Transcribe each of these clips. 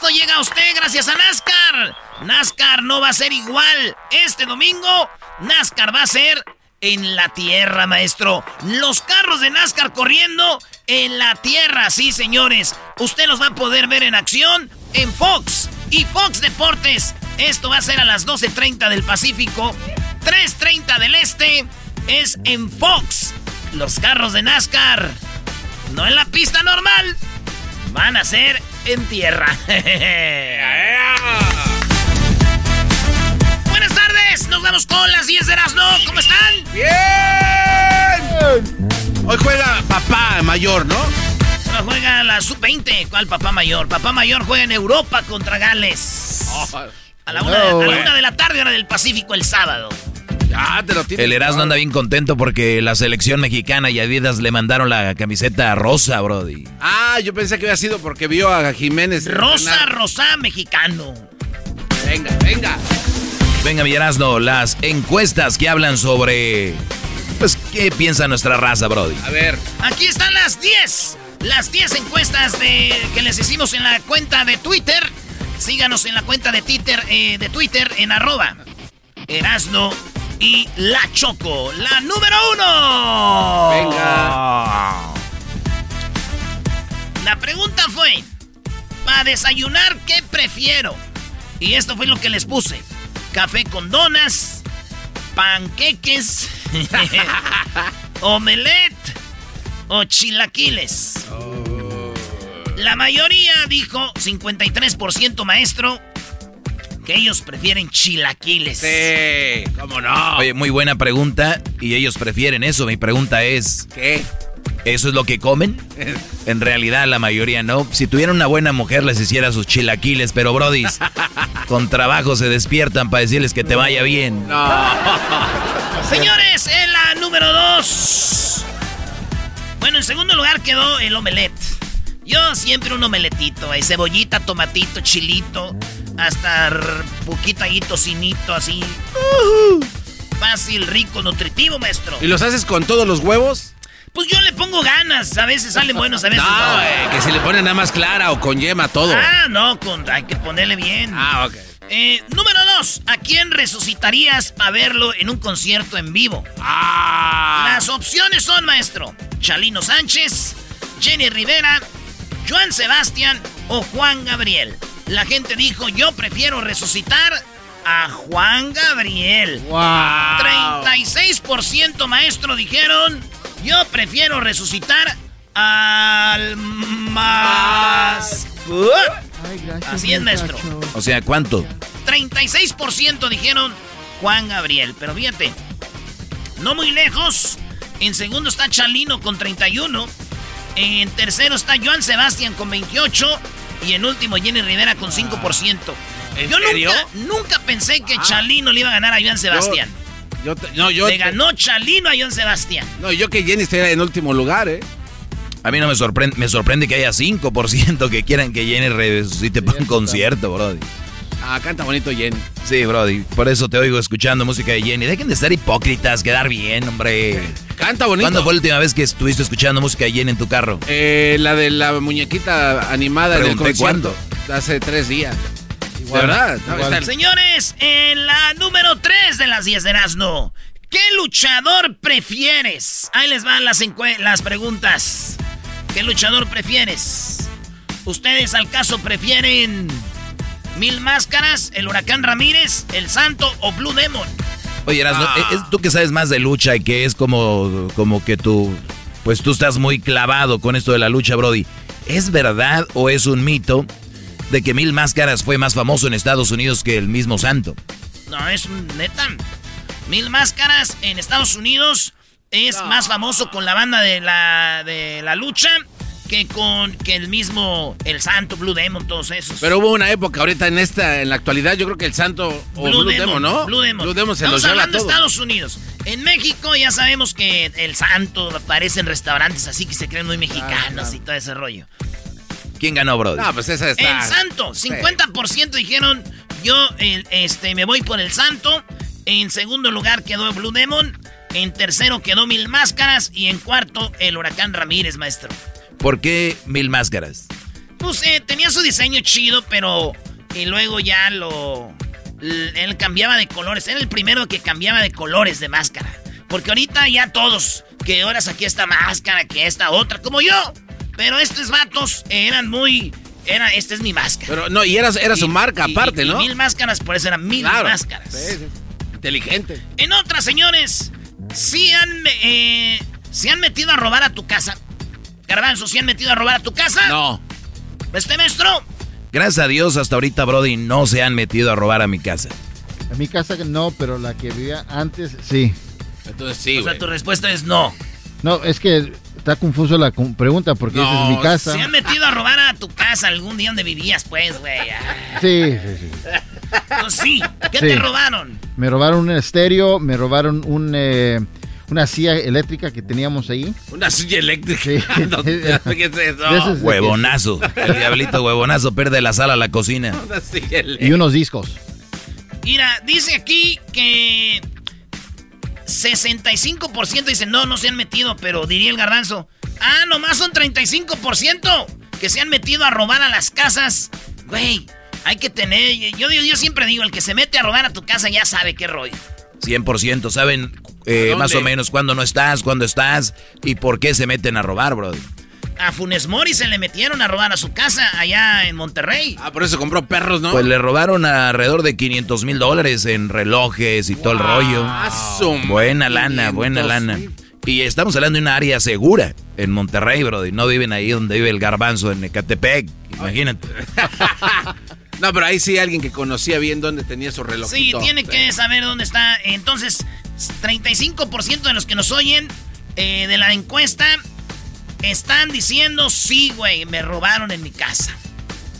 esto llega a usted gracias a NASCAR. NASCAR no va a ser igual. Este domingo, NASCAR va a ser en la tierra, maestro. Los carros de NASCAR corriendo en la tierra, sí, señores. Usted los va a poder ver en acción en Fox y Fox Deportes. Esto va a ser a las 12.30 del Pacífico, 3.30 del Este. Es en Fox. Los carros de NASCAR. No en la pista normal. Van a ser en tierra. Buenas tardes, nos vamos con las 10 de Erasmo. ¿Cómo están? ¡Bien! Hoy juega papá mayor, ¿no? No juega la sub-20. ¿Cuál papá mayor? Papá mayor juega en Europa contra Gales. A la, una, a la una de la tarde, hora del Pacífico, el sábado. Ya te lo tienes. El Erasmo anda bien contento porque la selección mexicana y Adidas le mandaron la camiseta rosa, Brody. Ah, yo pensé que había sido porque vio a Jiménez. Rosa, rosa, mexicano. Venga, venga. Venga, mi Erasmo, las encuestas que hablan sobre... Pues, ¿qué piensa nuestra raza, Brody? A ver. Aquí están las 10. Las 10 encuestas de, que les hicimos en la cuenta de Twitter. Síganos en la cuenta de Twitter, eh, de Twitter en arroba Erasno y La Choco. La número uno. Venga. La pregunta fue, para desayunar, ¿qué prefiero? Y esto fue lo que les puse. Café con donas, panqueques, omelette o chilaquiles. La mayoría dijo, 53% maestro, que ellos prefieren chilaquiles. Sí, cómo no. Oye, muy buena pregunta y ellos prefieren eso. Mi pregunta es, ¿Qué? ¿eso es lo que comen? En realidad la mayoría no. Si tuvieran una buena mujer les hiciera sus chilaquiles, pero Brody, con trabajo se despiertan para decirles que te vaya bien. Señores, en la número 2. Bueno, en segundo lugar quedó el omelette. Yo siempre un omeletito, ahí cebollita, tomatito, chilito, hasta poquito ahí tocinito, así. Fácil, rico, nutritivo, maestro. ¿Y los haces con todos los huevos? Pues yo le pongo ganas, a veces salen buenos, a veces no. No, eh, que si le ponen nada más clara o con yema todo. Ah, no, con, hay que ponerle bien. Ah, ok. Eh, número 2. ¿A quién resucitarías para verlo en un concierto en vivo? Ah. Las opciones son, maestro, Chalino Sánchez, Jenny Rivera, Joan Sebastián o Juan Gabriel. La gente dijo, yo prefiero resucitar a Juan Gabriel. Wow. 36% maestro dijeron, yo prefiero resucitar al más... Así es, maestro. O sea, ¿cuánto? 36% dijeron Juan Gabriel. Pero fíjate, no muy lejos. En segundo está Chalino con 31. En tercero está Joan Sebastián con 28. Y en último Jenny Rivera con 5%. Yo nunca, nunca pensé que ah. Chalino le iba a ganar a Iván Sebastián. Yo, no, yo le ganó Chalino a Iván Sebastián. No, yo que Jenny esté en último lugar, ¿eh? A mí no me sorprende, me sorprende que haya 5% que quieran que Jenny resucite para un concierto, brody. Ah, canta bonito Jenny. Sí, brody. Por eso te oigo escuchando música de Jenny. Dejen de ser hipócritas, quedar bien, hombre. Canta bonito. ¿Cuándo fue la última vez que estuviste escuchando música de Jenny en tu carro? Eh, la de la muñequita animada del concierto. Hace tres días. ¿Verdad? Señores, en la número 3 de las 10 de Erasmo. ¿Qué luchador prefieres? Ahí les van las, las preguntas. ¿Qué luchador prefieres? ¿Ustedes al caso prefieren Mil Máscaras, el Huracán Ramírez, el Santo o Blue Demon? Oye, Erasmo, ah. tú que sabes más de lucha y que es como, como que tú, pues tú estás muy clavado con esto de la lucha, Brody. ¿Es verdad o es un mito de que Mil Máscaras fue más famoso en Estados Unidos que el mismo Santo. No, es neta. Mil Máscaras en Estados Unidos es más famoso con la banda de la, de la lucha que con que el mismo el Santo Blue Demon todos esos. Pero hubo una época ahorita en esta en la actualidad yo creo que el Santo o Blue, Demon, ¿no? Blue Demon. Blue Demon se Estamos hablando de Estados Unidos. En México ya sabemos que el Santo aparece en restaurantes así que se creen muy mexicanos y todo ese rollo. ¿Quién ganó, bro? No, pues esa está. El Santo. 50% dijeron, yo este, me voy por el Santo. En segundo lugar quedó Blue Demon. En tercero quedó Mil Máscaras. Y en cuarto, el Huracán Ramírez, maestro. ¿Por qué Mil Máscaras? Pues eh, tenía su diseño chido, pero. Y luego ya lo. Él cambiaba de colores. Era el primero que cambiaba de colores de máscara. Porque ahorita ya todos. Que ahora aquí esta máscara, que esta otra, como yo. Pero estos vatos eran muy. Era, esta es mi máscara. Pero no, y era, era su marca aparte, ¿no? mil máscaras, por eso eran mil máscaras. Inteligente. En otras, señores, si han, eh, ¿se han metido a robar a tu casa? Garbanzo, ¿se han metido a robar a tu casa? No. ¿Este maestro? Gracias a Dios, hasta ahorita, Brody, no se han metido a robar a mi casa. A mi casa no, pero la que vivía antes, sí. Entonces sí, O sea, tu respuesta es no. No, es que está confuso la pregunta porque esa es mi casa. Se han metido a robar a tu casa algún día donde vivías, pues, güey. Sí, sí, sí. Pues sí, ¿qué te robaron? Me robaron un estéreo, me robaron un, eh, una silla eléctrica que teníamos ahí. ¿Una silla eléctrica? Sí. ¿Qué es eso? Huevonazo. El diablito huevonazo pierde la sala a la cocina. Una silla eléctrica. Y unos discos. Mira, dice aquí que 65% dicen, no, no se han metido, pero diría el garbanzo, ah, nomás son 35% que se han metido a robar a las casas. Güey, hay que tener, yo, yo, yo siempre digo, el que se mete a robar a tu casa ya sabe qué rollo. 100%, saben eh, más o menos cuándo no estás, cuándo estás y por qué se meten a robar, bro a Funes Mori se le metieron a robar a su casa allá en Monterrey. Ah, por eso compró perros, ¿no? Pues le robaron alrededor de 500 mil dólares en relojes y todo el rollo. Buena lana, buena lana. Y estamos hablando de una área segura en Monterrey, bro. Y no viven ahí donde vive el garbanzo en Ecatepec. Imagínate. no, pero ahí sí alguien que conocía bien dónde tenía su reloj. Sí, tiene que saber dónde está. Entonces, 35% de los que nos oyen eh, de la encuesta están diciendo, sí, güey, me robaron en mi casa.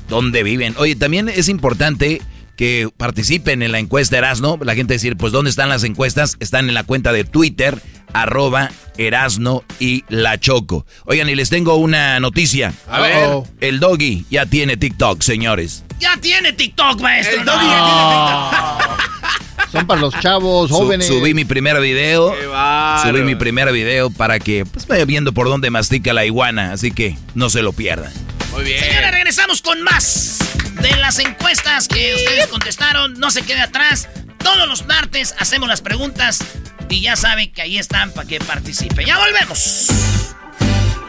¿Dónde viven? Oye, también es importante que participen en la encuesta Erasno. La gente decir, pues, ¿dónde están las encuestas? Están en la cuenta de Twitter, arroba Erasno y La Choco. Oigan, y les tengo una noticia. A ver. El doggy ya tiene TikTok, señores. Ya tiene TikTok, maestro. El doggy ya tiene TikTok. Son para los chavos, jóvenes. subí mi primer video. subí mi primer video para que pues, vaya viendo por dónde mastica la iguana. Así que no se lo pierdan. Muy bien. Señores, regresamos con más de las encuestas que ustedes contestaron. No se quede atrás. Todos los martes hacemos las preguntas y ya saben que ahí están para que participen. Ya volvemos.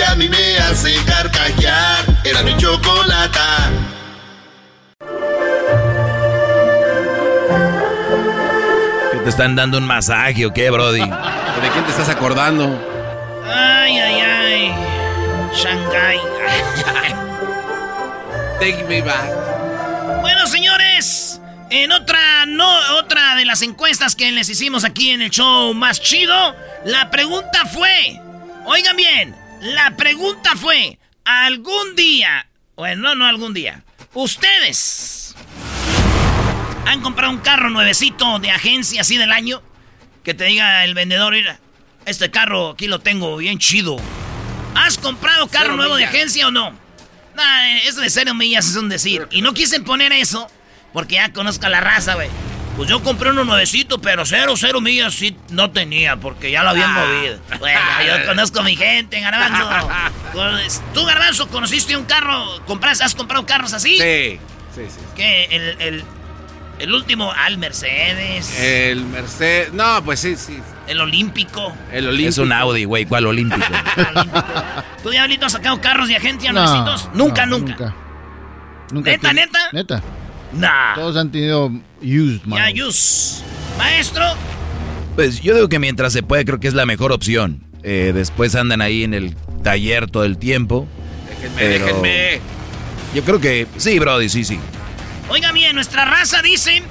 que a mí me hace carcajear. Era mi chocolata. ¿Te están dando un masaje o qué, Brody? ¿De quién te estás acordando? Ay, ay, ay. Shanghai. Take me back. Bueno, señores, en otra, no, otra de las encuestas que les hicimos aquí en el show más chido, la pregunta fue, oigan bien, la pregunta fue, algún día, bueno, no, no algún día, ustedes han comprado un carro nuevecito de agencia así del año, que te diga el vendedor, mira, este carro aquí lo tengo bien chido. ¿Has comprado carro nuevo de agencia o no? Nah, eso de cero millas es un decir. Y no quise poner eso porque ya conozco a la raza, güey. Pues yo compré uno nuevecito, pero cero, cero millas sí no tenía, porque ya lo habían ah. movido. Bueno, yo conozco a mi gente, Garbanzo. ¿Tú, Garbanzo, conociste un carro? ¿Compras, ¿Has comprado carros así? Sí, sí, sí. ¿Qué? El, el, el último, al Mercedes. El Mercedes. No, pues sí, sí. El Olímpico. El Olímpico. Es un Audi, güey. ¿Cuál Olímpico? ¿Tú, Diablito, has sacado carros de agencia no, nunca, nunca, nunca. ¿Neta, neta? Neta. Nah. Todos han tenido used, Ya, used. Maestro. Pues yo digo que mientras se puede, creo que es la mejor opción. Eh, después andan ahí en el taller todo el tiempo. Déjenme, déjenme. Yo creo que sí, Brody, sí, sí. Oiga bien, nuestra raza dice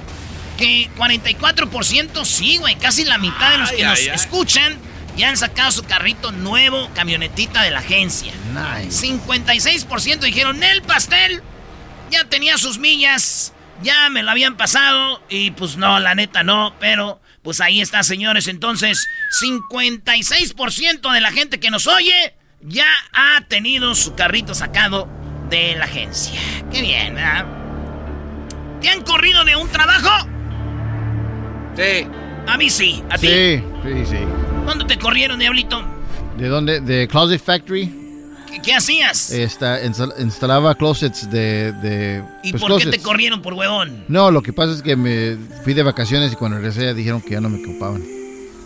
que 44% sí, güey. Casi la mitad de los que nos escuchan ya han sacado su carrito nuevo, camionetita de la agencia. Nice. 56% dijeron, el pastel ya tenía sus millas, ya me lo habían pasado. Y pues no, la neta no, pero pues ahí está, señores. Entonces, 56% de la gente que nos oye ya ha tenido su carrito sacado de la agencia. Qué bien, ¿eh? ¿Te han corrido de un trabajo? Sí. A mí sí, a ti. Sí, sí, sí. ¿Dónde te corrieron, Diablito? ¿De dónde? ¿De Closet Factory? ¿Qué, hacías? Esta, instalaba closets de... de ¿Y pues, por qué te corrieron por huevón? No, lo que pasa es que me fui de vacaciones y cuando regresé dijeron que ya no me ocupaban.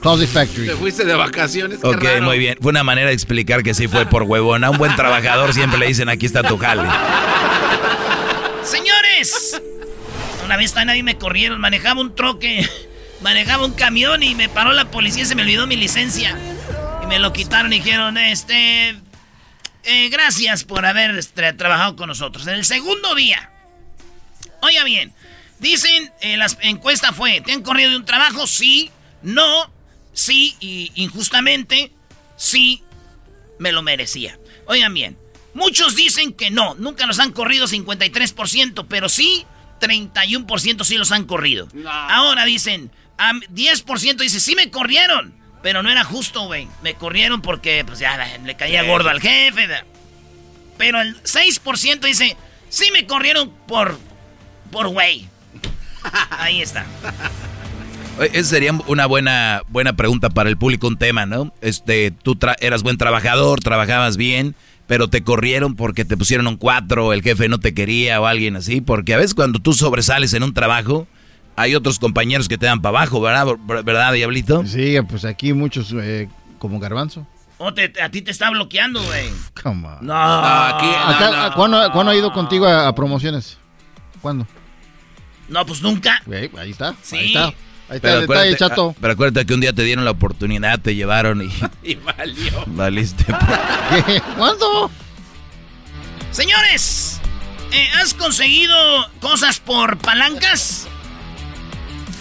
Closet Factory. ¿Te fuiste de vacaciones? Qué ok, muy bien. Fue una manera de explicar que sí fue por huevón. A un buen trabajador siempre le dicen aquí está tu jale. Señores, una vez nadie me corrieron, manejaba un troque, manejaba un camión y me paró la policía y se me olvidó mi licencia. Y me lo quitaron y dijeron, este, eh, gracias por haber este, trabajado con nosotros. En el segundo día, oiga bien, dicen, eh, la encuesta fue, ¿te han corrido de un trabajo? Sí, no, sí, y injustamente, sí, me lo merecía. Oigan bien, muchos dicen que no, nunca los han corrido 53%, pero sí 31% sí los han corrido. Ahora dicen, 10% dice, sí me corrieron, pero no era justo, güey. Me corrieron porque pues ya le caía gordo al jefe. Pero el 6% dice, sí me corrieron por, por güey. Ahí está. Esa sería una buena, buena pregunta para el público, un tema, ¿no? Este, tú eras buen trabajador, trabajabas bien, pero te corrieron porque te pusieron un cuatro, el jefe no te quería o alguien así, porque a veces cuando tú sobresales en un trabajo, hay otros compañeros que te dan para abajo, ¿verdad, ¿verdad Diablito? Sí, pues aquí muchos eh, como garbanzo. O a ti te está bloqueando, güey. Come on. No, aquí, ¿cuándo, ha ido contigo a, promociones? ¿Cuándo? No, pues nunca. ahí está. Sí. Ahí está. Ahí está el detalle, chato. Ah, pero acuérdate que un día te dieron la oportunidad, te llevaron y. y valió. Valiste. ¿Qué? ¿Cuándo? Señores, eh, ¿has conseguido cosas por palancas?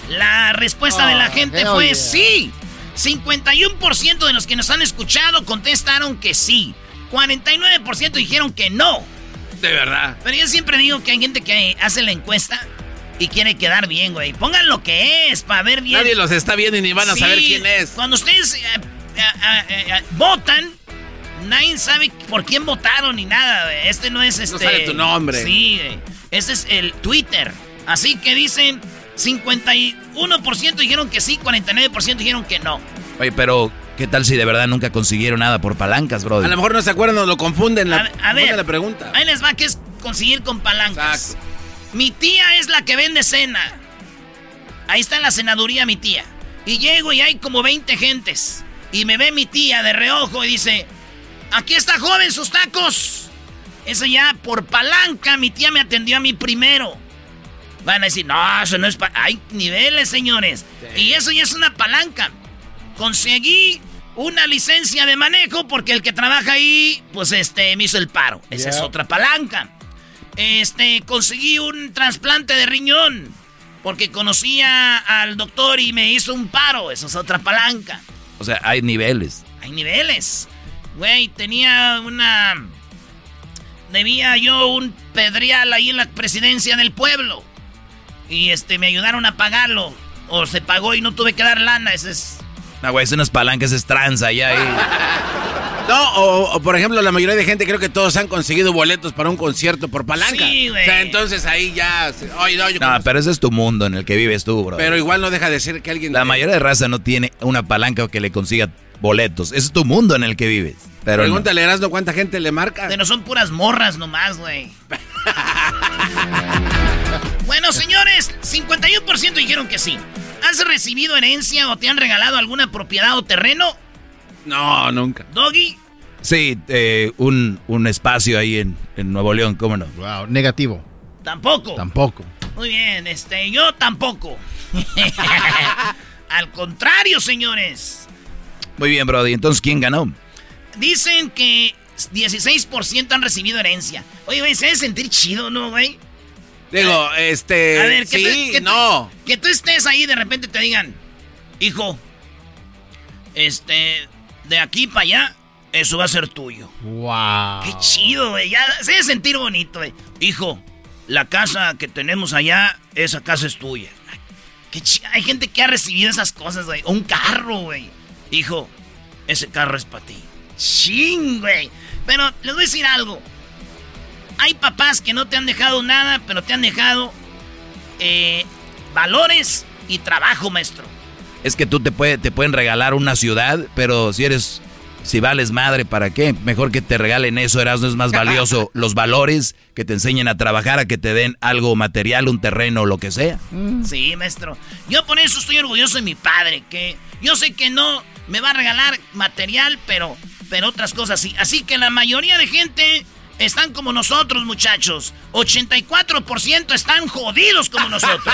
La respuesta de la oh, gente fue sí. 51% de los que nos han escuchado contestaron que sí. 49% dijeron que no. De verdad. Pero yo siempre digo que hay gente que hace la encuesta y quiere quedar bien, güey. Pongan lo que es para ver bien. Nadie los está viendo y ni van a saber quién es. Cuando ustedes eh, eh, eh, votan, nadie sabe por quién votaron ni nada. Este no es este. No sale tu nombre. Sí, este es el Twitter. Así que dicen 51% dijeron que sí, 49% dijeron que no. Oye, pero ¿qué tal si de verdad nunca consiguieron nada por palancas, bro? A lo mejor no se acuerdan o lo confunden. La, a, ver, la pregunta. Ahí les va que es conseguir con palancas. Mi tía es la que vende cena. Ahí está en la cenaduría mi tía. Y llego y hay como 20 gentes. Y me ve mi tía de reojo y dice, aquí está joven sus tacos. Eso ya por palanca mi tía me atendió a mí primero. Van a decir, no, eso no es... Hay niveles, señores. Y eso ya es una palanca. Conseguí una licencia de manejo porque el que trabaja ahí, pues este, me hizo el paro. Esa es otra palanca. Este, conseguí un trasplante de riñón porque conocía al doctor y me hizo un paro. Esa es otra palanca. O sea, hay niveles. Hay niveles. Güey, tenía una... Debía yo un pedrial ahí en la presidencia del pueblo. Y este, me ayudaron a pagarlo. O se pagó y no tuve que dar lana. Ese es no, güey, es unas palancas, es tranza ya ahí. No, o, por ejemplo, la mayoría de gente creo que todos han conseguido boletos para un concierto por palanca. Sí, güey. O sea, entonces ahí ya. no, pero ese es tu mundo en el que vives tú, bro. Pero igual no deja de ser que alguien. La mayoría de raza no tiene una palanca que le consiga boletos. Ese es tu mundo en el que vives. Pero Pregúntale, no. cuánta gente le marca. Pero son puras morras nomás, güey. bueno, señores, 51% dijeron que sí. ¿Has recibido herencia o te han regalado alguna propiedad o terreno? No, nunca. ¿Doggy? Sí, eh, un, espacio ahí en, Nuevo León, ¿cómo no? Wow, negativo. Tampoco. Tampoco. Muy bien, este, yo tampoco. Al contrario, señores. Muy bien, Brody. Entonces, ¿quién ganó? Dicen que 16% han recibido herencia. Oye, güey, se debe sentir chido, ¿no, güey? Digo, este. A ver, que sí, tú, no. que tú estés ahí y de repente te digan, hijo, este, de aquí para allá, eso va a ser tuyo. ¡Wow! ¡Qué chido, güey! Ya se debe sentir bonito, güey. Hijo, la casa que tenemos allá, esa casa es tuya. Qué Hay gente que ha recibido esas cosas, güey. Un carro, güey. Hijo, ese carro es para ti. ¡Ching, güey! Pero les voy a decir algo. Hay papás que no te han dejado nada, pero te han dejado eh, valores y trabajo, maestro. Es que tú te, puede, te pueden regalar una ciudad, pero si eres, si vales madre, ¿para qué? Mejor que te regalen eso, Erasmo, es más valioso los valores que te enseñen a trabajar, a que te den algo material, un terreno, lo que sea. Mm. Sí, maestro. Yo por eso estoy orgulloso de mi padre, que yo sé que no me va a regalar material, pero, pero otras cosas sí. Así que la mayoría de gente están como nosotros, muchachos. 84% están jodidos como nosotros.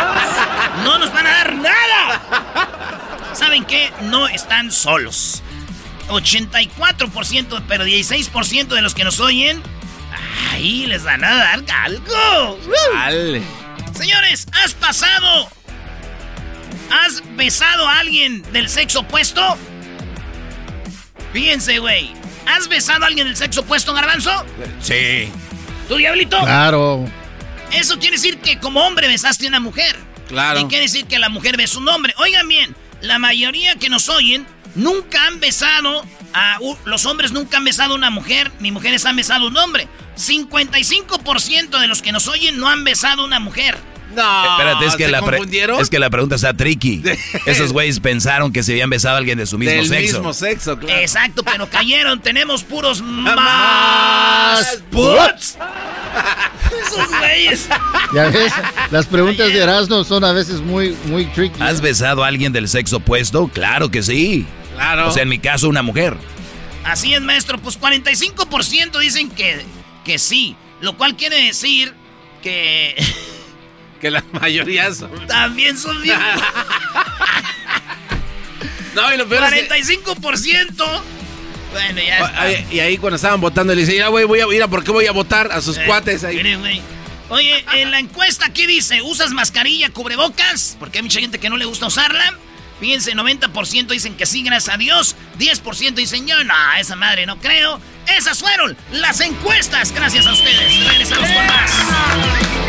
No nos van a dar nada. ¿Saben qué? No están solos. 84%, pero 16% de los que nos oyen, ahí les van a dar algo. Señores, ¿has pasado? ¿Has besado a alguien del sexo opuesto? Fíjense, güey. ¿Has besado a alguien del sexo opuesto, Garbanzo? Sí. ¿Tú, Diablito? Claro. Eso quiere decir que como hombre besaste a una mujer. Claro. Y quiere decir que la mujer besó un hombre. Oigan bien, la mayoría que nos oyen nunca han besado a... los hombres nunca han besado a una mujer, ni mujeres han besado a un hombre. 55% de los que nos oyen no han besado a una mujer. No, Espérate, es que, la es que la pregunta está tricky. Esos güeyes pensaron que se habían besado a alguien de su mismo Del sexo. mismo sexo, claro. Exacto, pero cayeron. Tenemos puros más puts. Esos güeyes. Ya ves, las preguntas de Erasmo son a veces muy, muy tricky. ¿Has besado a alguien del sexo opuesto? Claro que sí. Claro. O sea, en mi caso, una mujer. Así es, maestro. Pues 45% dicen que, que sí. Lo cual quiere decir que... Que la mayoría son. También son bien. no, y lo peor 45%. Bueno, ya está. Y ahí cuando estaban votando, le dice, ya, güey, voy a ir a por qué voy a votar a sus eh, cuates ahí. Oye, en la encuesta, ¿qué dice? ¿Usas mascarilla, cubrebocas? Porque hay mucha gente que no le gusta usarla. Fíjense, 90% dicen que sí, gracias a Dios. 10% dicen yo, no, esa madre no creo. Esas fueron las encuestas, gracias a ustedes. Regresamos con más.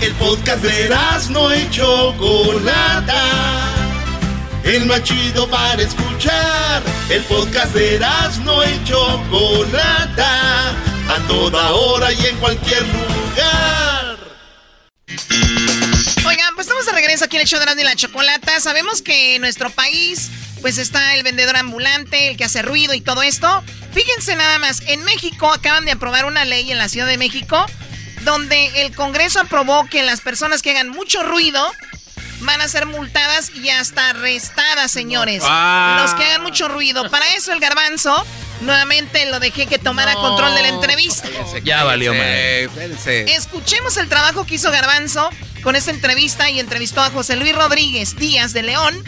El podcast de no y Chocolata. El más chido para escuchar. El podcast de no y Chocolata. A toda hora y en cualquier lugar. Oigan, pues estamos de regreso aquí en el show de la Chocolata. Sabemos que en nuestro país, pues está el vendedor ambulante, el que hace ruido y todo esto. Fíjense nada más, en México acaban de aprobar una ley en la Ciudad de México donde el Congreso aprobó que las personas que hagan mucho ruido van a ser multadas y hasta arrestadas, señores. Ah. Los que hagan mucho ruido. Para eso el garbanzo nuevamente lo dejé que tomara control de la entrevista. Ya valió, man. Escuchemos el trabajo que hizo Garbanzo con esta entrevista y entrevistó a José Luis Rodríguez Díaz de León.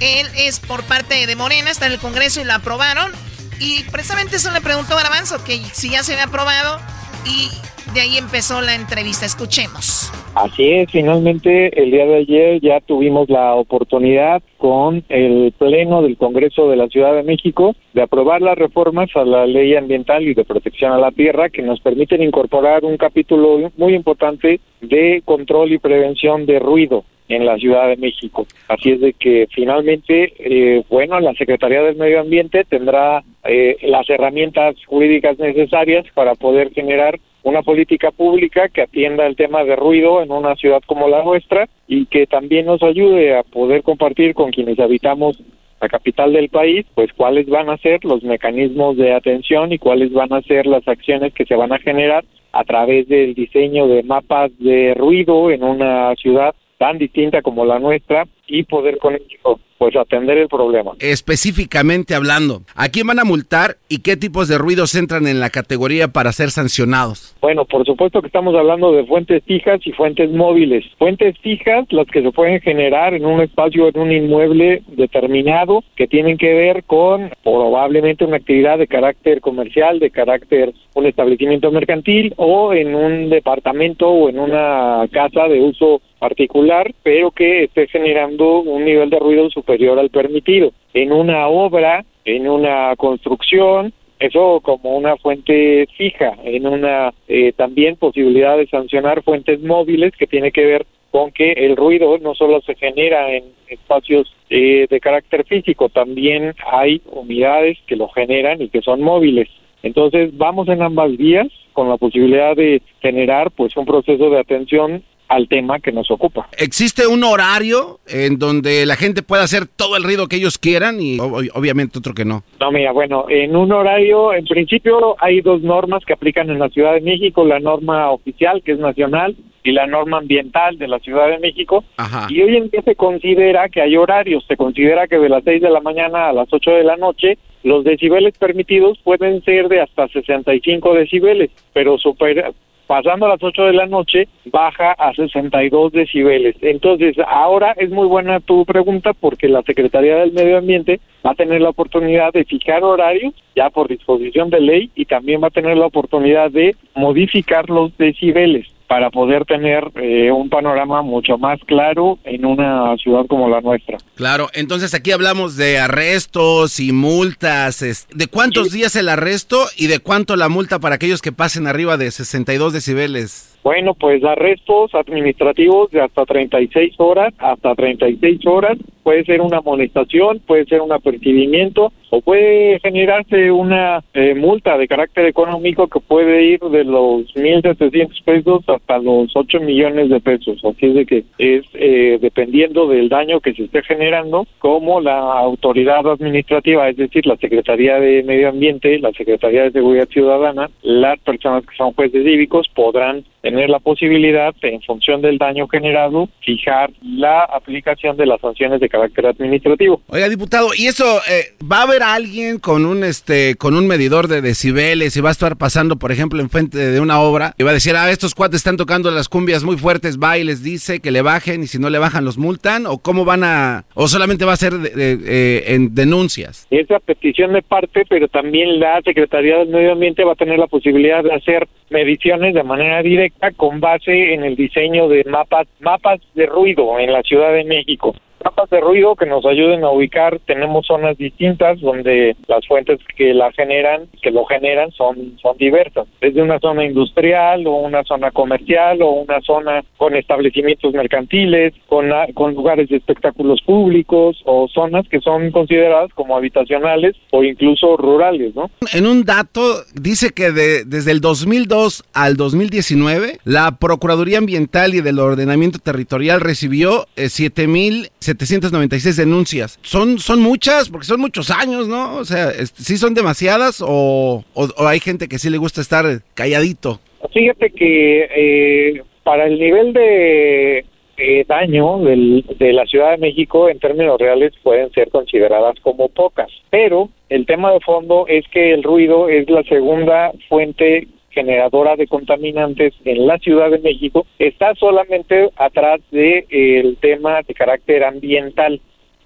Él es por parte de Morena, está en el Congreso y lo aprobaron. Y precisamente eso le preguntó Garbanzo, que si ya se había aprobado y de ahí empezó la entrevista. Escuchemos. Así es, finalmente el día de ayer ya tuvimos la oportunidad con el Pleno del Congreso de la Ciudad de México de aprobar las reformas a la ley ambiental y de protección a la tierra que nos permiten incorporar un capítulo muy importante de control y prevención de ruido en la Ciudad de México. Así es de que finalmente, eh, bueno, la Secretaría del Medio Ambiente tendrá eh, las herramientas jurídicas necesarias para poder generar una política pública que atienda el tema de ruido en una ciudad como la nuestra y que también nos ayude a poder compartir con quienes habitamos la capital del país, pues cuáles van a ser los mecanismos de atención y cuáles van a ser las acciones que se van a generar a través del diseño de mapas de ruido en una ciudad tan distinta como la nuestra y poder con ello pues atender el problema. Específicamente hablando, ¿a quién van a multar y qué tipos de ruidos entran en la categoría para ser sancionados? Bueno, por supuesto que estamos hablando de fuentes fijas y fuentes móviles. Fuentes fijas, las que se pueden generar en un espacio, en un inmueble determinado, que tienen que ver con probablemente una actividad de carácter comercial, de carácter un establecimiento mercantil o en un departamento o en una casa de uso particular, pero que esté generando un nivel de ruido superior al permitido. En una obra, en una construcción, eso como una fuente fija, en una eh, también posibilidad de sancionar fuentes móviles que tiene que ver con que el ruido no solo se genera en espacios eh, de carácter físico, también hay unidades que lo generan y que son móviles. Entonces vamos en ambas vías con la posibilidad de generar pues un proceso de atención al tema que nos ocupa. ¿Existe un horario en donde la gente pueda hacer todo el ruido que ellos quieran y obviamente otro que no? No, mira, bueno, en un horario, en principio hay dos normas que aplican en la Ciudad de México, la norma oficial que es nacional y la norma ambiental de la Ciudad de México. Y hoy en día se considera que hay horarios, se considera que de las 6 de la mañana a las 8 de la noche los decibeles permitidos pueden ser de hasta 65 decibeles, pero super, pasando a las 8 de la noche baja a 62 decibeles. Entonces, ahora es muy buena tu pregunta porque la Secretaría del Medio Ambiente va a tener la oportunidad de fijar horarios ya por disposición de ley y también va a tener la oportunidad de modificar los decibeles para poder tener eh, un panorama mucho más claro en una ciudad como la nuestra. Claro, entonces aquí hablamos de arrestos y multas. ¿De cuántos días el arresto y de cuánto la multa para aquellos que pasen arriba de 62 decibeles? Bueno, pues arrestos administrativos de hasta 36 horas, hasta 36 horas, puede ser una amonestación, puede ser un apercibimiento o puede generarse una eh, multa de carácter económico que puede ir de los 1.700 pesos hasta los 8 millones de pesos. Así es de que es eh, dependiendo del daño que se esté generando, como la autoridad administrativa, es decir, la Secretaría de Medio Ambiente, la Secretaría de Seguridad Ciudadana, las personas que son jueces cívicos podrán tener la posibilidad, en función del daño generado, fijar la aplicación de las sanciones de carácter administrativo. Oiga, diputado, ¿y eso eh, va a haber alguien con un este con un medidor de decibeles y va a estar pasando, por ejemplo, enfrente de una obra y va a decir, ah, estos cuates están tocando las cumbias muy fuertes, va y les dice que le bajen y si no le bajan los multan? ¿O cómo van a, o solamente va a ser eh, en denuncias? Esa petición de parte, pero también la Secretaría del Medio Ambiente va a tener la posibilidad de hacer mediciones de manera directa con base en el diseño de mapas, mapas de ruido en la Ciudad de México mapas de ruido que nos ayuden a ubicar. Tenemos zonas distintas donde las fuentes que la generan, que lo generan, son, son diversas. Desde una zona industrial o una zona comercial o una zona con establecimientos mercantiles, con, con lugares de espectáculos públicos o zonas que son consideradas como habitacionales o incluso rurales, ¿no? En un dato dice que de, desde el 2002 al 2019 la Procuraduría Ambiental y del Ordenamiento Territorial recibió eh, 7.000 796 denuncias. ¿Son, son muchas? Porque son muchos años, ¿no? O sea, ¿sí son demasiadas o, hay gente que sí le gusta estar calladito? Fíjate que eh, para el nivel de eh, daño de la Ciudad de México en términos reales pueden ser consideradas como pocas, pero el tema de fondo es que el ruido es la segunda fuente generadora de contaminantes en la Ciudad de México está solamente atrás del el tema de carácter ambiental.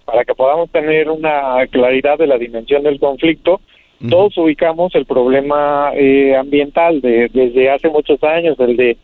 Para que podamos tener una claridad de la dimensión del conflicto, todos ubicamos el problema eh, ambiental de, desde hace muchos años, el de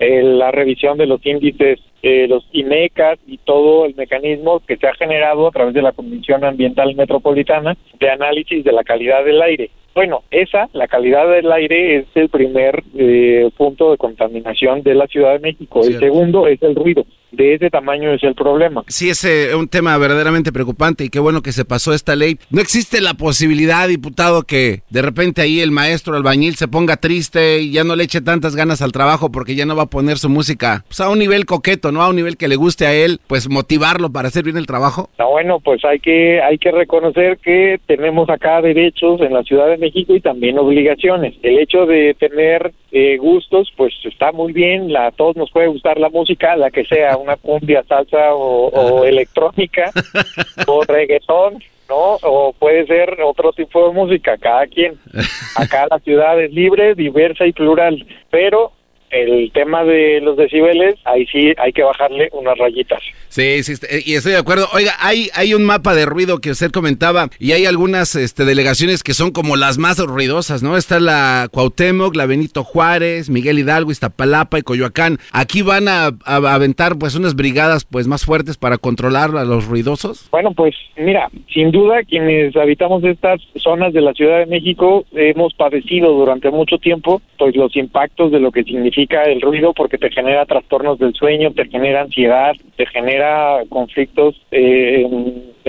eh, la revisión de los índices, eh, los IMECAS y todo el mecanismo que se ha generado a través de la Comisión Ambiental Metropolitana de análisis de la calidad del aire. Bueno, esa, la calidad del aire, es el primer eh, punto de contaminación de la Ciudad de México. El segundo es el ruido de ese tamaño es el problema. Sí, es eh, un tema verdaderamente preocupante y qué bueno que se pasó esta ley. No existe la posibilidad, diputado, que de repente ahí el maestro albañil se ponga triste y ya no le eche tantas ganas al trabajo porque ya no va a poner su música pues, a un nivel coqueto, ¿no? A un nivel que le guste a él, pues motivarlo para hacer bien el trabajo. Ah, bueno, pues hay que, hay que reconocer que tenemos acá derechos en la Ciudad de México y también obligaciones. El hecho de tener eh, gustos, pues está muy bien, la, a todos nos puede gustar la música, la que sea, una cumbia, salsa o, electrónica o reggaetón, ¿no? O puede ser otro tipo de música, cada quien. Acá la ciudad es libre, diversa y plural, pero el tema de los decibeles, ahí sí hay que bajarle unas rayitas. Sí, sí, este, y estoy de acuerdo. Oiga, hay, hay un mapa de ruido que usted comentaba y hay algunas este, delegaciones que son como las más ruidosas, ¿no? Está la Cuauhtémoc, la Benito Juárez, Miguel Hidalgo, Iztapalapa y Coyoacán. Aquí van a, aventar pues unas brigadas pues más fuertes para controlar a los ruidosos. Bueno, pues mira, sin duda quienes habitamos estas zonas de la Ciudad de México hemos padecido durante mucho tiempo pues los impactos de lo que significa el ruido porque te genera trastornos del sueño, te genera ansiedad, te genera conflictos eh,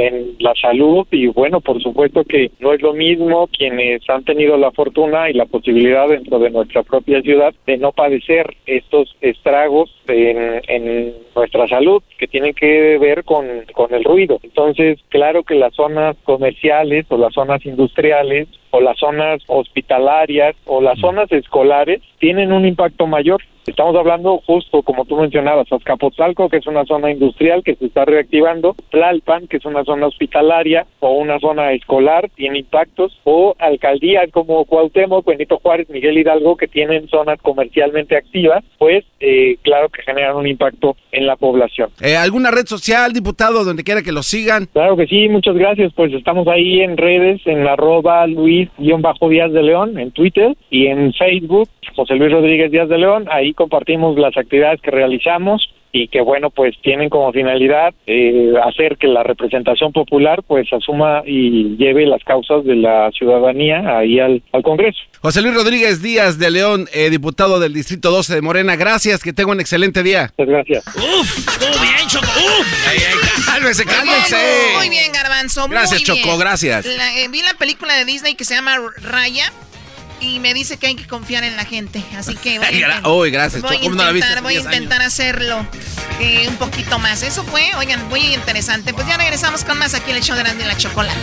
en, la salud y bueno, por supuesto que no es lo mismo quienes han tenido la fortuna y la posibilidad dentro de nuestra propia ciudad de no padecer estos estragos en, en nuestra salud que tienen que ver con, con el ruido. Entonces, claro que las zonas comerciales o las zonas industriales o las zonas hospitalarias o las zonas escolares tienen un impacto mayor Estamos hablando justo como tú mencionabas, Azcapotzalco, que es una zona industrial que se está reactivando, Tlalpan, que es una zona hospitalaria o una zona escolar, tiene impactos, o alcaldías como Cuauhtémoc, Benito Juárez, Miguel Hidalgo, que tienen zonas comercialmente activas, pues eh, claro que generan un impacto en la población. Eh, ¿Alguna red social, diputado, donde quiera que lo sigan? Claro que sí, muchas gracias, pues estamos ahí en redes, en arroba Luis-Díaz de León, en Twitter, y en Facebook, José Luis Rodríguez Díaz de León, ahí compartimos las actividades que realizamos y que bueno pues tienen como finalidad eh, hacer que la representación popular pues asuma y lleve las causas de la ciudadanía ahí al, Congreso. José Luis Rodríguez Díaz de León, eh, diputado del Distrito 12 de Morena, gracias, que tenga un excelente día. Muchas gracias. Uf, muy bien, Choco. Uf. cálmese, cálmese. Muy bien, Garbanzo. Gracias, Choco, gracias. Eh, vi la película de Disney que se llama Raya y me dice que hay que confiar en la gente. Así que voy a, gracias. Voy, a intentar, voy a intentar hacerlo eh, un poquito más. Eso fue, oigan, muy interesante. Pues ya regresamos con más aquí en el show de la, la chocolate.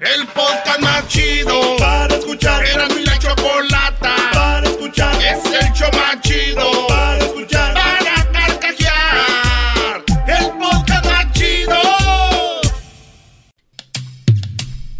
El podcast más chido para escuchar. Era mi la chocolata para escuchar. Es el show más chido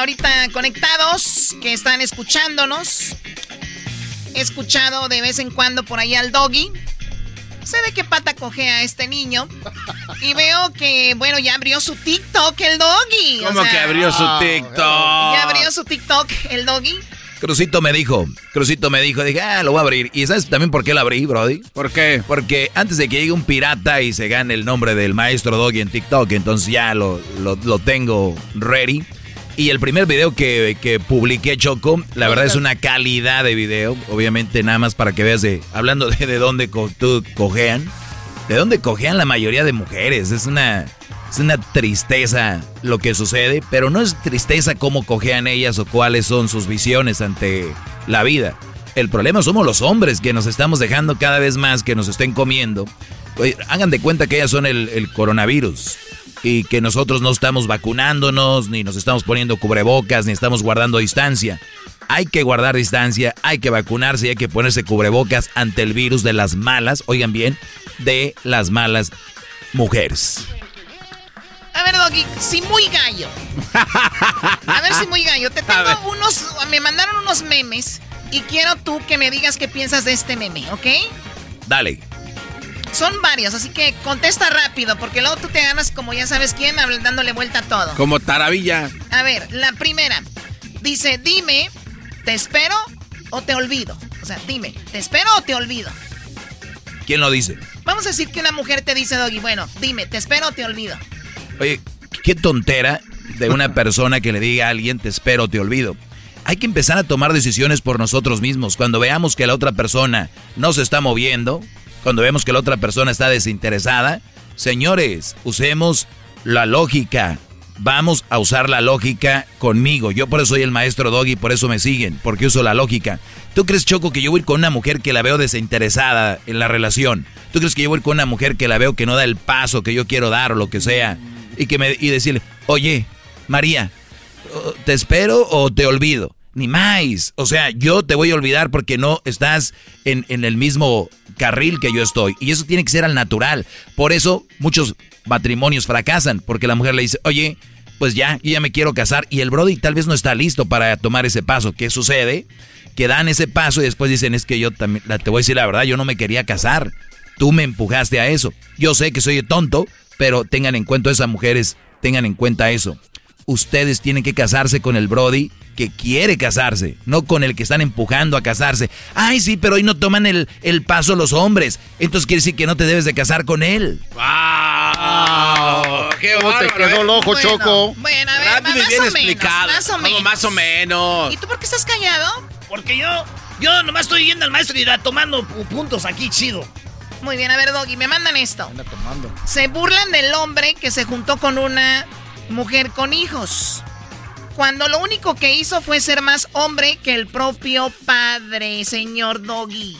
Ahorita conectados, que están escuchándonos. He escuchado de vez en cuando por ahí al doggy. Sé de qué pata cojea este niño. Y veo que, bueno, ya abrió su TikTok el doggy. ¿Cómo que abrió su TikTok? Ya abrió su TikTok el doggy. Crucito me dijo, Crucito me dijo, dije, ah, lo voy a abrir. ¿Y sabes también por qué lo abrí, Brody? ¿Por qué? Porque antes de que llegue un pirata y se gane el nombre del maestro Doggy en TikTok, entonces ya lo, lo, tengo ready. Y el primer video que, que, publiqué, Choco, la verdad es una calidad de video. Obviamente, nada más para que veas de. Hablando de, de dónde tú cojean. De dónde cojean la mayoría de mujeres. Es una. Es una tristeza lo que sucede, pero no es tristeza cómo cojean ellas o cuáles son sus visiones ante la vida. El problema somos los hombres que nos estamos dejando cada vez más que nos estén comiendo. hagan de cuenta que ellas son el, el coronavirus y que nosotros no estamos vacunándonos, ni nos estamos poniendo cubrebocas, ni estamos guardando distancia. Hay que guardar distancia, hay que vacunarse y hay que ponerse cubrebocas ante el virus de las malas, oigan bien, de las malas mujeres. A ver, Doggy, si muy gallo. A ver si muy gallo. Te tengo unos. Me mandaron unos memes. Y quiero tú que me digas qué piensas de este meme, ¿ok? Dale. Son varios, así que contesta rápido, porque luego tú te ganas como ya sabes quién, dándole vuelta a todo. Como taravilla. A ver, la primera. Dice, dime, ¿te espero o te olvido? O sea, dime, ¿te espero o te olvido? ¿Quién lo dice? Vamos a decir que una mujer te dice, Doggy, bueno, dime, ¿te espero o te olvido? Oye, qué tontera de una persona que le diga a alguien, te espero, te olvido. Hay que empezar a tomar decisiones por nosotros mismos. Cuando veamos que la otra persona no se está moviendo, cuando vemos que la otra persona está desinteresada, señores, usemos la lógica. Vamos a usar la lógica conmigo. Yo por eso soy el maestro Doggy, por eso me siguen, porque uso la lógica. ¿Tú crees, Choco, que yo voy con una mujer que la veo desinteresada en la relación? ¿Tú crees que yo voy con una mujer que la veo que no da el paso que yo quiero dar o lo que sea? y, que me, y decirle, oye, María, ¿te espero o te olvido? Ni más. O sea, yo te voy a olvidar porque no estás en, en, el mismo carril que yo estoy. Y eso tiene que ser al natural. Por eso muchos matrimonios fracasan, porque la mujer le dice, oye, pues ya, yo ya me quiero casar. Y el Brody tal vez no está listo para tomar ese paso. ¿Qué sucede? Que dan ese paso y después dicen, es que yo también, te voy a decir la verdad, yo no me quería casar. Tú me empujaste a eso. Yo sé que soy tonto, pero tengan en cuenta esas mujeres, tengan en cuenta eso. Ustedes tienen que casarse con el Brody que quiere casarse, no con el que están empujando a casarse. Ay, sí, pero hoy no toman el, el paso los hombres. Entonces quiere decir que no te debes de casar con él. ¡Wow! ¡Qué te quedó loco, Choco! Bueno, a ver, más, bien o explicado. Menos, más o menos. más o menos. ¿Y tú por qué estás callado? Porque yo, yo nomás estoy yendo al maestro y tomando puntos aquí, chido. Muy bien, a ver, Doggy, me mandan esto. Se burlan del hombre que se juntó con una mujer con hijos. Cuando lo único que hizo fue ser más hombre que el propio padre, señor Doggy.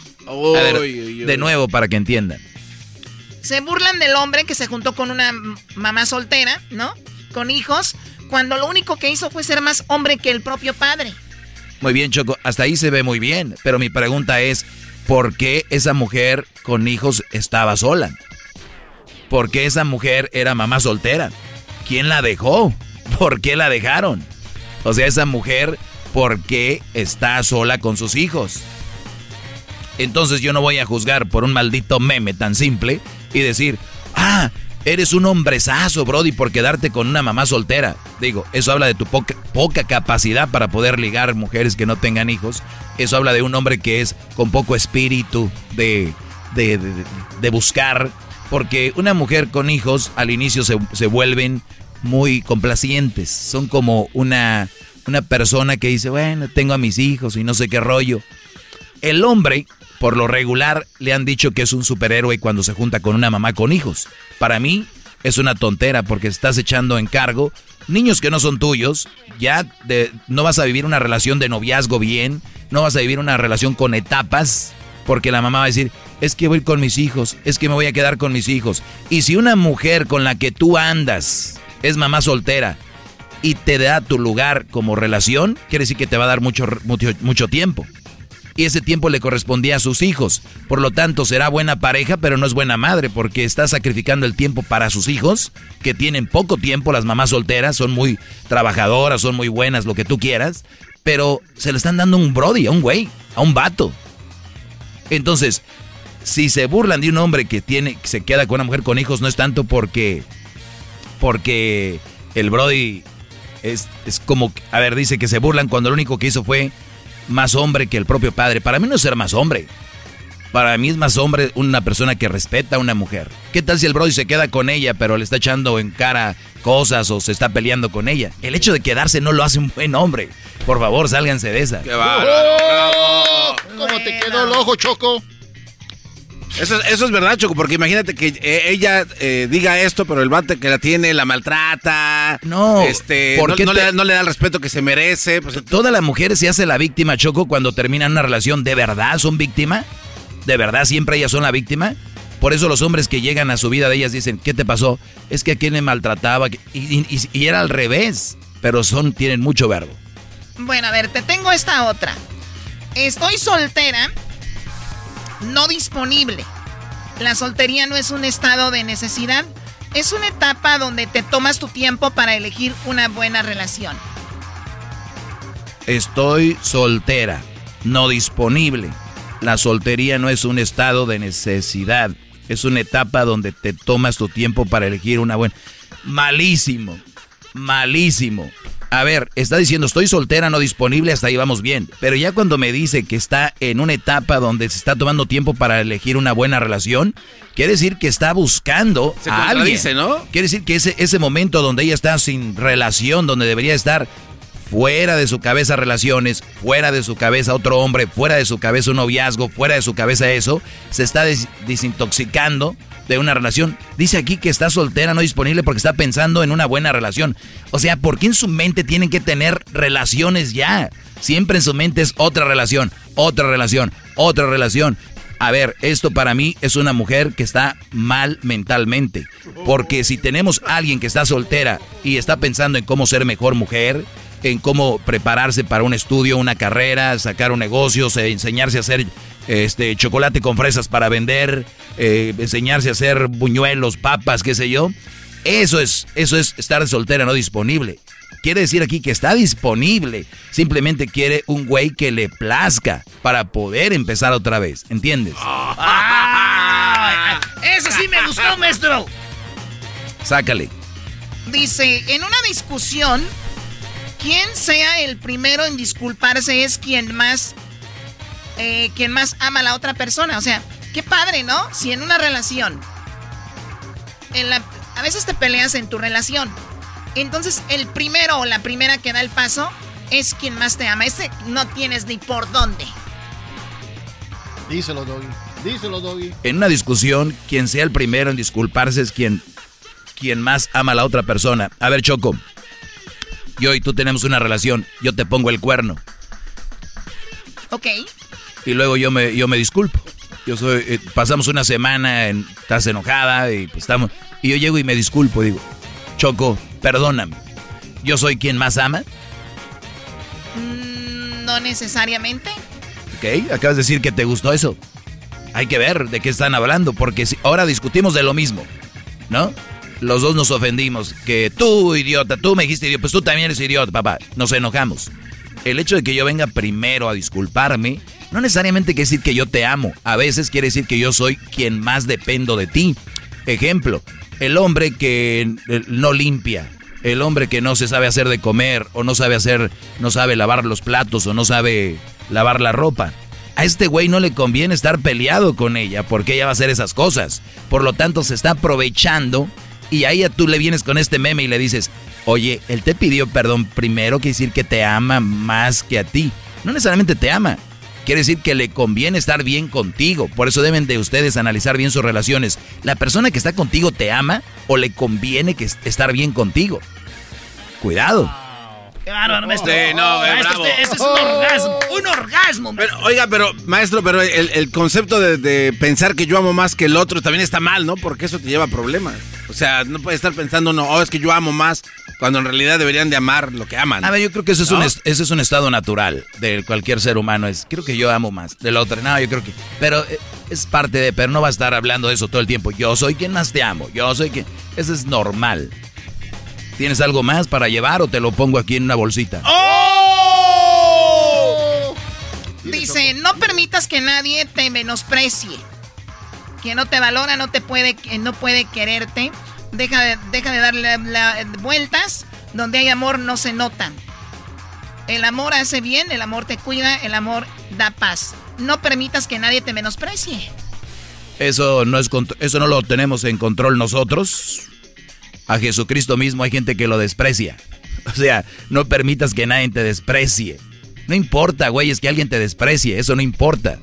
de nuevo para que entiendan. Se burlan del hombre que se juntó con una mamá soltera, ¿no? Con hijos, cuando lo único que hizo fue ser más hombre que el propio padre. Muy bien, Choco, hasta ahí se ve muy bien, pero mi pregunta es, ¿por qué esa mujer con hijos estaba sola? ¿Por qué esa mujer era mamá soltera? ¿Quién la dejó? ¿Por qué la dejaron? O sea, esa mujer, ¿por qué está sola con sus hijos? Entonces yo no voy a juzgar por un maldito meme tan simple y decir, ah, Eres un hombrezazo, Brody, por quedarte con una mamá soltera. Digo, eso habla de tu poca, capacidad para poder ligar mujeres que no tengan hijos. Eso habla de un hombre que es con poco espíritu de, de, buscar. Porque una mujer con hijos al inicio se, se vuelven muy complacientes. Son como una, una persona que dice, bueno, tengo a mis hijos y no sé qué rollo. El hombre por lo regular le han dicho que es un superhéroe cuando se junta con una mamá con hijos. Para mí es una tontera porque estás echando en cargo niños que no son tuyos, ya no vas a vivir una relación de noviazgo bien, No vas a vivir una relación con etapas porque la mamá va a decir, es que voy con mis hijos, es que me voy a quedar con mis hijos. Y si una mujer con la que tú andas es mamá soltera y te da tu lugar como relación, quiere decir que te va a dar mucho, mucho, tiempo y ese tiempo le correspondía a sus hijos. Por lo tanto, será buena pareja, pero no es buena madre, porque está sacrificando el tiempo para sus hijos, que tienen poco tiempo, las mamás solteras, son muy trabajadoras, son muy buenas, lo que tú quieras, pero se le están dando un brody, a un güey, a un vato. Entonces, si se burlan de un hombre que tiene, que se queda con una mujer con hijos, no es tanto porque, porque el brody es, es como, a ver, dice que se burlan cuando lo único que hizo fue más hombre que el propio padre. Para mí no es ser más hombre. Para mí es más hombre una persona que respeta a una mujer. ¿Qué tal si el Brody se queda con ella, pero le está echando en cara cosas o se está peleando con ella? El hecho de quedarse no lo hace un buen hombre. Por favor, sálganse de esa. ¡Qué ¡Oh! ¿Cómo te quedó el ojo, Choco? Eso, eso es verdad, Choco, porque imagínate que eh, ella eh, diga esto, pero el bate que la tiene la maltrata. No, este, no, no, le, no, le, da el respeto que se merece. Pues, Todas las mujeres se hace la víctima, Choco, cuando terminan una relación. ¿De verdad son víctima? ¿De verdad siempre ellas son la víctima? Por eso los hombres que llegan a su vida de ellas dicen, ¿qué te pasó? Es que a quien le maltrataba. Y, y, y era al revés. Pero son, tienen mucho verbo. Bueno, a ver, te tengo esta otra. Estoy soltera no disponible. La soltería no es un estado de necesidad, es una etapa donde te tomas tu tiempo para elegir una buena relación. Estoy soltera, no disponible. La soltería no es un estado de necesidad, es una etapa donde te tomas tu tiempo para elegir una buena... Malísimo, malísimo. A ver, está diciendo estoy soltera, no disponible, hasta ahí vamos bien. Pero ya cuando me dice que está en una etapa donde se está tomando tiempo para elegir una buena relación, quiere decir que está buscando se a alguien. ¿no? Quiere decir que ese, ese momento donde ella está sin relación, donde debería estar fuera de su cabeza relaciones, fuera de su cabeza otro hombre, fuera de su cabeza un noviazgo, fuera de su cabeza eso, se está des desintoxicando de una relación. Dice aquí que está soltera, no disponible porque está pensando en una buena relación. O sea, ¿por qué en su mente tienen que tener relaciones ya? Siempre en su mente es otra relación, otra relación, otra relación. A ver, esto para mí es una mujer que está mal mentalmente. Porque si tenemos a alguien que está soltera y está pensando en cómo ser mejor mujer, en cómo prepararse para un estudio, una carrera, sacar un negocio, enseñarse a hacer este chocolate con fresas para vender, eh, enseñarse a hacer buñuelos, papas, qué sé yo. Eso es, eso es estar soltera, no disponible. Quiere decir aquí que está disponible. Simplemente quiere un güey que le plazca para poder empezar otra vez. ¿Entiendes? Ah, eso sí me gustó, maestro. Sácale. Dice, en una discusión, quien sea el primero en disculparse es quien más, eh, quien más ama a la otra persona. O sea, qué padre, ¿no? Si en una relación, en la, a veces te peleas en tu relación. Entonces, el primero o la primera que da el paso es quien más te ama. Ese no tienes ni por dónde. Díselo, Doggy. Díselo, Doggy. En una discusión, quien sea el primero en disculparse es quien, quien más ama a la otra persona. A ver, Choco. Yo y tú tenemos una relación. Yo te pongo el cuerno. Ok. Y luego yo me, yo me disculpo. Yo soy, eh, pasamos una semana, en, estás enojada y pues estamos. Y yo llego y me disculpo, digo, Choco, perdóname. ¿Yo soy quien más ama? Mm, no necesariamente. Ok, acabas de decir que te gustó eso. Hay que ver de qué están hablando, porque si, ahora discutimos de lo mismo, ¿no? Los dos nos ofendimos, que tú, idiota, tú me dijiste idiota, pues tú también eres idiota, papá. Nos enojamos. El hecho de que yo venga primero a disculparme, no necesariamente quiere decir que yo te amo. A veces quiere decir que yo soy quien más dependo de ti. Ejemplo, el hombre que no limpia, el hombre que no se sabe hacer de comer, o no sabe hacer, no sabe lavar los platos, o no sabe lavar la ropa. A este güey no le conviene estar peleado con ella, porque ella va a hacer esas cosas. Por lo tanto, se está aprovechando y a ella tú le vienes con este meme y le dices, oye, él te pidió perdón primero, quiere decir que te ama más que a ti. No necesariamente te ama, quiere decir que le conviene estar bien contigo. Por eso deben de ustedes analizar bien sus relaciones. ¿La persona que está contigo te ama o le conviene que estar bien contigo? Cuidado. Qué bárbaro, maestro. Sí, no, eh, Maestro, bravo. este, este es un orgasmo. Un orgasmo, Pero, maestro. oiga, pero, maestro, pero el, el concepto de, de pensar que yo amo más que el otro también está mal, ¿no? Porque eso te lleva a problemas. O sea, no puede estar pensando, no, oh, es que yo amo más, cuando en realidad deberían de amar lo que aman. A ver, yo creo que ese es, un, ese es un estado natural de cualquier ser humano. Es, creo que yo amo más del otro. No, yo creo que... Pero eh, es parte de... Pero no va a estar hablando de eso todo el tiempo. Yo soy quien más te amo. Yo soy quien... Eso es normal. ¿Tienes algo más para llevar o te lo pongo aquí en una bolsita? ¡Oh! Dice, no permitas que nadie te menosprecie. Quien no te valora no te puede, que no puede quererte. Deja de, deja de darle la- vueltas. Donde hay amor no se notan. El amor hace bien, el amor te cuida, el amor da paz. No permitas que nadie te menosprecie. Eso no, es eso no lo tenemos en control nosotros. A Jesucristo mismo hay gente que lo desprecia. O sea, no permitas que nadie te desprecie. No importa, güey, es que alguien te desprecie. Eso no importa.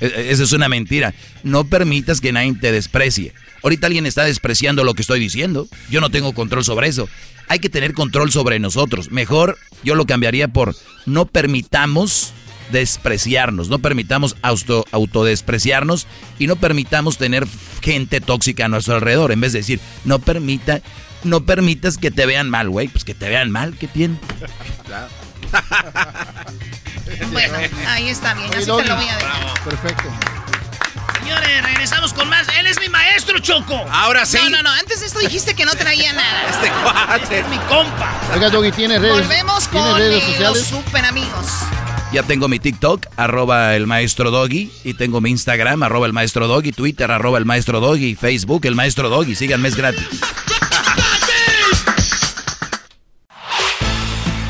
E- e- Eso es una mentira. No permitas que nadie te desprecie. Ahorita alguien está despreciando lo que estoy diciendo. Yo no tengo control sobre eso. Hay que tener control sobre nosotros. Mejor yo lo cambiaría por no permitamos despreciarnos, no permitamos auto, autodespreciarnos y no permitamos tener gente tóxica a nuestro alrededor. En vez de decir, no permita, no permitas que te vean mal, güey. Pues que te vean mal, ¿qué tiene? Bueno, ahí está bien, así te lo voy a dejar. Perfecto. Señores, regresamos con más. Él es mi maestro, Choco. Ahora sí. No, no, no, antes de esto dijiste que no traía nada. Este cuate. Este es mi compa. Oiga, Doggy, ¿tiene redes, Volvemos ¿tiene con redes eh, los super amigos. Ya tengo mi TikTok, arroba el maestro Doggy, y tengo mi Instagram, arroba el maestro Doggy, Twitter, arroba el maestro Doggy, Facebook, el maestro Doggy. Síganme, es gratis.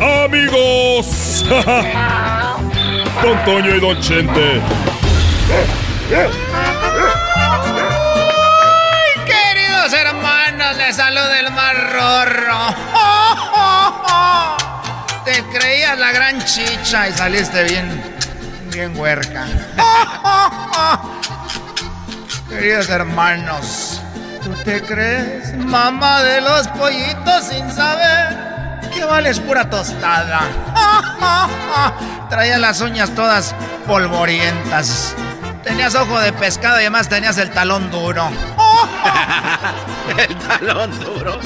amigos. Don Toño y Don Chente. Queridos hermanos, les saluda el marrorro. Te creías la gran chicha y saliste bien, bien huerca. Queridos hermanos, ¿tú te crees mamá de los pollitos sin saber que vales pura tostada? Traías las uñas todas polvorientas. Tenías ojo de pescado y además tenías el talón duro. El talón duro.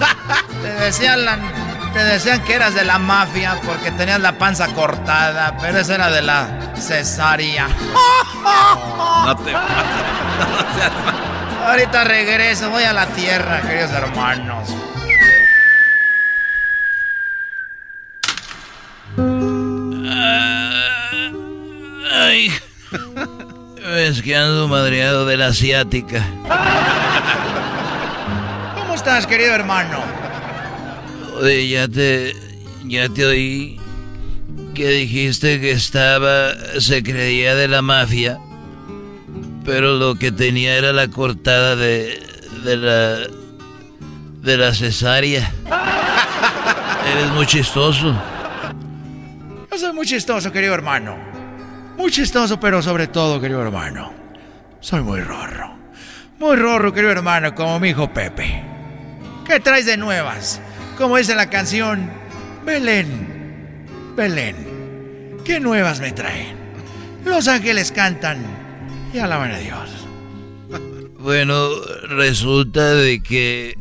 Te decían, la- te decían que eras de la mafia porque tenías la panza cortada, pero eso era de la cesárea. No te Ahorita regreso, voy a la tierra, queridos hermanos. Ay, es que ando madreado de la asiática. ¿Cómo estás, querido hermano? Oye, ya te, ya te oí que dijiste que estaba, se creía de la mafia, pero lo que tenía era la cortada de, de la, de la cesárea. Eres muy chistoso. Yo soy muy chistoso, querido hermano. Muy chistoso, pero sobre todo, querido hermano. Soy muy rorro. Muy rorro, querido hermano, como mi hijo Pepe. ¿Qué traes de nuevas? Como dice la canción, Belén, Belén. ¿Qué nuevas me traen? Los ángeles cantan y alaban a Dios. Bueno, resulta de que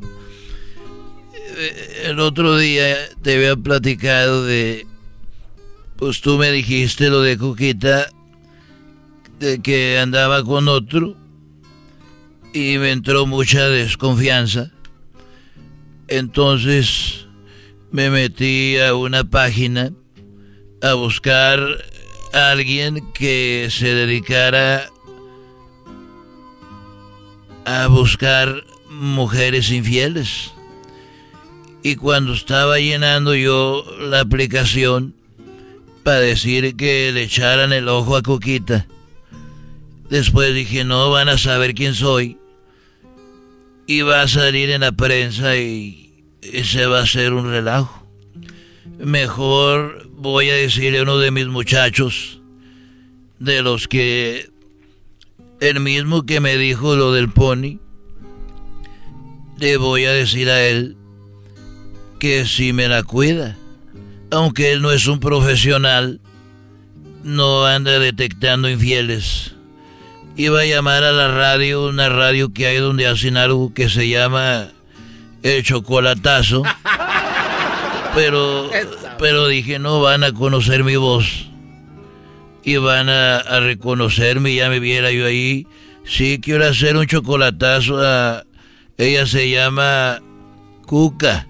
eh, el otro día te había platicado de, pues tú me dijiste lo de Cuquita, de que andaba con otro y me entró mucha desconfianza. Entonces me metí a una página a buscar a alguien que se dedicara a buscar mujeres infieles. Y cuando estaba llenando yo la aplicación, para decir que le echaran el ojo a Cuquita. Después dije, no van a saber quién soy. Y va a salir en la prensa y ese va a ser un relajo. Mejor voy a decirle a uno de mis muchachos, de los que el mismo que me dijo lo del pony, le voy a decir a él que si me la cuida, aunque él no es un profesional, no anda detectando infieles. Iba a llamar a la radio, una radio que hay donde hacen algo que se llama el chocolatazo. Pero, pero dije, no van a conocer mi voz. Y van a, a reconocerme, ya me viera yo ahí. Sí, quiero hacer un chocolatazo a... Ella se llama Cuca.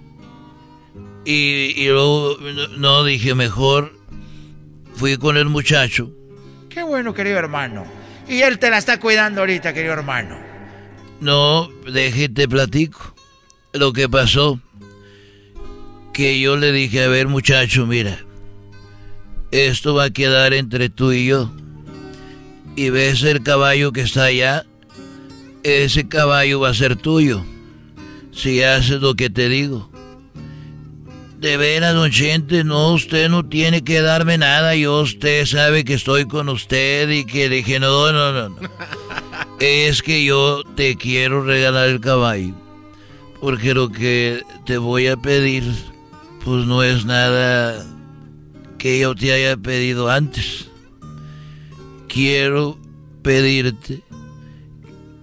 Y, y luego, no, dije, mejor fui con el muchacho. Qué bueno, querido hermano. Y él te la está cuidando ahorita, querido hermano. No, déjete platico. Lo que pasó, que yo le dije, a ver muchacho, mira, esto va a quedar entre tú y yo. Y ves el caballo que está allá, ese caballo va a ser tuyo. Si haces lo que te digo. De veras, don Chente, no, usted no tiene que darme nada. Yo, usted sabe que estoy con usted y que dije, no, no, no, no. Es que yo te quiero regalar el caballo. Porque lo que te voy a pedir, pues no es nada que yo te haya pedido antes. Quiero pedirte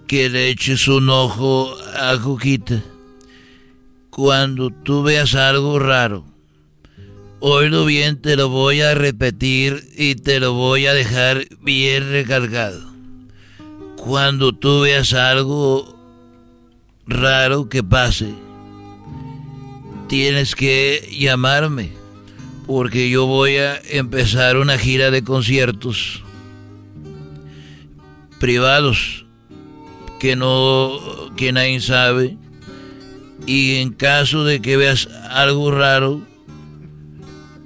que le eches un ojo a Juquita cuando tú veas algo raro, oílo bien, te lo voy a repetir y te lo voy a dejar bien recargado. Cuando tú veas algo raro que pase, tienes que llamarme, porque yo voy a empezar una gira de conciertos privados que no, que nadie sabe y en caso de que veas algo raro,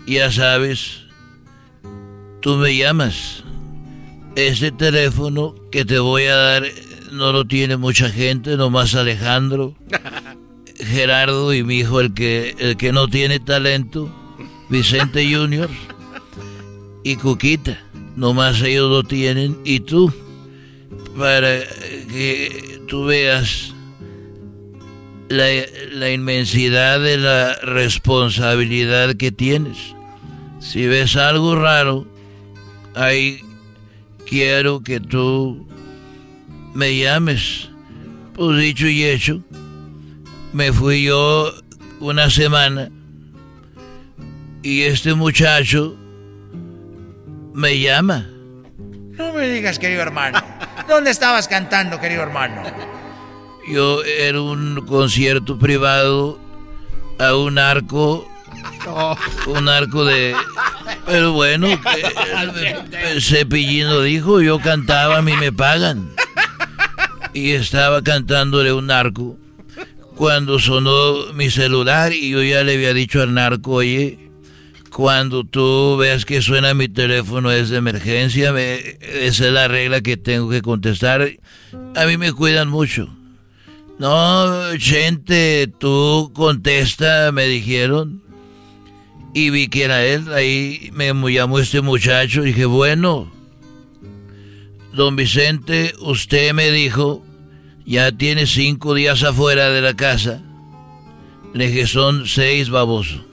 ya sabes, tú me llamas. Ese teléfono que te voy a dar no lo tiene mucha gente, nomás Alejandro, Gerardo y mi hijo, el que, el que no tiene talento, Vicente Junior y Cuquita. Nomás ellos lo tienen y tú, para que tú veas la, inmensidad de la responsabilidad que tienes. Si ves algo raro, ahí quiero que tú me llames. Pues dicho y hecho, me fui yo una semana y este muchacho me llama. No me digas, querido hermano. ¿Dónde estabas cantando, querido hermano? Yo era un concierto privado a un arco un arco de pero bueno que, Cepillín dijo yo cantaba a mí me pagan. Y estaba cantándole un narco cuando sonó mi celular y yo ya le había dicho al narco oye cuando tú veas que suena mi teléfono es de emergencia esa es la regla que tengo que contestar. A mí me cuidan mucho no, gente, tú contesta, me dijeron. Y vi que era él. Ahí me llamó este muchacho. Y dije, bueno, don Vicente, usted me dijo, ya tiene cinco días afuera de la casa. Le dije, son seis, baboso.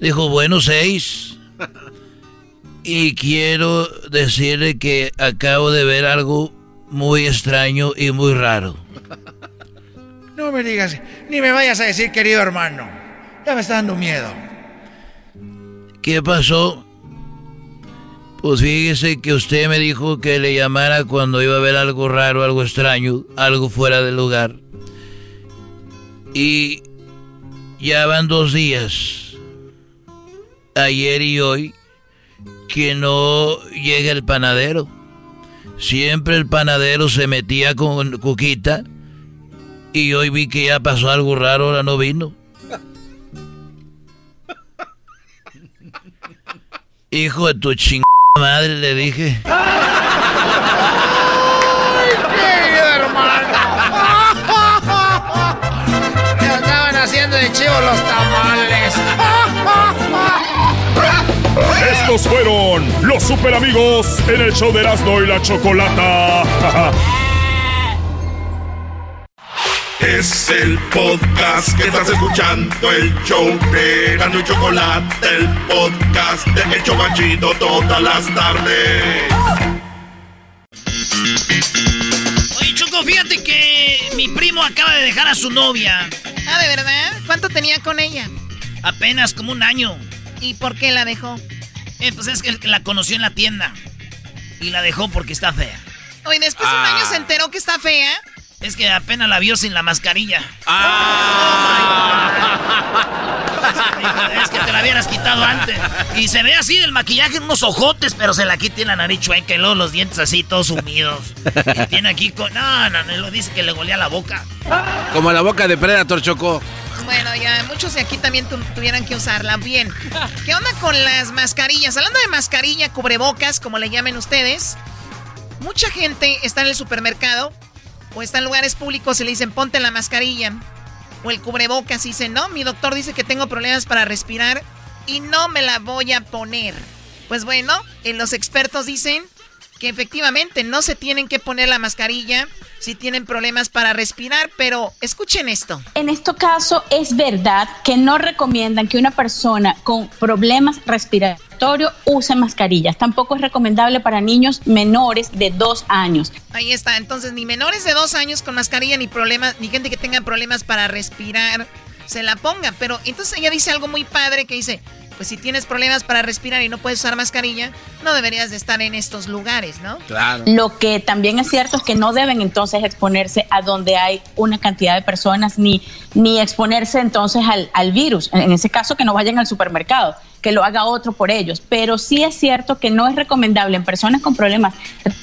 Dijo, bueno, seis. Y quiero decirle que acabo de ver algo muy extraño y muy raro. No me digas, ni me vayas a decir, querido hermano. Ya me está dando miedo. ¿Qué pasó? Pues fíjese que usted me dijo que le llamara cuando iba a ver algo raro, algo extraño, algo fuera de lugar. Y ya van dos días, ayer y hoy, que no llega el panadero. Siempre el panadero se metía con Cuquita y hoy vi que ya pasó algo raro, ahora no vino. Hijo de tu chingada madre, le dije. ¡Ay, querido hermano! Me andaban haciendo de chivo los tamales. Estos fueron los super amigos en el show de Erasmo y la Chocolata. Es el podcast que estás escuchando, el show de Erasmo y Chocolata, el podcast de El Chobachito todas las tardes. Oye, Choco, fíjate que mi primo acaba de dejar a su novia. Ah, ¿de verdad? ¿Cuánto tenía con ella? Apenas como un año. ¿Y por qué la dejó? Eh, pues es que la conoció en la tienda. Y la dejó porque está fea. Oye, después de un año se enteró que está fea. Es que apenas la vio sin la mascarilla. es que te la hubieras quitado antes. Y se ve así del maquillaje unos ojotes, pero se la quita y la nariz chueca y luego los dientes así todos sumidos. Y tiene aquí con. No, no, no, lo dice que le golea la boca. Como la boca de Predator Chocó. Bueno, ya muchos de aquí también tu- tuvieran que usarla. Bien. ¿Qué onda con las mascarillas? Hablando de mascarilla, cubrebocas, como le llamen ustedes. Mucha gente está en el supermercado o está en lugares públicos y le dicen ponte la mascarilla o el cubrebocas y dicen no, mi doctor dice que tengo problemas para respirar y no me la voy a poner. Pues bueno, eh, los expertos dicen que efectivamente no se tienen que poner la mascarilla si tienen problemas para respirar, pero escuchen esto. En este caso es verdad que no recomiendan que una persona con problemas respiratorios use mascarillas. Tampoco es recomendable para niños menores de dos años. Ahí está, entonces ni menores de dos años con mascarilla ni problemas, ni gente que tenga problemas para respirar se la ponga. Pero entonces ella dice algo muy padre que dice, pues si tienes problemas para respirar y no puedes usar mascarilla, no deberías de estar en estos lugares, ¿no? Claro. Lo que también es cierto es que no deben entonces exponerse a donde hay una cantidad de personas ni, ni exponerse entonces al, al virus. En ese caso que no vayan al supermercado, que lo haga otro por ellos. Pero sí es cierto que no es recomendable en personas con problemas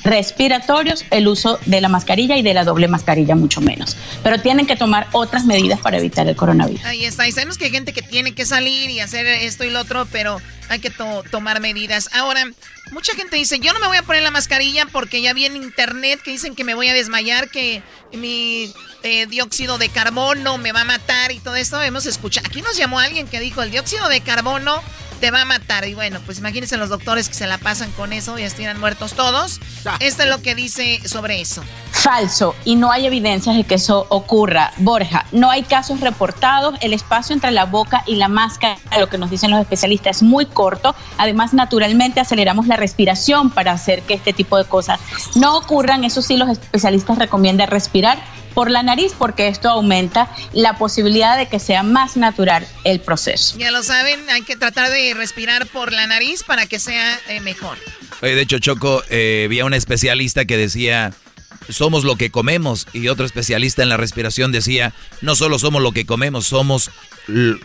respiratorios el uso de la mascarilla y de la doble mascarilla mucho menos. Pero tienen que tomar otras medidas para evitar el coronavirus. Ahí está, y sabemos que hay gente que tiene que salir y hacer esto y lo otro, pero hay que to- tomar medidas. Ahora, mucha gente dice, yo no me voy a poner la mascarilla porque ya vi en internet que dicen que me voy a desmayar, que mi eh, dióxido de carbono me va a matar y todo esto. Hemos escuchado, aquí nos llamó alguien que dijo, el dióxido de carbono te va a matar. Y bueno, pues imagínense los doctores que se la pasan con eso y estuvieran muertos todos. Esto es lo que dice sobre eso. Falso y no hay evidencias de que eso ocurra. Borja, no hay casos reportados. El espacio entre la boca y la máscara, lo que nos dicen los especialistas, es muy corto. Además, naturalmente aceleramos la respiración para hacer que este tipo de cosas no ocurran. Eso sí, los especialistas recomiendan respirar por la nariz porque esto aumenta la posibilidad de que sea más natural el proceso. Ya lo saben, hay que tratar de respirar por la nariz para que sea eh, mejor. Oye, de hecho, Choco, eh, vi a un especialista que decía, somos lo que comemos. Y otro especialista en la respiración decía, no solo somos lo que comemos, somos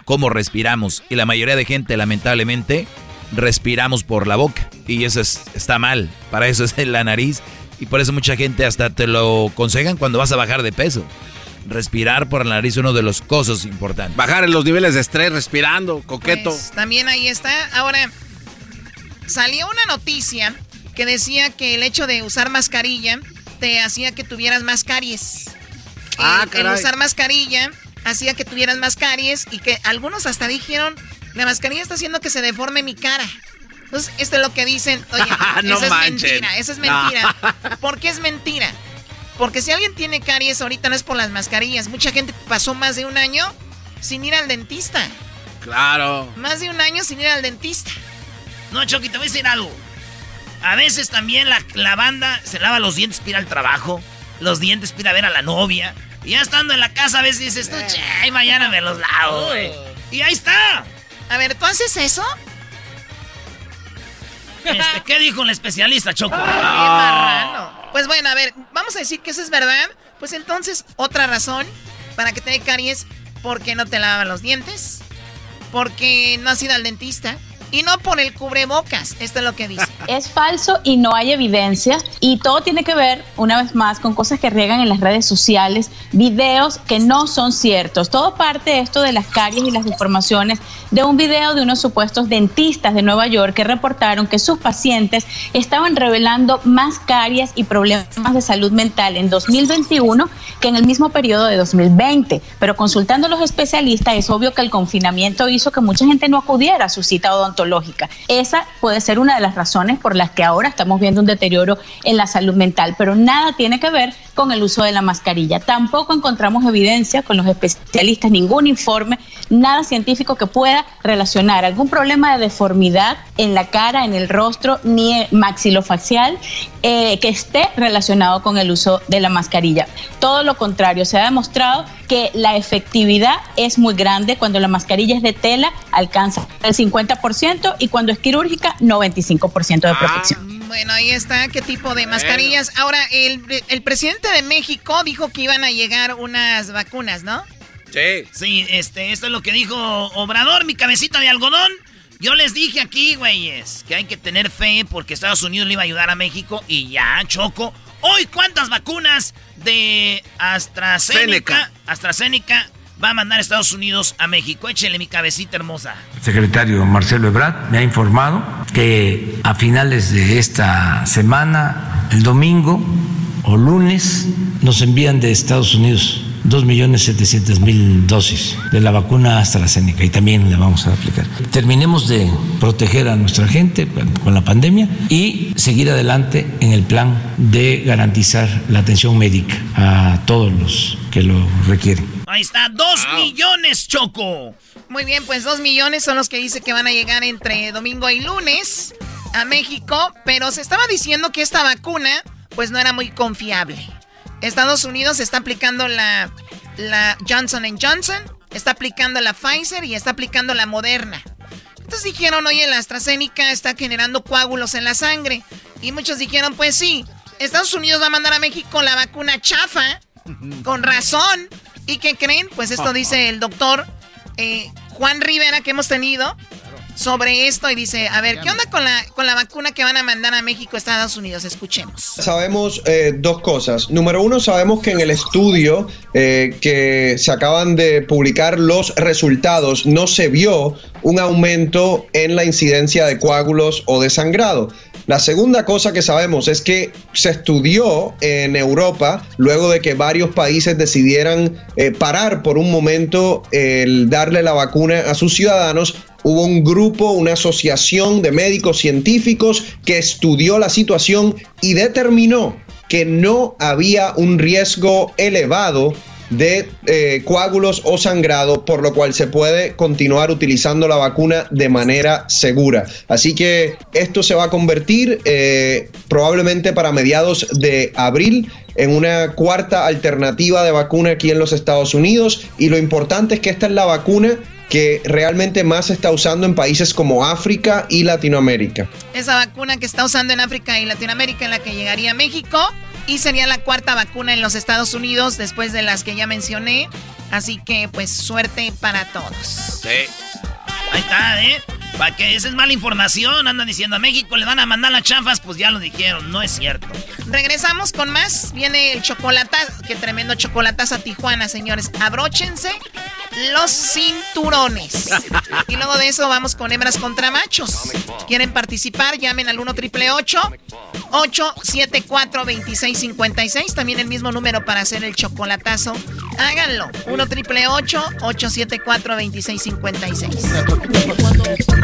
cómo respiramos. Y la mayoría de gente, lamentablemente, respiramos por la boca. Y eso es- está mal. Para eso es en la nariz. Y por eso mucha gente hasta te lo aconsejan cuando vas a bajar de peso. Respirar por la nariz es uno de los cosas importantes. Bajar en los niveles de estrés respirando, coqueto. Pues, también ahí está. Ahora, salió una noticia que decía que el hecho de usar mascarilla te hacía que tuvieras más caries. Ah, el, el usar mascarilla hacía que tuvieras más caries y que algunos hasta dijeron, la mascarilla está haciendo que se deforme mi cara. Entonces, esto es lo que dicen. Oye, No eso es mentira, eso es No. mentira. ¿Por qué es mentira? Porque si alguien tiene caries ahorita no es por las mascarillas. Mucha gente pasó más de un año sin ir al dentista. Claro. Más de un año sin ir al dentista. No, Choqui, te voy a decir algo. A veces también la, la banda se lava los dientes para ir al trabajo, los dientes para ir a ver a la novia. Y ya estando en la casa a veces dices tú, che, ay, mañana me los lavo. güey". Y ahí está. A ver, ¿tú haces eso? Este, ¿Qué dijo el especialista, Choco? Qué marrano. Pues bueno, a ver, vamos a decir que eso es verdad. Pues entonces, otra razón para que te dé caries, porque no te lavan los dientes, porque no has ido al dentista y no por el cubrebocas. Esto es lo que dice. Es falso y no hay evidencia y todo tiene que ver, una vez más, con cosas que riegan en las redes sociales, videos que no son ciertos. Todo parte de esto de las caries y las deformaciones de un video de unos supuestos dentistas de Nueva York que reportaron que sus pacientes estaban revelando más caries y problemas de salud mental en 2021 que en el mismo periodo de 2020. Pero consultando a los especialistas es obvio que el confinamiento hizo que mucha gente no acudiera a su cita odontológica. Esa puede ser una de las razones por las que ahora estamos viendo un deterioro en la salud mental, pero nada tiene que ver con el uso de la mascarilla. Tampoco encontramos evidencia con los especialistas, ningún informe, nada científico que pueda relacionar algún problema de deformidad en la cara, en el rostro, ni maxilofacial eh, que esté relacionado con el uso de la mascarilla. Todo lo contrario, se ha demostrado que la efectividad es muy grande cuando la mascarilla es de tela, alcanza el 50% y cuando es quirúrgica, 95% de protección. Ah, bueno, ahí está, qué tipo de mascarillas. Ahora, el, el presidente de México dijo que iban a llegar unas vacunas, ¿no? Sí. Sí, este, esto es lo que dijo Obrador, mi cabecita de algodón. Yo les dije aquí, güeyes, que hay que tener fe porque Estados Unidos le iba a ayudar a México y ya, Choco. Hoy, ¿cuántas vacunas de AstraZeneca, AstraZeneca va a mandar Estados Unidos a México? Échele mi cabecita hermosa. El secretario Marcelo Ebrard me ha informado que a finales de esta semana, el domingo o lunes, nos envían de Estados Unidos 2.700.000 dosis de la vacuna AstraZeneca y también le vamos a aplicar. Terminemos de proteger a nuestra gente con la pandemia y seguir adelante en el plan de garantizar la atención médica a todos los que lo requieren. Ahí está, dos millones, Choco. Muy bien, pues dos millones son los que dice que van a llegar entre domingo y lunes a México, pero se estaba diciendo que esta vacuna pues no era muy confiable. Estados Unidos está aplicando la, la Johnson Johnson, está aplicando la Pfizer y está aplicando la Moderna. Entonces dijeron, oye, la AstraZeneca está generando coágulos en la sangre. Y muchos dijeron, pues sí, Estados Unidos va a mandar a México la vacuna chafa, con razón. ¿Y qué creen? Pues esto dice el doctor eh, Juan Rivera que hemos tenido sobre esto y dice, a ver, ¿qué onda con la, con la vacuna que van a mandar a México, Estados Unidos? Escuchemos. Sabemos eh, dos cosas. Número uno, sabemos que en el estudio eh, que se acaban de publicar los resultados no se vio un aumento en la incidencia de coágulos o de sangrado. La segunda cosa que sabemos es que se estudió en Europa luego de que varios países decidieran eh, parar por un momento el darle la vacuna a sus ciudadanos. Hubo un grupo, una asociación de médicos científicos que estudió la situación y determinó que no había un riesgo elevado de eh, coágulos o sangrado, por lo cual se puede continuar utilizando la vacuna de manera segura. Así que esto se va a convertir eh, probablemente para mediados de abril en una cuarta alternativa de vacuna aquí en los Estados Unidos y lo importante es que esta es la vacuna que realmente más se está usando en países como África y Latinoamérica. Esa vacuna que está usando en África y Latinoamérica en la que llegaría a México y sería la cuarta vacuna en los Estados Unidos después de las que ya mencioné. Así que pues suerte para todos. Sí. Ahí está, ¿eh? Para que esa es mala información, andan diciendo a México le van a mandar las chafas, pues ya lo dijeron, no es cierto. Regresamos con más. Viene el chocolatazo, qué tremendo chocolatazo a Tijuana, señores. Abróchense los cinturones. Y luego de eso vamos con hembras contra machos. ¿Quieren participar? Llamen al 1 triple 874 2656. También el mismo número para hacer el chocolatazo. Háganlo. 1 triple 874 2656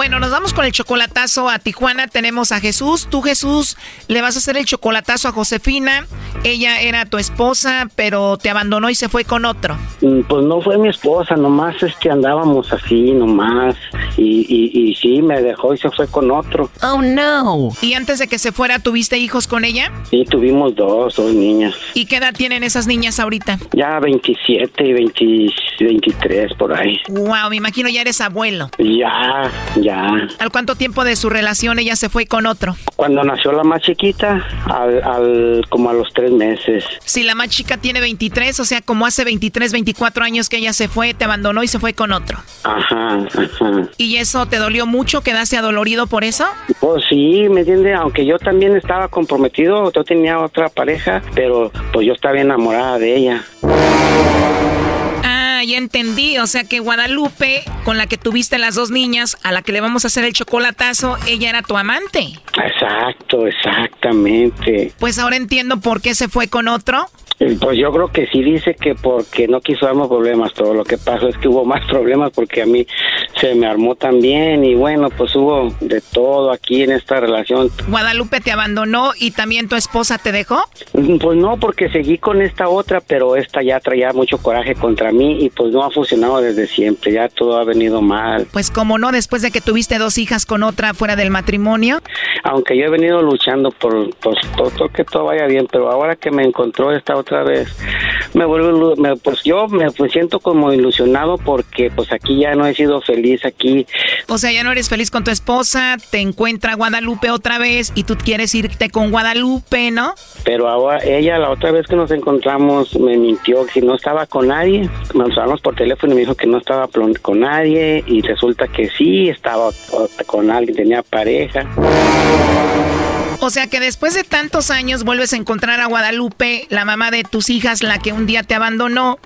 Bueno, nos vamos con el chocolatazo a Tijuana. Tenemos a Jesús. Tú, Jesús, le vas a hacer el chocolatazo a Josefina. Ella era tu esposa, pero te abandonó y se fue con otro. Mm, Pues no fue mi esposa, nomás es que andábamos así, nomás. Y, y, y sí, me dejó y se fue con otro. Oh, no. ¿Y antes de que se fuera, tuviste hijos con ella? Sí, tuvimos dos, dos niñas. ¿Y qué edad tienen esas niñas ahorita? Ya 27 y 20 23 por ahí. Wow, me imagino ya eres abuelo. Ya, ya. ¿Al cuánto tiempo de su relación ella se fue con otro? Cuando nació la más chiquita, al, al como a los tres meses. Si la más chica tiene 23, o sea, como hace 23, 24 años que ella se fue, te abandonó y se fue con otro. Ajá, ajá. ¿Y eso te dolió mucho? ¿Quedaste adolorido por eso? Pues sí, me entiende, aunque yo también estaba comprometido, yo tenía otra pareja, pero pues yo estaba enamorada de ella. Ah, ya entendí. O sea que Guadalupe, con la que tuviste las dos niñas, a la que le vamos a hacer el chocolatazo, ella era tu amante. Exacto, exactamente. Pues ahora entiendo por qué se fue con otro. Pues yo creo que sí dice que porque no quiso darme problemas, todo lo que pasó es que hubo más problemas porque a mí se me armó también y bueno, pues hubo de todo aquí en esta relación. Guadalupe te abandonó y también tu esposa te dejó. Pues no, porque seguí con esta otra, pero esta ya traía mucho coraje contra mí y pues no ha funcionado desde siempre, ya todo ha venido mal. Pues como no, después de que tuviste dos hijas con otra fuera del matrimonio. Aunque yo he venido luchando por, pues, por, por que todo vaya bien, pero ahora que me encontró esta otra vez, me vuelvo, me- pues yo me pues, siento como ilusionado porque pues aquí ya no he sido feliz aquí. O sea, ya no eres feliz con tu esposa, te encuentra Guadalupe otra vez y tú quieres irte con Guadalupe, ¿no? Pero ahora ella, la otra vez que nos encontramos, me mintió que no estaba con nadie. Nos hablamos por teléfono y me dijo que no estaba con nadie. Y resulta que sí, estaba con alguien, tenía pareja. O sea que después de tantos años vuelves a encontrar a Guadalupe, la mamá de tus hijas, la que un día te abandonó.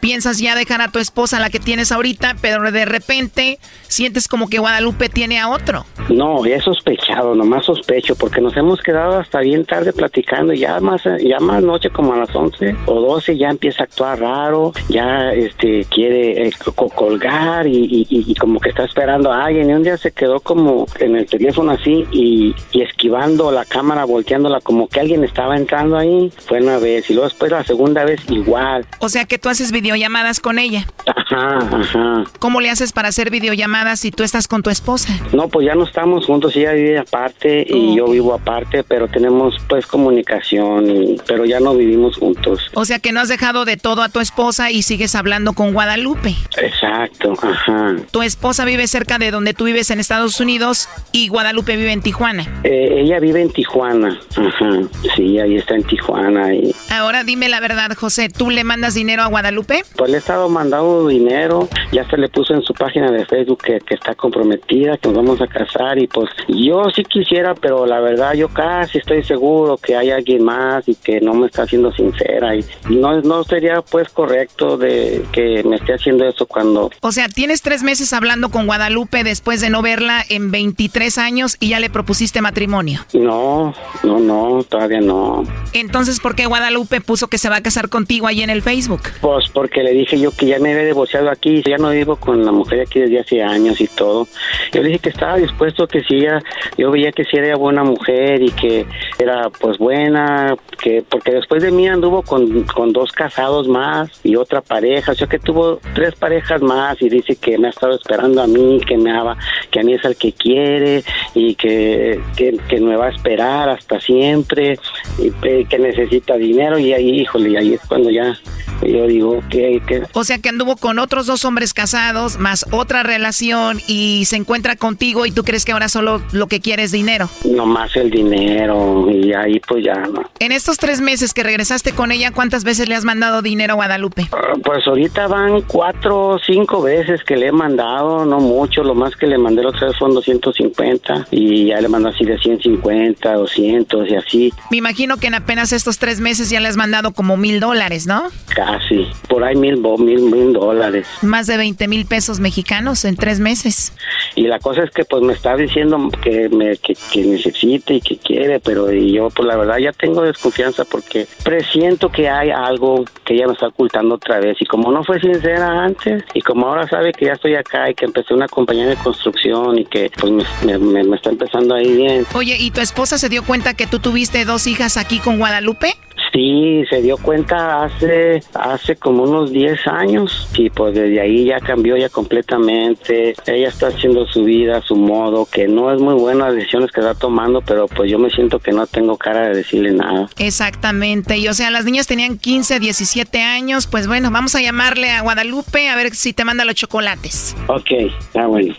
Piensas ya dejar a tu esposa, la que tienes ahorita, pero de repente sientes como que Guadalupe tiene a otro. No, he sospechado, nomás sospecho, porque nos hemos quedado hasta bien tarde platicando. y Ya más, ya más noche, como a las 11 o 12, ya empieza a actuar raro. Ya este quiere eh, co- colgar y, y- y- y como que está esperando a alguien. Y un día se quedó como en el teléfono así y, y esquivando la cámara, volteándola, como que alguien estaba entrando ahí. Fue una vez y luego después la segunda vez igual. O sea que tú haces videollamadas con ella. Ajá, ajá. ¿Cómo le haces para hacer videollamadas si tú estás con tu esposa? No, pues ya no estamos juntos, ella vive aparte y yo vivo aparte, pero tenemos pues comunicación, y- pero ya no vivimos juntos. O sea que no has dejado de todo a tu esposa y sigues hablando con Guadalupe. Exacto, ajá. Tu esposa vive cerca de donde tú vives en Estados Unidos y Guadalupe vive en Tijuana. Eh, ella vive en Tijuana, ajá. Sí, ahí está en Tijuana y Ahora dime la verdad, José, ¿tú le mandas dinero a Guadalupe? Pues le he estado mandando dinero, ya se le puso en su página de Facebook que, que está comprometida, que nos vamos a casar y pues yo sí quisiera, pero la verdad yo casi estoy seguro que hay alguien más y que no me está haciendo sincera y no, no sería pues correcto de que me esté haciendo eso cuando O sea, tienes tres meses hablando con Guadalupe después de no verla en 23 años y ya le propusiste matrimonio. no, no, no, todavía no. Entonces, ¿por qué Guadalupe puso que se va a casar contigo ahí en el Facebook? Pues porque le dije yo que ya me había divorciado aquí, ya no vivo con la mujer aquí desde hace años y todo. Yo le dije que estaba dispuesto, que si ella, yo veía que si era buena mujer y que era pues buena, que porque después de mí anduvo con, con dos casados más y otra pareja, o sea que tuvo tres parejas más y dice que me ha estado esperando a mí, que me ama, que a mí es el que quiere y que, que, me va a esperar hasta siempre y que necesita dinero y ahí, híjole, y ahí es cuando ya yo digo que, que... O sea que anduvo con otros dos hombres casados, más otra relación y se encuentra contigo y tú crees que ahora solo lo que quiere es dinero. No más el dinero y ahí pues ya no. En estos tres meses que regresaste con ella, ¿cuántas veces le has mandado dinero a Guadalupe? Ah, pues ahorita van cuatro o cinco veces que le he mandado, no mucho, lo más que le mandé los tres son 250 y ya le mando así de 150, 200 y así. Me imagino que en apenas estos tres meses ya le has mandado como mil dólares, ¿no? Casi, por ahí mil, mil, mil dólares. Más de 20 mil pesos mexicanos en tres meses. Y la cosa es que pues me está diciendo que, me, que, necesite y que quiere, pero yo pues la verdad ya tengo desconfianza porque presiento que hay algo que ella me está ocultando otra vez. Y como no fue sincera antes, y como ahora sabe que ya estoy acá y que empecé una compañía de construcción y que pues me, me, me está empezando ahí bien. Oye, ¿y tu esposa se dio cuenta que tú tuviste dos hijas aquí con Guadalupe? Sí, se dio cuenta hace hace como unos 10 años y pues desde ahí ya cambió ya completamente. Ella está haciendo su vida a su modo, que no es muy buena las decisiones que está tomando, pero pues yo me siento que no tengo cara de decirle nada. Exactamente, y o sea, las niñas tenían 15, 17 años, pues bueno, vamos a llamarle a Guadalupe a ver si te manda los chocolates. Ok, está bueno.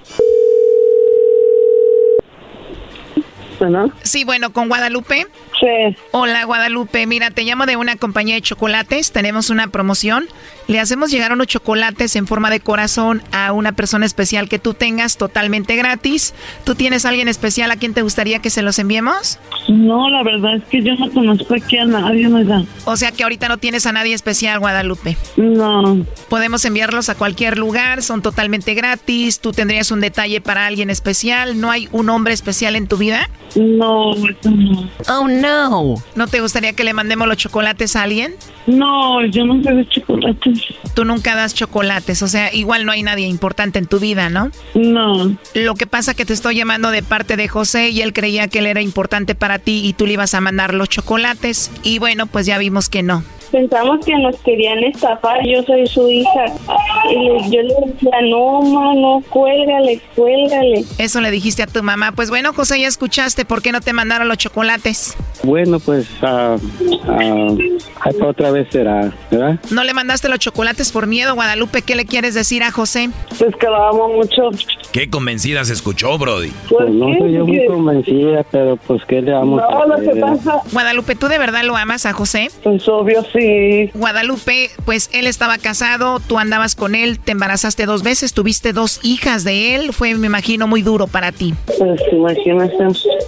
Sí, bueno, con Guadalupe. Hola, Guadalupe. Mira, te llamo de una compañía de chocolates. Tenemos una promoción. Le hacemos llegar unos chocolates en forma de corazón a una persona especial que tú tengas totalmente gratis. ¿Tú tienes alguien especial a quien te gustaría que se los enviemos? No, la verdad es que yo no conozco aquí a nadie, ¿verdad? O sea que ahorita no tienes a nadie especial, Guadalupe. No. Podemos enviarlos a cualquier lugar, son totalmente gratis. ¿Tú tendrías un detalle para alguien especial? ¿No hay un hombre especial en tu vida? No, eso no. Oh, no. ¿No te gustaría que le mandemos los chocolates a alguien? No, yo nunca doy chocolates. Tú nunca das chocolates, o sea, igual no hay nadie importante en tu vida, ¿no? No. Lo que pasa que te estoy llamando de parte de José y él creía que él era importante para ti y tú le ibas a mandar los chocolates. Y bueno, pues ya vimos que no. Pensamos que nos querían estafar, yo soy su hija. Y yo le decía, no, no, cuélgale, cuélgale. Eso le dijiste a tu mamá. Pues bueno, José, ya escuchaste, ¿por qué no te mandaron los chocolates? Bueno, pues uh, otra vez será, ¿verdad? ¿No le mandaste los chocolates por miedo, Guadalupe? ¿Qué le quieres decir a José? Pues que lo amo mucho. Qué convencida se escuchó, Brody. Pues, pues no soy yo muy convencida, pero pues ¿qué le vamos no, lo que pasa... Guadalupe, ¿tú de verdad lo amas a José? Pues obvio, sí. Guadalupe, pues él estaba casado, tú andabas con él, te embarazaste dos veces, tuviste dos hijas de él, fue, me imagino, muy duro para ti. Pues imagínate.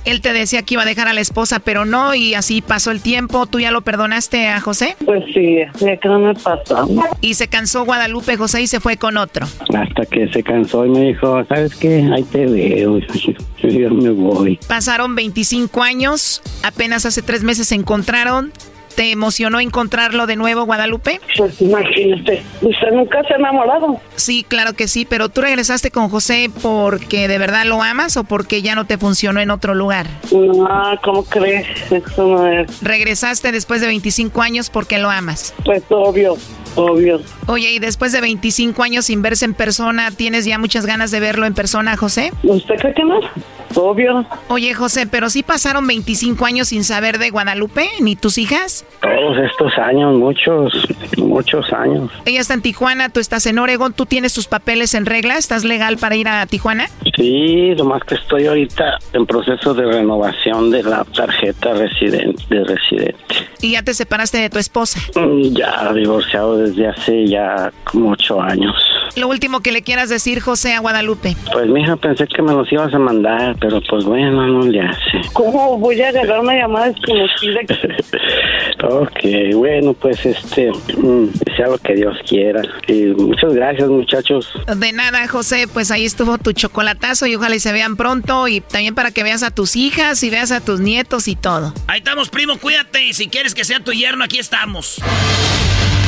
Él te decía que iba a dejar a la esposa, pero no, y así pasó el tiempo. ¿Tú ya lo perdonaste a José? Pues sí, ya que no me pasó. Y se cansó Guadalupe José y se fue con otro. Hasta que se cansó y me dijo, ¿sabes qué? Ahí te veo. Yo me voy. Pasaron 25 años, apenas hace tres meses se encontraron, ¿Te emocionó encontrarlo de nuevo, Guadalupe? Pues imagínate, ¿usted nunca se ha enamorado? Sí, claro que sí, pero tú regresaste con José porque de verdad lo amas o porque ya no te funcionó en otro lugar? No, ¿cómo crees? Eso no es. ¿Regresaste después de 25 años porque lo amas? Pues obvio, obvio. Oye, y después de 25 años sin verse en persona, ¿tienes ya muchas ganas de verlo en persona, José? ¿Usted cree que no? Obvio. Oye, José, pero sí pasaron 25 años sin saber de Guadalupe, ni tus hijas. Todos estos años, muchos, muchos años. Ella está en Tijuana, tú estás en Oregon, ¿tú tienes tus papeles en regla? ¿Estás legal para ir a Tijuana? Sí, lo más que estoy ahorita en proceso de renovación de la tarjeta residente, de residente. ¿Y ya te separaste de tu esposa? Mm, ya, divorciado desde hace ya como ocho años. Lo último que le quieras decir, José, a Guadalupe. Pues, mija, pensé que me los ibas a mandar, pero pues bueno, no le hace. ¿Cómo voy a agarrar una llamada desconocida? ok, bueno, pues este, mm, sea lo que Dios quiera. Y muchas gracias, muchachos. De nada, José, pues ahí estuvo tu chocolatazo y ojalá y se vean pronto y también para que veas a tus hijas y veas a tus nietos y todo. Ahí estamos, primo, cuídate y si quieres que sea tu yerno, aquí estamos.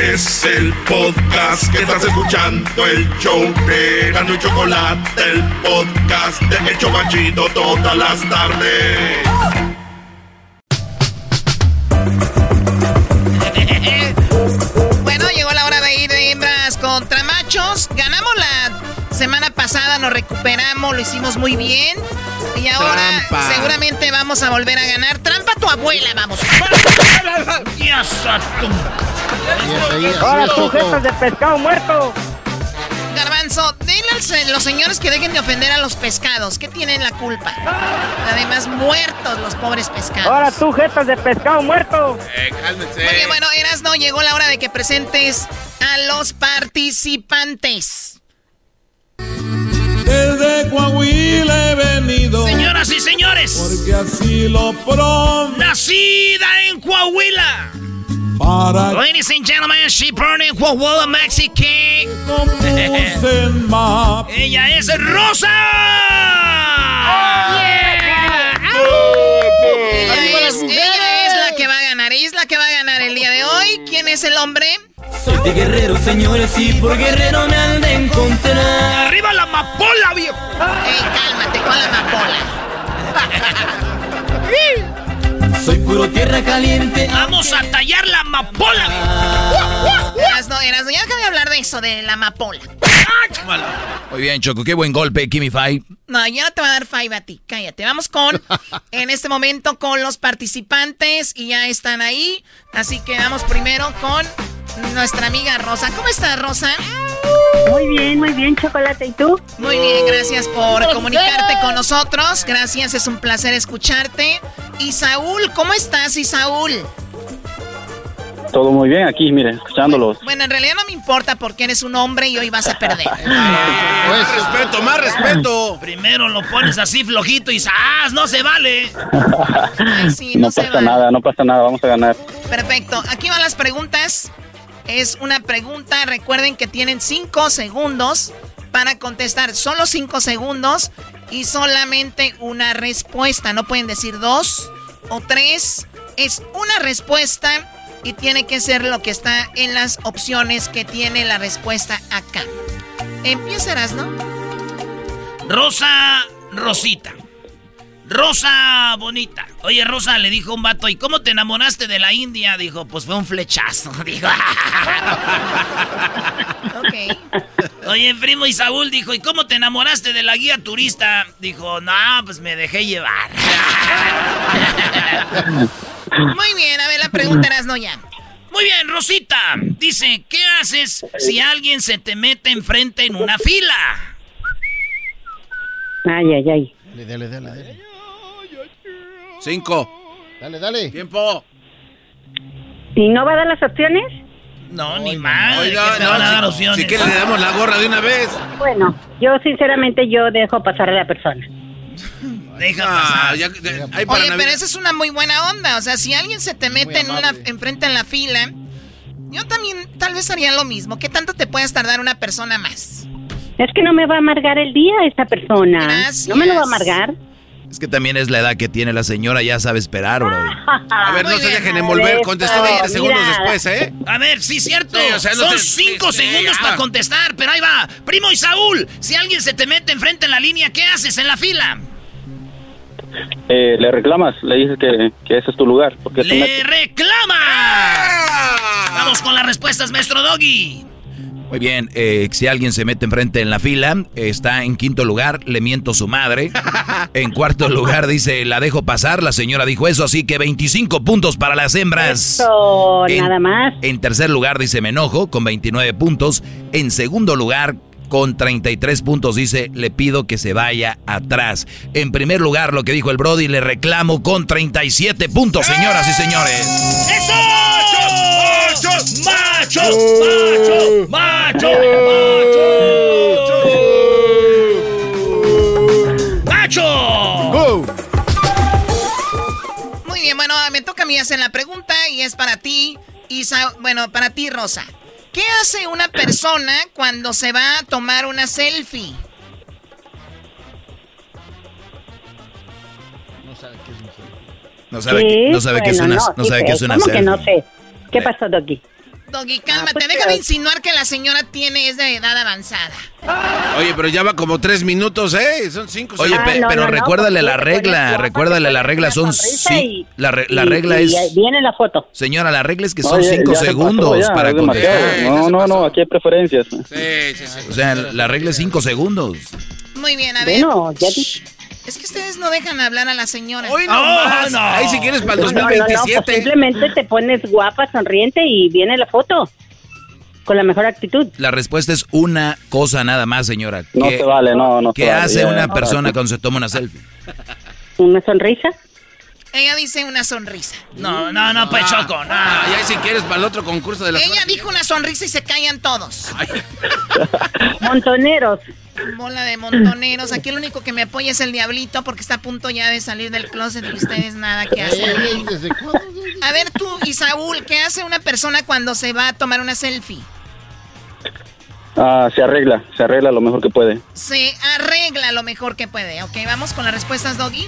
Es el podcast que estás escuchando, el show de Gano y Chocolate, el podcast de El Chocachito todas las tardes. Semana pasada, nos recuperamos, lo hicimos muy bien. Y ahora seguramente vamos a volver a ganar. Trampa tu abuela, vamos. Ahora sujetos de pescado muerto. Garbanzo, dile a los señores que dejen de ofender a los pescados. ¿Qué tienen la culpa? Además, muertos los pobres pescados. Ahora tú, jetas de pescado muerto. Eh, cálmense. Muy bien, bueno, Eras, no llegó la hora de que presentes a los participantes. Desde Coahuila he venido. Señoras y señores. Porque así lo prometo. Nacida en Coahuila. Para Ladies and gentlemen, she born in Coahuila, Mexico. Ella es Rosa. Ella es, ella es la que va a ganar. Ella es la que va a ganar el día de hoy. ¿Quién es el hombre? Soy de guerrero, señores, y por guerrero me han de encontrar. ¡Arriba la amapola, viejo! ¡Ey, cálmate con la amapola! Soy puro tierra caliente. ¡Vamos a tallar la amapola! Erasno, Erasno, ya deja de hablar de eso, de la amapola. Muy bien, Choco, qué buen golpe, Kimi Five. No, ya no te va a dar five a ti, cállate. Vamos con, en este momento, con los participantes y ya están ahí. Así que vamos primero con nuestra amiga Rosa. ¿Cómo estás, Rosa? Muy bien, muy bien, Chocolate. ¿Y tú? Muy bien, gracias por comunicarte con nosotros. Gracias, es un placer escucharte. Y Saúl, ¿cómo estás, Isaúl? Todo muy bien aquí, mire, escuchándolos. Bueno, en realidad no me importa porque eres un hombre y hoy vas a perder. Más respeto, más respeto. Primero lo pones así flojito y ¡zas! ¡No se vale! Ay, sí, no, no se pasa vale. nada, no pasa nada, vamos a ganar. Perfecto, aquí van las preguntas. Es una pregunta, recuerden que tienen cinco segundos para contestar. Solo cinco segundos y solamente una respuesta. No pueden decir dos o tres. Es una respuesta y tiene que ser lo que está en las opciones que tiene la respuesta acá. Empiezas, ¿no? Rosa Rosita. Rosa bonita. Oye, Rosa le dijo un vato, ¿y cómo te enamoraste de la India? Dijo, pues fue un flechazo. Dijo. ok. Oye, primo y Saúl dijo, ¿y cómo te enamoraste de la guía turista? Dijo, no, pues me dejé llevar. Muy bien, a ver, la pregunta eras no ya. Muy bien, Rosita. Dice, ¿qué haces si alguien se te mete enfrente en una fila? Ay, ay, ay. Dale, dale, dale. Cinco. Dale, dale. Tiempo. ¿Y no va a dar las opciones? No, ni más. Oiga, ¿qué te van a dar no, si, opciones? si quiere le damos la gorra de una vez. Bueno, yo sinceramente yo dejo pasar a la persona. Deja Ah, pasar. ya- ya- ahí para Oye, pero esa es una muy buena onda. O sea, si alguien se te mete en una, enfrente en la fila, yo también tal vez haría lo mismo. ¿Qué tanto te puedes tardar una persona más? Es que no me va a amargar el día esta persona. No me lo va a amargar. Es que también es la edad que tiene la señora, ya sabe esperar, bro. A ver, no Muy se dejen envolver. Contestó 20 Mira. segundos después, ¿eh? A ver, sí, cierto. Sí, o sea, no Son te- cinco sí, sí, segundos ya. para contestar, pero ahí va. Primo y Saúl, si alguien se te mete enfrente en la línea, ¿qué haces en la fila? Eh, le reclamas, le dices que, que ese es tu lugar. Porque ¡Le metes- reclama! Ah. Vamos con las respuestas, maestro Doggy. Muy bien, eh, si alguien se mete enfrente en la fila, está en quinto lugar, le miento su madre. En cuarto lugar dice, la dejo pasar, la señora dijo eso, así que 25 puntos para las hembras. Eso, En- nada más. En tercer lugar dice, me enojo, con 29 puntos. En segundo lugar, con 33 puntos. Dice, le pido que se vaya atrás. En primer lugar, lo que dijo el Brody, le reclamo con 37 puntos, señoras y señores. ¡Eso! ¡Machos! macho, macho, macho, macho. Macho. Muy bien, bueno, me toca a mí hacer la pregunta y es para ti, Isa, bueno, para ti, Rosa. ¿Qué hace una persona cuando se va a tomar una selfie? No sabe, que, no sabe que es una, no, sabe que es una ¿Cómo que no sé? ¿Qué pasó, Doggy? Doggy, cálmate, pues, deja de insinuar que la señora tiene es de edad avanzada. Oye, pero ya va como tres minutos, ¿eh? Son cinco. Oye, Ah, pe- no, pero no, recuérdale la te regla, recuérdale te la regla, son sí, y- la, re- la y- regla y es, Viene la foto. señora, la regla es que son Oye, cinco ya se pasó, segundos ya, para contestar. No, no, no, aquí hay preferencias. Sí, sí, sí. O sea, la regla es cinco segundos. Muy bien, a ver. Bueno, ya di- Es que ustedes no dejan hablar a la señora. Hoy no más. Ahí si quieres para el No, no, no, pues 2027. simplemente te pones guapa, sonriente y viene la foto. Con la mejor actitud. La respuesta es una cosa nada más, señora. No se vale, no, no ¿Qué vale, hace ya, una ya. persona cuando se toma una selfie? ¿Una sonrisa? Ella dice una sonrisa. No, no, no, pues Choco, no. Y ahí si quieres para el otro concurso de la Ella dijo una sonrisa y se callan todos. Montoneros. Bola de montoneros. Aquí el único que me apoya es el diablito porque está a punto ya de salir del closet y ustedes nada que hacen. A ver tú, Isaúl, ¿qué hace una persona cuando se va a tomar una selfie? Ah, se arregla, se arregla lo mejor que puede. Se arregla lo mejor que puede. Ok, vamos con las respuestas, Doggy.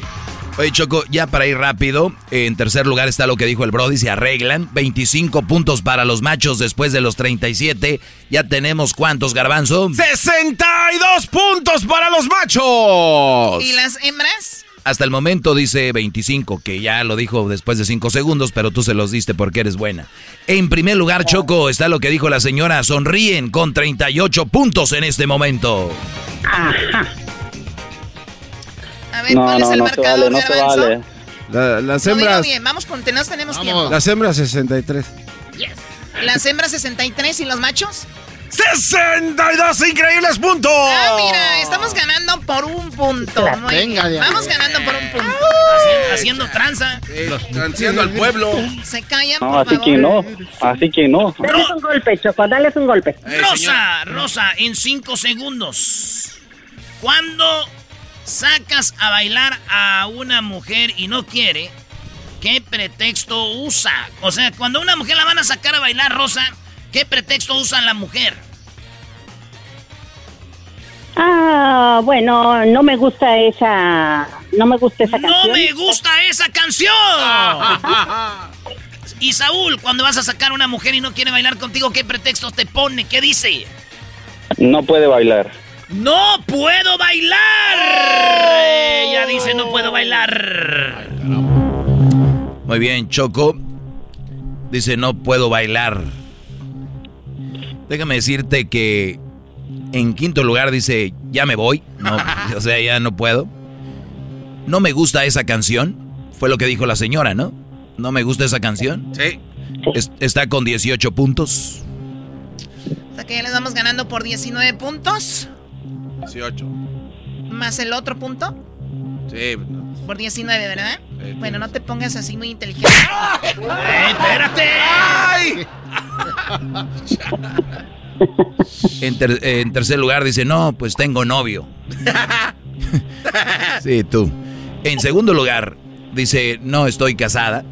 Oye, Choco, ya para ir rápido, en tercer lugar está lo que dijo el Brody, se arreglan. 25 puntos para los machos después de los 37. Ya tenemos cuántos, Garbanzo. 62 puntos para los machos. ¿Y las hembras? Hasta el momento dice 25, que ya lo dijo después de 5 segundos, pero tú se los diste porque eres buena. En primer lugar, Choco, está lo que dijo la señora, sonríen con 38 puntos en este momento. Ajá. A ver, No, ¿cuál es no, el no se marcador, vale, no se Garbanzo? vale. La- las hembras. bien, vamos con tenemos, tenemos tiempo. Las hembras 63. Las hembras 63 y los machos. 62 increíbles puntos. Ah, mira, estamos ganando por un punto. Muy Venga, bien. Vamos ganando por un punto. Haciendo, haciendo tranza. Transiendo al pueblo. Se callan, No, por así favor. que no, así que no. Dale un golpe, Choco, dale un golpe. Rosa, Rosa, en cinco segundos. Cuando sacas a bailar a una mujer y no quiere, ¿qué pretexto usa? O sea, cuando una mujer la van a sacar a bailar, Rosa, ¿qué pretexto usa la mujer? Ah, bueno, no me gusta esa... No me gusta esa ¡No canción. me gusta esa canción! y Saúl, cuando vas a sacar a una mujer y no quiere bailar contigo, ¿qué pretexto te pone? ¿Qué dice? No puede bailar. ¡No puedo bailar! Ella dice no puedo bailar. Muy bien, Choco. Dice, no puedo bailar. Déjame decirte que en quinto lugar dice, ya me voy. No, o sea, ya no puedo. No me gusta esa canción. Fue lo que dijo la señora, ¿no? No me gusta esa canción. Sí. Es- está con 18 puntos. O sea que ya les vamos ganando por 19 puntos. 18. Más el otro punto. Sí. Por 19, ¿verdad? Bueno, no te pongas así muy inteligente. ¡Eh, espérate! En, ter- en tercer lugar dice, no, pues tengo novio. sí, tú. En segundo lugar dice, no, estoy casada.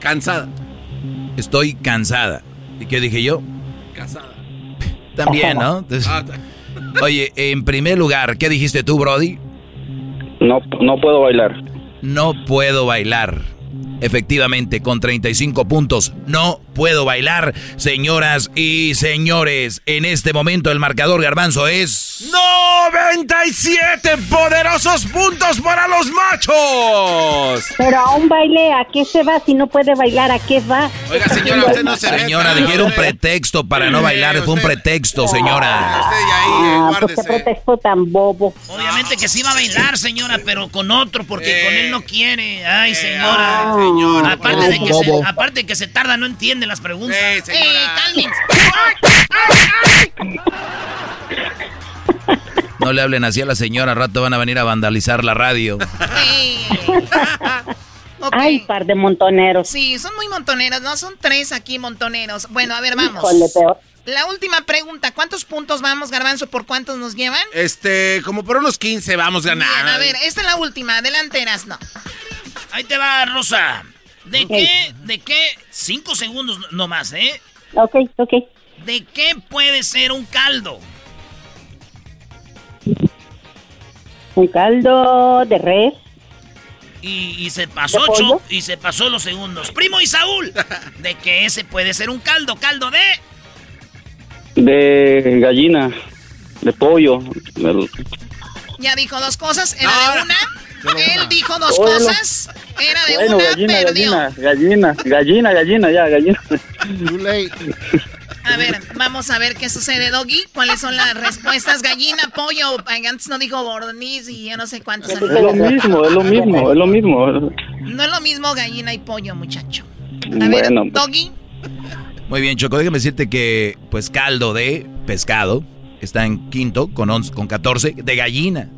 Cansada. Estoy cansada. ¿Y qué dije yo? Casada. También, ¿no? Entonces, Ah, oye, en primer lugar, ¿qué dijiste tú, Brody? No, no puedo bailar. No puedo bailar. Efectivamente, con 35 puntos, no puedo bailar. Señoras y señores, en este momento el marcador garbanzo es... 97 poderosos puntos para los machos. Pero a un baile, ¿a qué se va? Si no puede bailar, ¿a qué va? Oiga, señora, usted no se. Señora, dijeron pretexto para no bailar. Fue un pretexto, señora. Ahí, Ah, pues qué pretexto tan bobo. Obviamente que sí va a bailar, señora, pero con otro, porque Eh. con él no quiere. Ay, señora. Ah, Señora, Aparte de, que se, Bobo. aparte de que se tarda, no entiende las preguntas. Eh, ¡Eh, cálmense! No le hablen así a la señora. Al rato van a venir a vandalizar la radio. Eh. Ok. Ay, par de montoneros. Sí, son muy montoneros, ¿no? Son tres aquí montoneros. Bueno, a ver, vamos. Híjole, peor. La última pregunta, ¿cuántos puntos vamos, Garbanzo? ¿Por cuántos nos llevan? Este, como por unos 15 vamos a ganar. Bien, a ver, esta es la última, delante no. Ahí te va, Rosa. ¿De qué? ¿De qué? Cinco segundos nomás, ¿eh? Ok, ok. ¿De qué puede ser un caldo? Un caldo de res. Y, y se pasó ocho y se pasó los segundos. Primo y Saúl, ¿de qué ese puede ser un caldo? ¿Caldo de? De gallina, de pollo. Ya dijo dos cosas, era de una. Él dijo dos Bueno. cosas, era de Bueno, una, gallina, perdió. gallina, gallina, gallina, gallina, ya, gallina. A ver, vamos a ver qué sucede, Doggy. ¿Cuáles son las respuestas? Gallina, pollo. Antes no dijo borniz y yo no sé cuántos. Es lo mismo, es lo mismo, es lo mismo. No es lo mismo gallina y pollo, muchacho. A ver, Bueno. Doggy. Muy bien, Choco, déjame decirte que, pues, caldo de pescado está en quinto con, 11, con 14. De gallina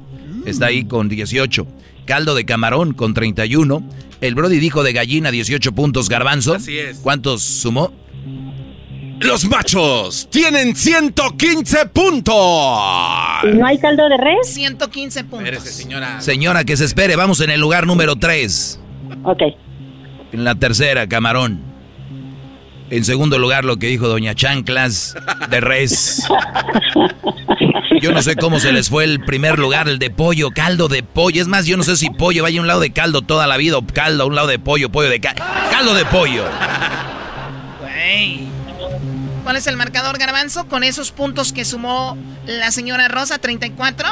está ahí con 18. Caldo de camarón con 31. El Brody dijo de gallina 18 puntos. Garbanzo. Así es. ¿Cuántos sumó? Los machos tienen 115 puntos. ¿Y no hay caldo de res? 115 puntos. señora. Señora, que se espere. Vamos en el lugar número 3. Ok. En la tercera, camarón. En segundo lugar, lo que dijo Doña Chanclas de res. Yo no sé cómo se les fue el primer lugar, el de pollo, caldo de pollo. Es más, yo no sé si pollo vaya a un lado de caldo toda la vida o caldo a un lado de pollo, pollo de caldo. Caldo de pollo. Güey. ¿Cuál es el marcador, Garbanzo? Con esos puntos que sumó la señora Rosa, 34.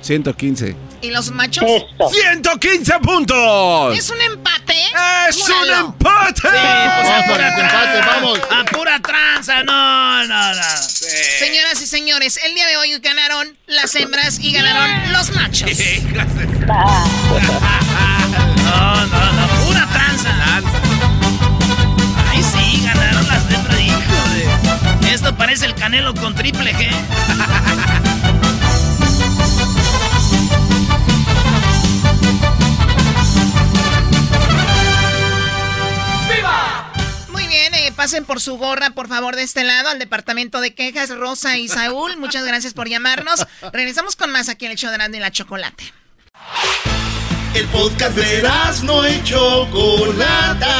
115. ¿Y los machos? 115 puntos. ¿Es un empate? ¡Es Júralo. un empate! Sí, pues a Vamos, pura empate, tranza. vamos. A pura tranza, no, no, no. Señoras y señores, el día de hoy ganaron las hembras y ganaron los machos. No, no, no, pura tranza. Ay, sí, ganaron las letras, hijo de... Esto parece el canelo con triple G. pasen por su gorra, por favor, de este lado, al departamento de quejas, Rosa y Saúl. Muchas gracias por llamarnos. Regresamos con más aquí en el show de Erasmo y la Chocolate. El podcast de no y Chocolata.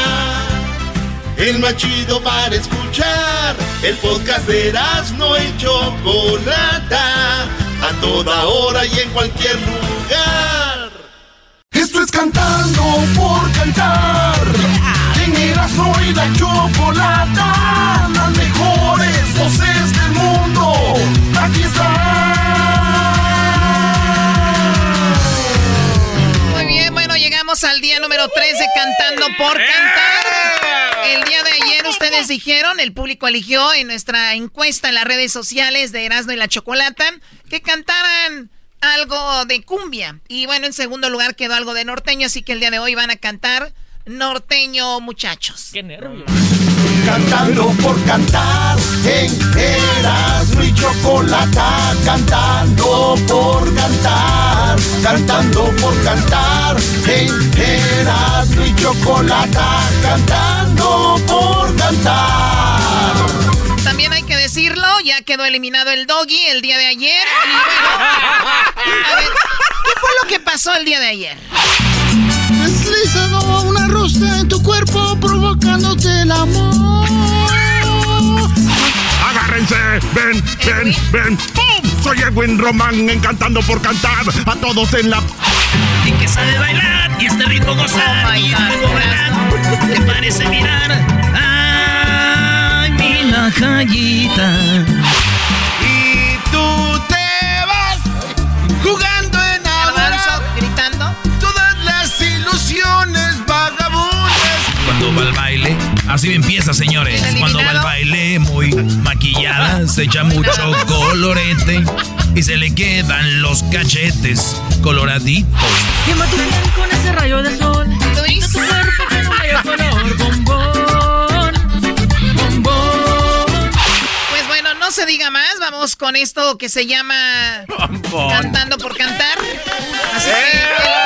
El más chido para escuchar. El podcast de no y Chocolata. A toda hora y en cualquier lugar. Esto es cantando por cantar. En Erasmo y la Chocolata. Las mejores voces del mundo. Aquí Muy bien, bueno, llegamos al día número 3 de Cantando por Cantar. El día de ayer ustedes dijeron, el público eligió en nuestra encuesta en las redes sociales de Erasmo y la Chocolata que cantaran algo de cumbia. Y bueno, en segundo lugar quedó algo de norteño, así que el día de hoy van a cantar norteño, muchachos. Qué nervios. Cantando por cantar en Erasmo y Chocolata. Cantando por cantar, cantando por cantar en Erasmo y Chocolata. Cantando por cantar. También hay que decirlo, ya quedó eliminado el doggy el día de ayer. Y bueno, a ver, ¿qué fue lo que pasó el día de ayer? Rosa en tu cuerpo provocándote el amor. Agárrense, ven, ven, ven. ¡Pum! Soy Edwin Román, encantando por cantar a todos en la. Y que sabe bailar y este ritmo gozar. y este ritmo bailar que parece mirar. Ay, mi lajayita. Cuando va al baile, así empieza, señores. ¿El Cuando va al baile, muy maquillada, se echa mucho colorete y se le quedan los cachetes coloraditos. Quema tu piel con ese rayo de sol. Luis. Tu cuerpo con un rayo color bombón. Bombón. Pues bueno, no se diga más, vamos con esto que se llama Cantando por Cantar. Así que eh,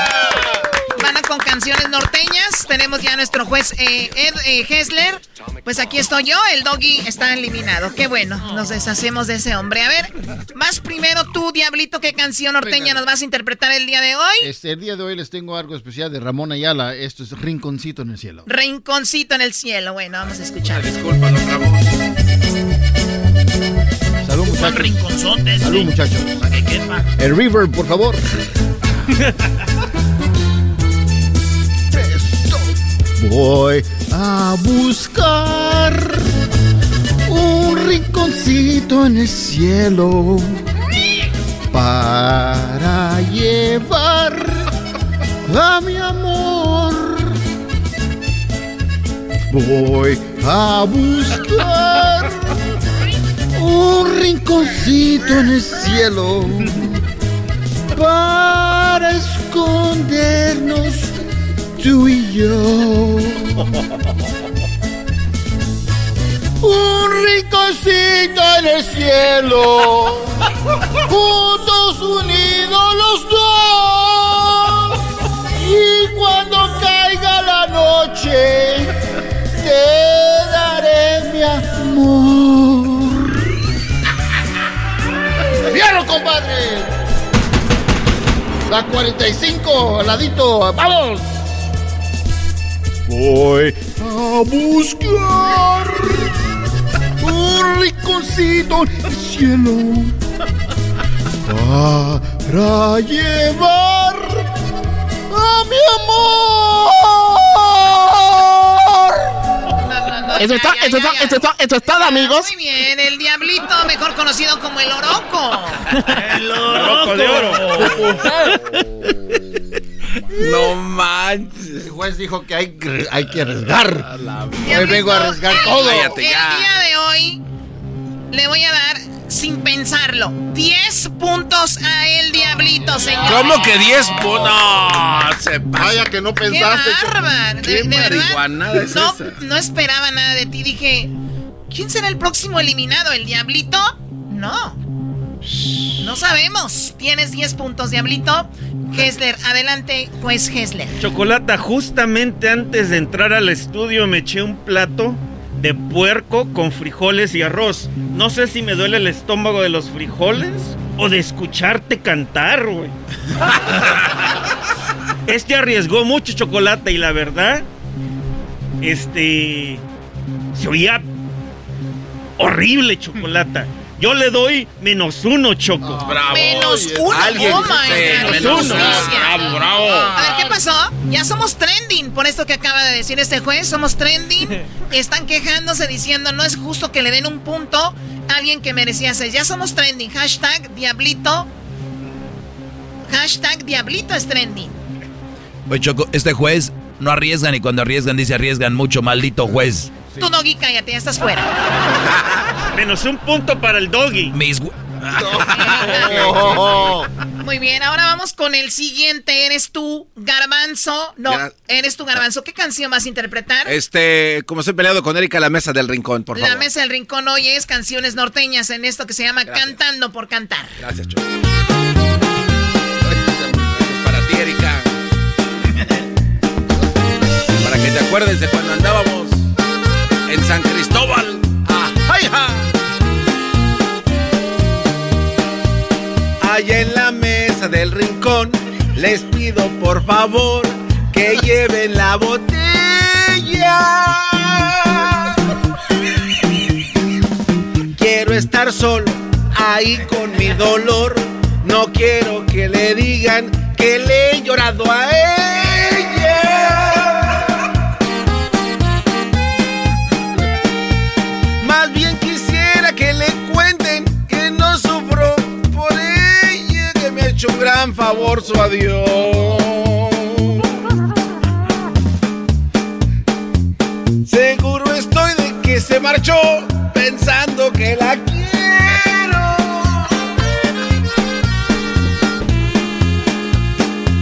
con canciones norteñas. Tenemos ya a nuestro juez eh, Ed eh, Hessler. Pues aquí estoy yo, el doggy está eliminado. Qué bueno, nos deshacemos de ese hombre. A ver, más primero tú, Diablito, ¿qué canción norteña nos vas a interpretar el día de hoy? Este, el día de hoy les tengo algo especial de Ramón Ayala. Esto es Rinconcito en el cielo. Rinconcito en el cielo. Bueno, vamos a escuchar. Disculpa, don Ramón. Salud, muchachos. rinconzotes. Salud, muchachos. El River, por favor. Voy a buscar un rinconcito en el cielo para llevar a mi amor. Voy a buscar un rinconcito en el cielo para escondernos tú y yo. Un rinconcito en el cielo, juntos unidos los dos. Y cuando caiga la noche, te daré mi amor. ¡Fierro, compadre! La 45, al ladito, ¡vamos! Voy a buscar un rinconcito en el cielo para llevar a mi amor. Eso está, eso está, eso está, eso está, amigos. Muy bien, el Diablito, mejor conocido como el Oroco. El oroco de oro. No manches. El juez dijo que hay, hay que arriesgar. Hoy vengo a arriesgar el- todo. El día de hoy le voy a dar, sin pensarlo, 10 puntos a el Diablito, señor. ¿Cómo que 10 puntos? No, se pasa. Vaya que no ¡Qué pensaste. bárbaro! ¿Qué De, de verdad, es no, esa? no esperaba nada de ti. Dije, ¿quién será el próximo eliminado? ¿El Diablito? No. No sabemos. Tienes 10 puntos, Diablito. Hessler, adelante, juez Hessler. Chocolata, justamente antes de entrar al estudio me eché un plato de puerco con frijoles y arroz. No sé si me duele el estómago de los frijoles o de escucharte cantar, güey. Este arriesgó mucho chocolate y la verdad, este, se oía horrible chocolata. Yo le doy menos uno, Choco. Bravo. Menos uno. Alguien oh my God, menos uno. Bravo, bravo. A ver, ¿qué pasó? Ya somos trending por esto que acaba de decir este juez. Somos trending. Están quejándose diciendo no es justo que le den un punto a alguien que merecía seis. Ya somos trending. Hashtag Diablito. Hashtag Diablito es trending. Oye, Choco, este juez no arriesgan y cuando arriesgan dice arriesgan mucho, maldito juez. Tú, Doggy, cállate, ya estás fuera. Menos un punto para el doggy. Mis Muy bien, ahora vamos con el siguiente. Eres tú, Garbanzo. No, eres tú, Garbanzo. ¿Qué canción vas a interpretar? Este, como estoy peleado con Erika, la mesa del rincón, por La favor. mesa del rincón hoy es canciones norteñas en esto que se llama Cantando por Cantar. Gracias, Choco. Es para ti, Erika. Para que te acuerdes de cuando andábamos en San Cristóbal. Ah, ¡Ay, ja! Allá en la mesa del rincón, les pido por favor que lleven la botella. Quiero estar solo ahí con mi dolor. No quiero que le digan que le he llorado a ella. Un gran favor su adiós. Seguro estoy de que se marchó pensando que la quiero.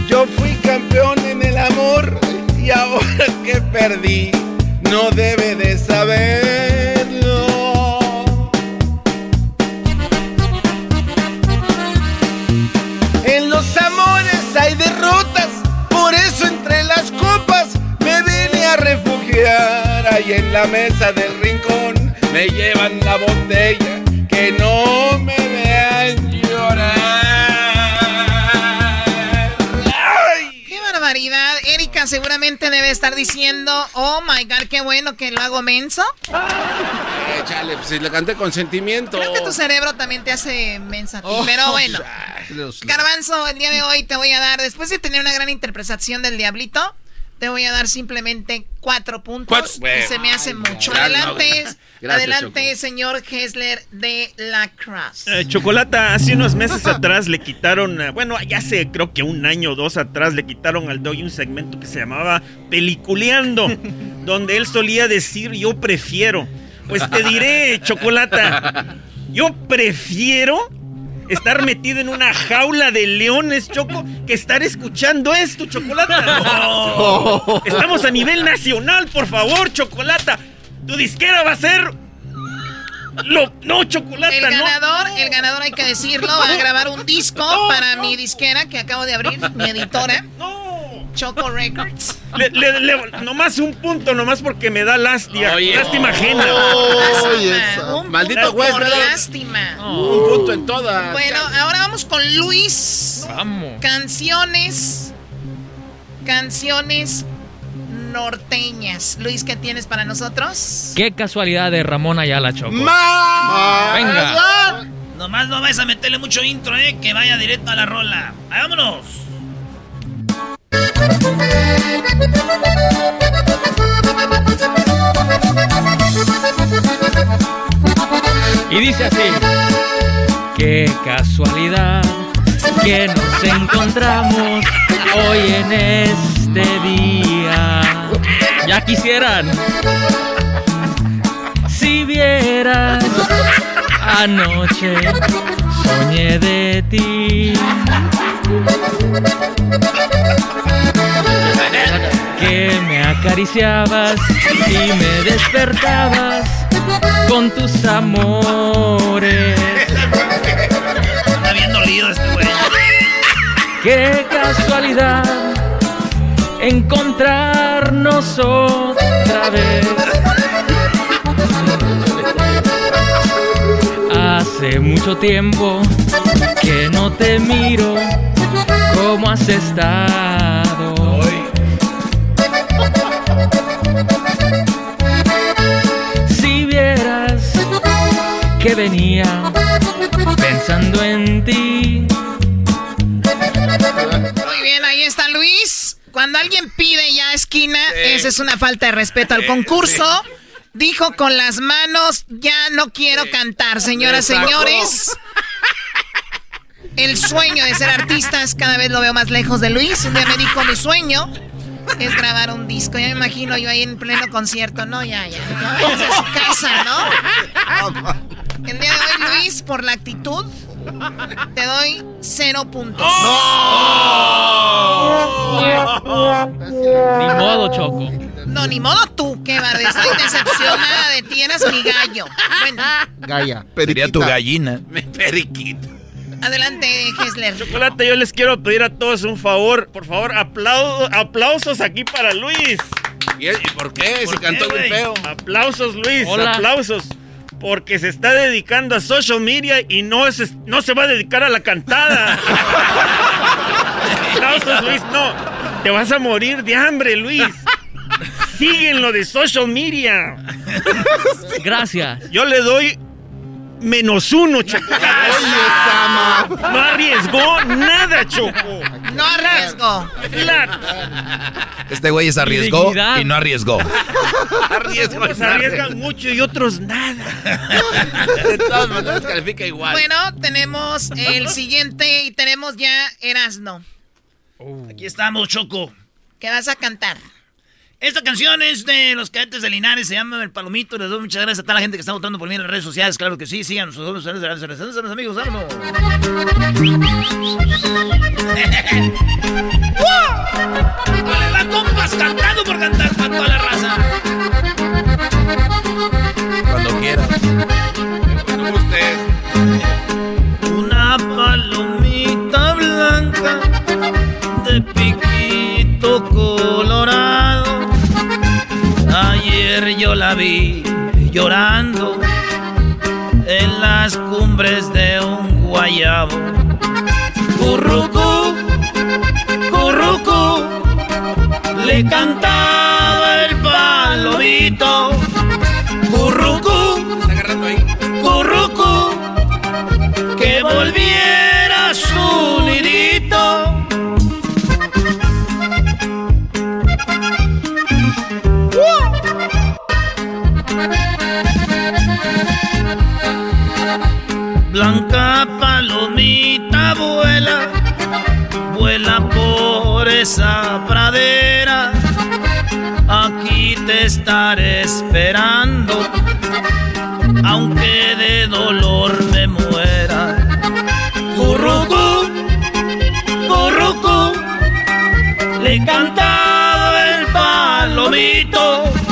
Yo fui campeón en el amor y ahora que perdí, no debe de saberlo. Y en la mesa del rincón me llevan la botella que no me vean llorar. ¡Qué barbaridad! Erika seguramente debe estar diciendo, oh my god, qué bueno que lo hago menso. Échale, pues si le canté con sentimiento. Creo que tu cerebro también te hace mensa. a ti, Oh, pero bueno. Garbanzo, el día de hoy te voy a dar, después de tener una gran interpretación del diablito, te voy a dar simplemente cuatro puntos. Cuatro. Y se me hace mucho. ya, Adelante, no. Gracias, adelante, señor Hessler de la Cross. Eh, Chocolata, hace unos meses atrás le quitaron, eh, bueno, ya hace creo que un año o dos atrás le quitaron al Doggy un segmento que se llamaba Peliculeando, donde él solía decir yo prefiero. Pues te diré, Chocolata, yo prefiero estar metido en una jaula de leones, Choco, que estar escuchando esto, Chocolata. No. Estamos a nivel nacional, por favor, Chocolata. Tu disquera va a ser... Lo, no, Chocolata, El no. ganador, el ganador hay que decirlo, va a grabar un disco para mi disquera que acabo de abrir, mi editora. Choco Records. Le, le- le- nomás un punto, nomás porque me da lástima. Oye. lástima ajena. Un Maldito juez, por me da- lástima. Un punto en todas. Bueno, ahora vamos con Luis. Vamos. Canciones. Canciones norteñas. Luis, ¿qué tienes para nosotros? Qué casualidad de Ramón Ayala Choco. ¡Ma! Venga. Nomás no vais a meterle mucho intro, eh, que vaya directo a la rola. ¡Vámonos! Y dice así. Qué casualidad que nos encontramos hoy en este día. Ya quisieran. Si vieras anoche soñé de ti. Que me acariciabas y me despertabas con tus amores. Está bien dolido este güey. Qué casualidad encontrarnos otra vez. Hace mucho tiempo que no te miro. ¿Cómo has estado? Si vieras que venía pensando en ti. Muy bien, ahí está Luis. Cuando alguien pide ya esquina, esa es una falta de respeto al concurso. Dijo con las manos, ya no quiero cantar, señoras, señores. El sueño de ser artistas cada vez lo veo más lejos de Luis. Un día me dijo, mi sueño es grabar un disco. Ya me imagino yo ahí en pleno concierto. No, ya, ya. ya váyanse a su casa, ¿no? El día de hoy, Luis, por la actitud, te doy cero puntos. Ni modo, Choco. No, ni modo tú, qué barbaridad. Estoy decepcionada de ti, eras mi gallo. Bueno, Gaya. Sería tu gallina. Periquito. Adelante, Hessler. Chocolate, yo les quiero pedir a todos un favor. Por favor, aplau- aplausos aquí para Luis. ¿Y, y por qué? Si cantó bien feo. Aplausos, Luis. Hola. Aplausos. Porque se está dedicando a social media y no, es, no se va a dedicar a la cantada. aplausos, Luis. No, te vas a morir de hambre, Luis. Sigue en lo de social media. Gracias. Yo le doy menos uno, Choco. No arriesgó nada, Choco. No arriesgo. Este güey se arriesgó dignidad. y no arriesgó. Unos arriesgan mucho y otros nada. De todas maneras califica igual. Bueno, tenemos el siguiente y tenemos ya Erasno. Aquí estamos, Choco. ¿Qué vas a cantar? Esta canción es de los cadetes de Linares, se llama El Palomito. Les doy muchas gracias a toda la gente que está votando por mí en las redes sociales. Claro que sí, síganos. Saludos, saludos, saludos, saludos, saludos, amigos, vámonos. ¡Vale, va, compas! Cantando por cantar para toda la raza. Cuando quieras. usted. Una palomita blanca de piquito Yo la vi llorando en las cumbres de un guayabo. Currucú, currucú, le cantaba el palomito. Blanca palomita vuela, vuela por esa pradera. Aquí te estaré esperando, aunque de dolor me muera. Currucú, currucú, le cantaba el palomito.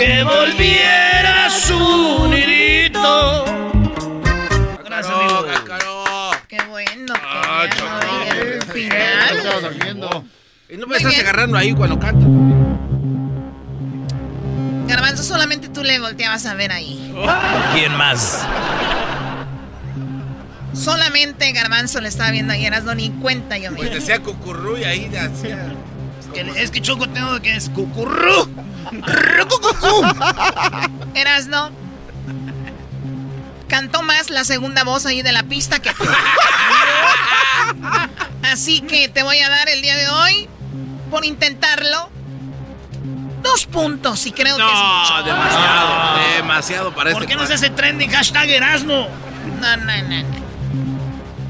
Que volviera a su nidito. Gracias, amigo. Qué bueno. Ah, el final. Y no me Muy estás bien. agarrando ahí cuando canto. Garbanzo, solamente tú le volteabas a ver ahí. ¿Quién más? Solamente Garbanzo le estaba viendo ayer, no ni cuenta yo me Pues decía cucurru y ahí hacía. Que- Es que Choco tengo que es cucurru. Eras no. Cantó más la segunda voz ahí de la pista que tú. Así que te voy a dar el día de hoy, por intentarlo, dos puntos y creo que es mucho. No, demasiado. Demasiado para ¿Por este qué no se hace trending hashtag Erasmo? No, no, no, no.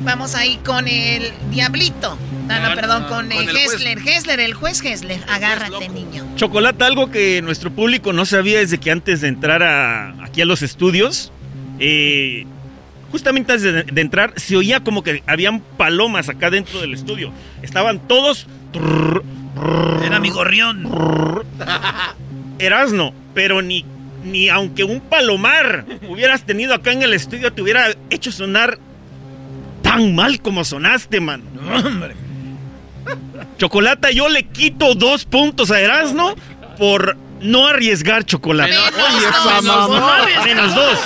Vamos ahí con el Diablito. No, no, No, perdón, no, con, con el el juez. Hessler. Hessler, el juez Hessler. Agárrate, niño. Chocolate, algo que nuestro público no sabía desde que antes de entrar a- aquí a los estudios, eh, justamente antes de, de entrar, se oía como que habían palomas acá dentro del estudio. Estaban todos... Era mi gorrión. Erasno, pero ni, ni aunque un palomar hubieras tenido acá en el estudio te hubiera hecho sonar tan mal como sonaste, man. Hombre. Chocolata, yo le quito dos puntos a Erasno por no arriesgar chocolate. Menos Oye, dos, esa menos dos, mamá. no arriesgar. Menos dos.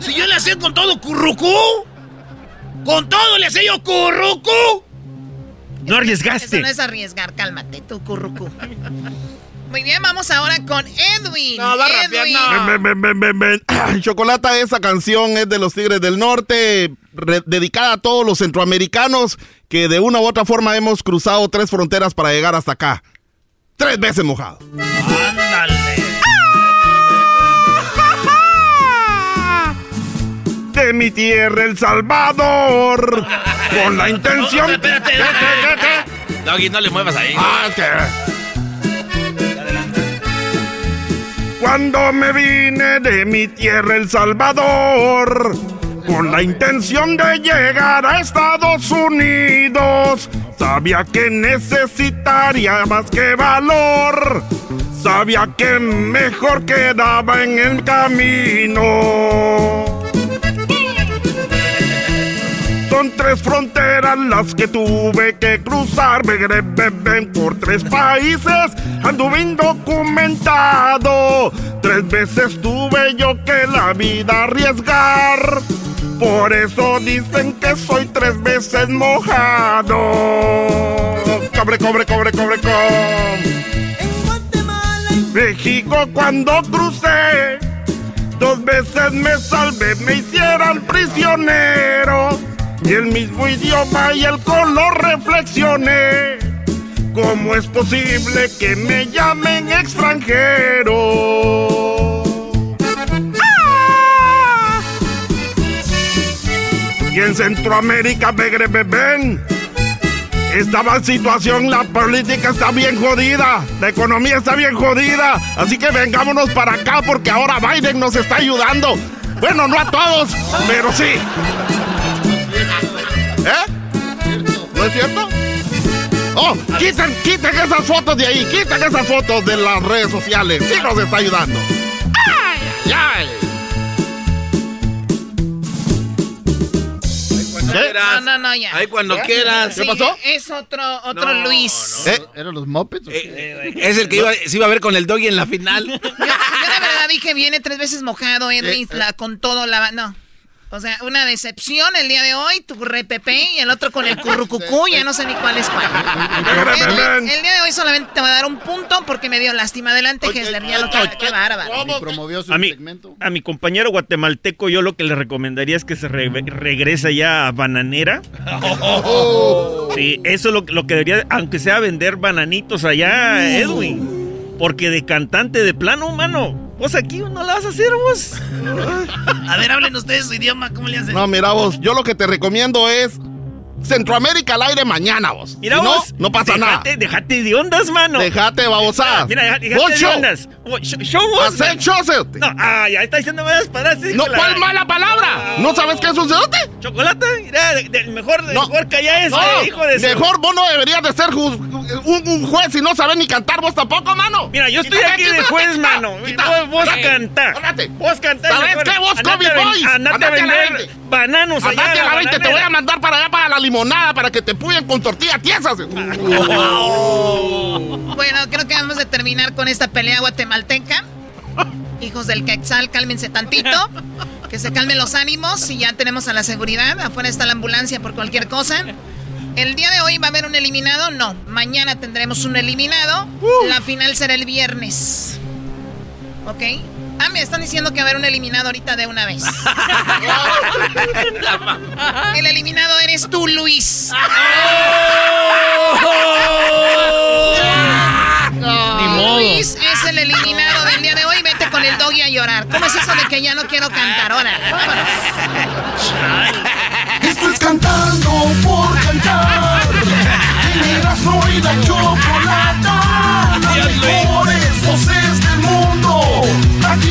Si yo le hacía con todo currucú, con todo le hacía yo currucú. No arriesgaste. Eso no es arriesgar, cálmate, tú, currucú. Muy bien, vamos ahora con Edwin. No, va rapear, Edwin. no. Chocolata, esa canción es de los Tigres del Norte, dedicada a todos los centroamericanos que de una u otra forma hemos cruzado tres fronteras para llegar hasta acá. Tres veces mojado. Ándale. De mi tierra, El Salvador, con la intención... Doggy, no le muevas ahí. Ah, Cuando me vine de mi tierra, El Salvador, con la intención de llegar a Estados Unidos, sabía que necesitaría más que valor, sabía que mejor quedaba en el camino. Son tres fronteras las que tuve que cruzar, begre, beben por tres países, anduve indocumentado. Tres veces tuve yo que la vida arriesgar, por eso dicen que soy tres veces mojado. Cobre, cobre, cobre, cobre, cobre. México cuando crucé, dos veces me salvé, me hicieran prisionero. Y el mismo idioma y el color reflexioné. ¿Cómo es posible que me llamen extranjero? Y en Centroamérica, begre, beben. Estaba en situación, la política está bien jodida, la economía está bien jodida, así que vengámonos para acá porque ahora Biden nos está ayudando. Bueno, no a todos, pero sí. ¿Eh? ¿No es cierto? Oh, quiten, quiten esas fotos de ahí, quiten esas fotos de las redes sociales, sí nos está ayudando. ¡Ay, ay, ay! cuando quieras. No, no, no, ya. Ahí cuando quieras. Sí, Es otro, otro Luis. ¿Eh? ¿Eran los Muppets? Es el que iba, se iba a ver con el doggy en la final. Yo, yo la verdad dije, viene tres veces mojado, Edwin, la- con todo la... No. O sea, una decepción el día de hoy, tu repepe y el otro con el currucucú, ya no sé ni cuál es cuál. El día de hoy solamente te va a dar un punto porque me dio lástima. Adelante, Hesler, ya lo que... Qué bárbaro. promovió su A mi, segmento. a mi compañero guatemalteco yo lo que le recomendaría es que se re- regrese ya a Bananera. Sí, eso es lo, lo que debería, aunque sea vender bananitos allá, Edwin. Porque de cantante de plano, mano, vos aquí no la vas a hacer vos. A ver, hablen ustedes su idioma, ¿cómo le hacen? No, mira vos, yo lo que te recomiendo es Centroamérica al aire mañana vos. Mira Si vos, no pasa nada. Déjate de ondas, mano. Déjate babosadas. Mira, Vos de show. ondas. Vos, Show, show vos. Hacer man. show, cerote. No, ah, ya está diciendo malas palabras. No, la- ¿cuál mala palabra? ¿No sabes qué es un cerote? ¿Chocolate? Mira, de- de- mejor, No. mejor que allá es, No, eh, hijo de mejor vos no deberías de ser ju- un, un juez y no saber ni cantar vos tampoco, mano. Mira, yo estoy aquí de juez, quita, mano. Vos, vos cantá. Vos cantá. ¿Sabes qué? Vos, ven- Boys. Andate a vender bananos allá. Andate a la 20, te voy a mandar para allá para la limonada para que te puyen con tortillas tiesas. Bueno, creo que vamos a terminar con esta pelea guatemalteca. Hijos del Quetzal, cálmense tantito. Que se calmen los ánimos y ya tenemos a la seguridad. Afuera está la ambulancia por cualquier cosa. El día de hoy va a haber un eliminado. No, mañana tendremos un eliminado. La final será el viernes. ¿Ok? Ah, me están diciendo que va a haber un eliminado ahorita de una vez. El eliminado eres tú, Luis. Ni modo. Luis es el eliminado del día de hoy. Vete con el doggy a llorar. ¿Cómo es eso de que ya no quiero cantar? Ahora, vámonos. Esto es cantando por cantar. Erasmo y la chocolata. Las mejores voces del mundo. Aquí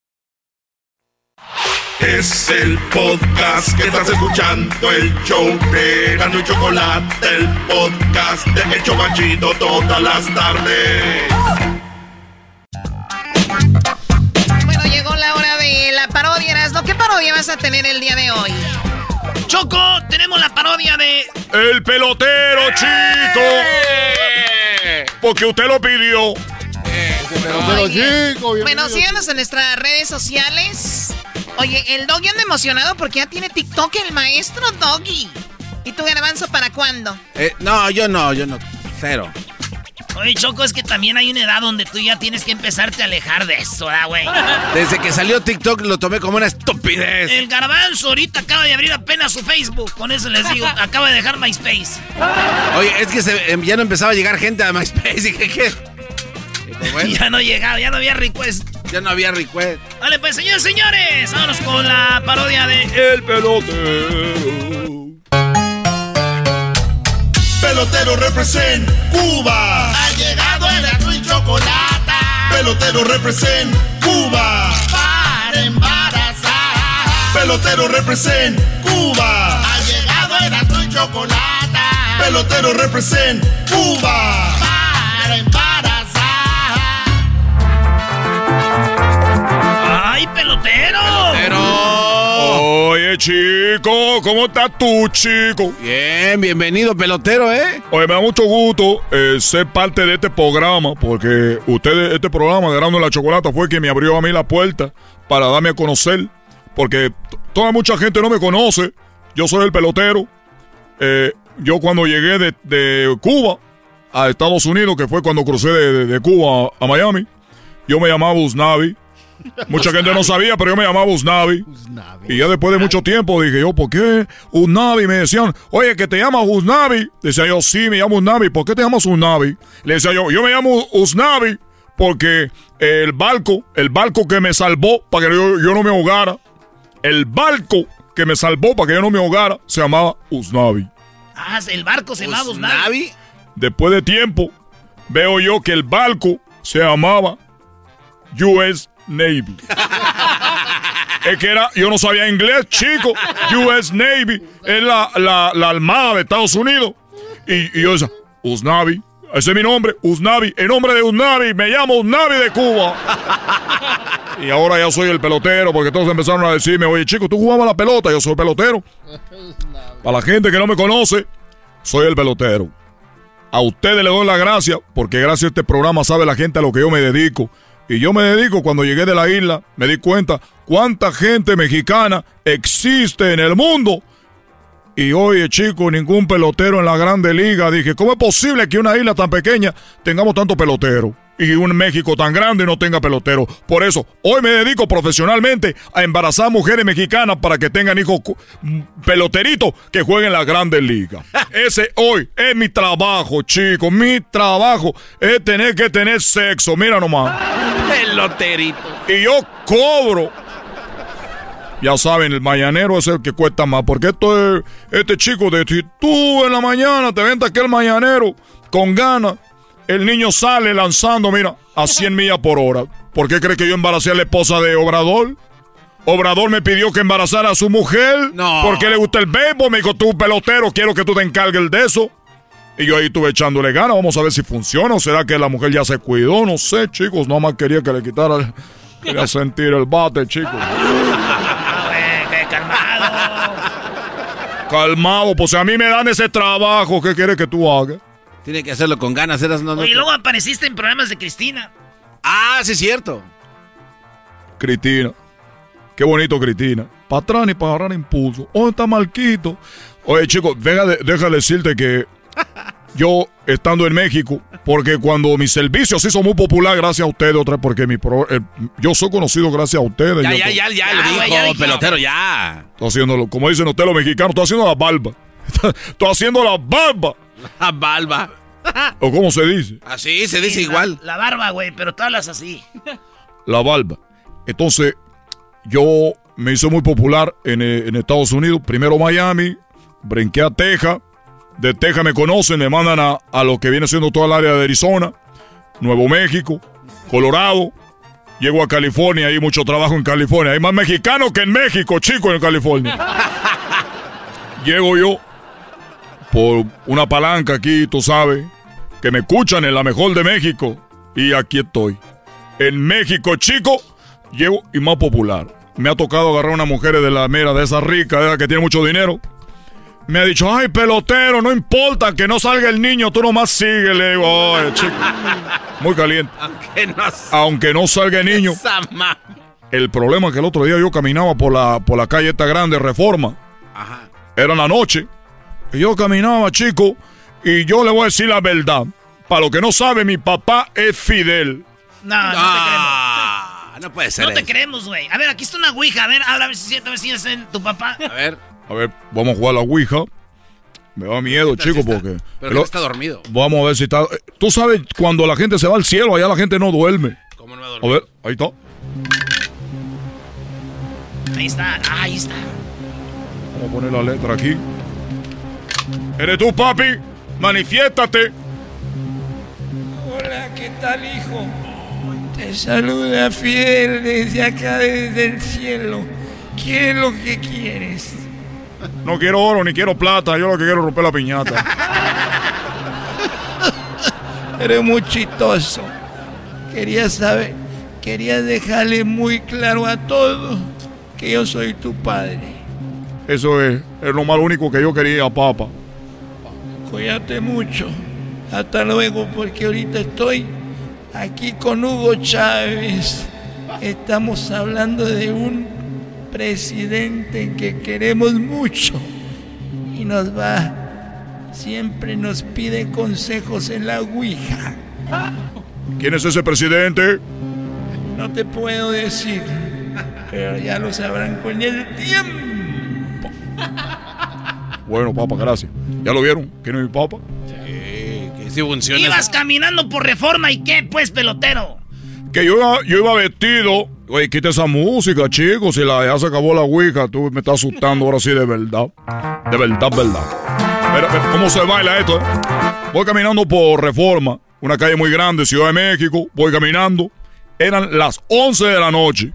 Es el podcast que estás escuchando, el show de Gano y Chocolate, el podcast de El Chobachito todas las tardes. Bueno, llegó la hora de la parodia, Erasmo. ¿Qué parodia vas a tener el día de hoy? Choco, tenemos la parodia de... El pelotero, chico. Porque usted lo pidió. Muy bien. Bueno, síganos en nuestras redes sociales. Oye, el Doggy anda emocionado porque ya tiene TikTok el maestro Doggy. ¿Y tu garbanzo para cuándo? Eh, no, yo no, yo no. Cero. Oye, Choco, es que también hay una edad donde tú ya tienes que empezarte a alejar de eso, ¿verdad, güey? Desde que salió TikTok lo tomé como una estupidez. El garbanzo ahorita acaba de abrir apenas su Facebook. Con eso les digo, acaba de dejar MySpace. Oye, es que se- em, ya no empezaba a llegar gente a MySpace. Dije, ¿qué? Y pues, bueno, Ya no llegaba, ya no había request. ya no había request. Vale, pues, señores, señores, vámonos con la parodia de... El pelotero. Pelotero represent Cuba. Ha llegado el azul y chocolate. Pelotero represent Cuba. Para embarazar. Pelotero represent Cuba. Ha llegado el azul y chocolate. Pelotero represent Cuba. Para embarazar. ¡Ay, pelotero! Oye, chico, ¿cómo estás tú, chico? Bien, bienvenido, pelotero, ¿eh? Oye, me da mucho gusto eh, ser parte de este programa, porque ustedes, este programa de Grano la Chocolata fue quien me abrió a mí la puerta para darme a conocer, porque toda mucha gente no me conoce. Yo soy el pelotero. Eh, yo cuando llegué de, de Cuba a Estados Unidos, que fue cuando crucé de, de- de Cuba a, a Miami, yo me llamaba Usnavi. Mucha gente no sabía, pero yo me llamaba Usnavi. Y ya después de mucho tiempo dije yo, ¿por qué Usnavi? Me decían, oye, que te llamas Usnavi. Decía yo, sí, me llamo Usnavi. ¿Por qué te llamas Usnavi? Le decía yo, yo me llamo Usnavi porque el barco, el barco que me salvó para que yo, yo no me ahogara, el barco que me salvó para que yo no me ahogara, se llamaba Usnavi. Ah, el barco se llamaba Usnavi. Después de tiempo, veo yo que el barco se llamaba US Navy. es que era, yo no sabía inglés, chico. US Navy es la, la, la armada de Estados Unidos. Y, yo decía, Usnavi, ese es mi nombre, Usnavi, en nombre de Usnavi, me llamo Usnavi de Cuba. y ahora ya soy el pelotero, porque todos empezaron a decirme, oye chico, tú jugabas la pelota, yo soy pelotero. Para la gente que no me conoce, soy el pelotero. A ustedes les doy la gracia, porque gracias a este programa sabe la gente a lo que yo me dedico. Y yo me dedico, cuando llegué de la isla, me di cuenta cuánta gente mexicana existe en el mundo. Y oye, chico, ningún pelotero en la grande liga. Dije, ¿cómo es posible que una isla tan pequeña tengamos tanto pelotero? Y un México tan grande no tenga pelotero. Por eso, hoy me dedico profesionalmente a embarazar mujeres mexicanas para que tengan hijos peloteritos que jueguen en la grande liga. Ese hoy es mi trabajo, chico. Mi trabajo es tener que tener sexo. Mira nomás. Peloterito. Y yo cobro. Ya saben, el mañanero es el que cuesta más. Porque esto es, este chico de si tú en la mañana te venta aquel mañanero con ganas, el niño sale lanzando, mira, a 100 millas por hora. ¿Por qué cree que yo embaracé a la esposa de Obrador? Obrador me pidió que embarazara a su mujer. No. Porque le gusta el béisbol. Me dijo, tú pelotero, quiero que tú te encargues de eso. Y yo ahí estuve echándole ganas. Vamos a ver si funciona. ¿O será que la mujer ya se cuidó? No sé, chicos. Nada más quería que le quitara. el- Quería sentir el bate, chicos. Calmado. Calmado, pues a mí me dan ese trabajo. ¿Qué quieres que tú hagas? Tiene que hacerlo con ganas, eras no. no Oye, te- luego apareciste en programas de Cristina. Ah, sí es cierto. Cristina. Qué bonito, Cristina. Para atrás ni para agarrar impulso. Oh, está Marquito. Oye, chicos, deja, de- deja decirte que yo, estando en México, porque cuando mi servicio se hizo muy popular gracias a ustedes, otra vez, porque mi pro- eh, yo soy conocido gracias a ustedes. Ya, ya, to- ya, ya, lo Ya, dijo, ya dijo. pelotero, ya. Estoy haciéndolo, como dicen ustedes los mexicanos, estoy haciendo la barba. Estoy haciendo la barba. La balba. ¿O cómo se dice? Así se dice Sí, igual. La, la barba, güey, pero tú hablas así. La barba. Entonces, yo me hice muy popular en, eh, en Estados Unidos. Primero Miami, brinqué a Texas. De Texas me conocen, me mandan a, a lo que viene siendo toda el área de Arizona, Nuevo México, Colorado. Llego a California, hay mucho trabajo en California. Hay más mexicanos que en México, chicos, en California. Llego yo por una palanca aquí, tú sabes, que me escuchan en la mejor de México. Y aquí estoy. En México, chico, llego y más popular. Me ha tocado agarrar una mujer de la mera, de esa rica, de esa que tiene mucho dinero. Me ha dicho, ay, pelotero, no importa que no salga el niño, tú nomás sigue. Le digo, ay, chico. Muy caliente. Aunque no Aunque no salga el niño. El problema es que el otro día yo caminaba por la, por la calle esta grande, Reforma. Ajá. Era la noche. Y yo caminaba, chico, y yo le voy a decir la verdad. Para lo que no sabe, mi papá es Fidel. No, no Ah, no puede te ser. creemos. No te creemos, güey. A ver, aquí está una ouija. A ver, habla, a ver si es cierto, a ver si es en tu papá. A ver. A ver, vamos a jugar a la Ouija. Me da miedo, ¿Qué tal chico, si está? porque... Pero Lo- está dormido. Vamos a ver si está... Tú sabes, cuando la gente se va al cielo, allá la gente no duerme. ¿Cómo no va a A dormir? ver, ahí está. Ahí está, ah, ahí está. Vamos a poner la letra aquí. ¿Eres tú, papi? Manifiéstate. Hola, ¿qué tal, hijo? Te saluda Fidel desde acá, desde el cielo. ¿Qué es lo que quieres? No quiero oro ni quiero plata. Yo lo que quiero es romper la piñata. Eres muy chistoso. Quería saber, quería dejarle muy claro a todos que yo soy tu padre. Eso es, es lo más único que yo quería, papá. Cuídate mucho. Hasta luego, porque ahorita estoy aquí con Hugo Chávez. Estamos hablando de un presidente que queremos mucho y nos va, siempre nos pide consejos en la Ouija. ¿Quién es ese presidente? No te puedo decir, pero ya lo sabrán con el tiempo. Bueno, papá, gracias. ¿Ya lo vieron? ¿Quién es mi papá? Sí, que sí funciona. Ibas caminando por reforma y qué, pues, pelotero. que yo iba, yo iba vestido. Oye, quita esa música, chicos. Si la, ya se acabó la ouija, tú me estás asustando ahora sí de verdad. De verdad, verdad. Pero, pero, ¿cómo se baila esto? eh? Voy caminando por Reforma, una calle muy grande, Ciudad de México. Voy caminando. Eran las 11 de la noche.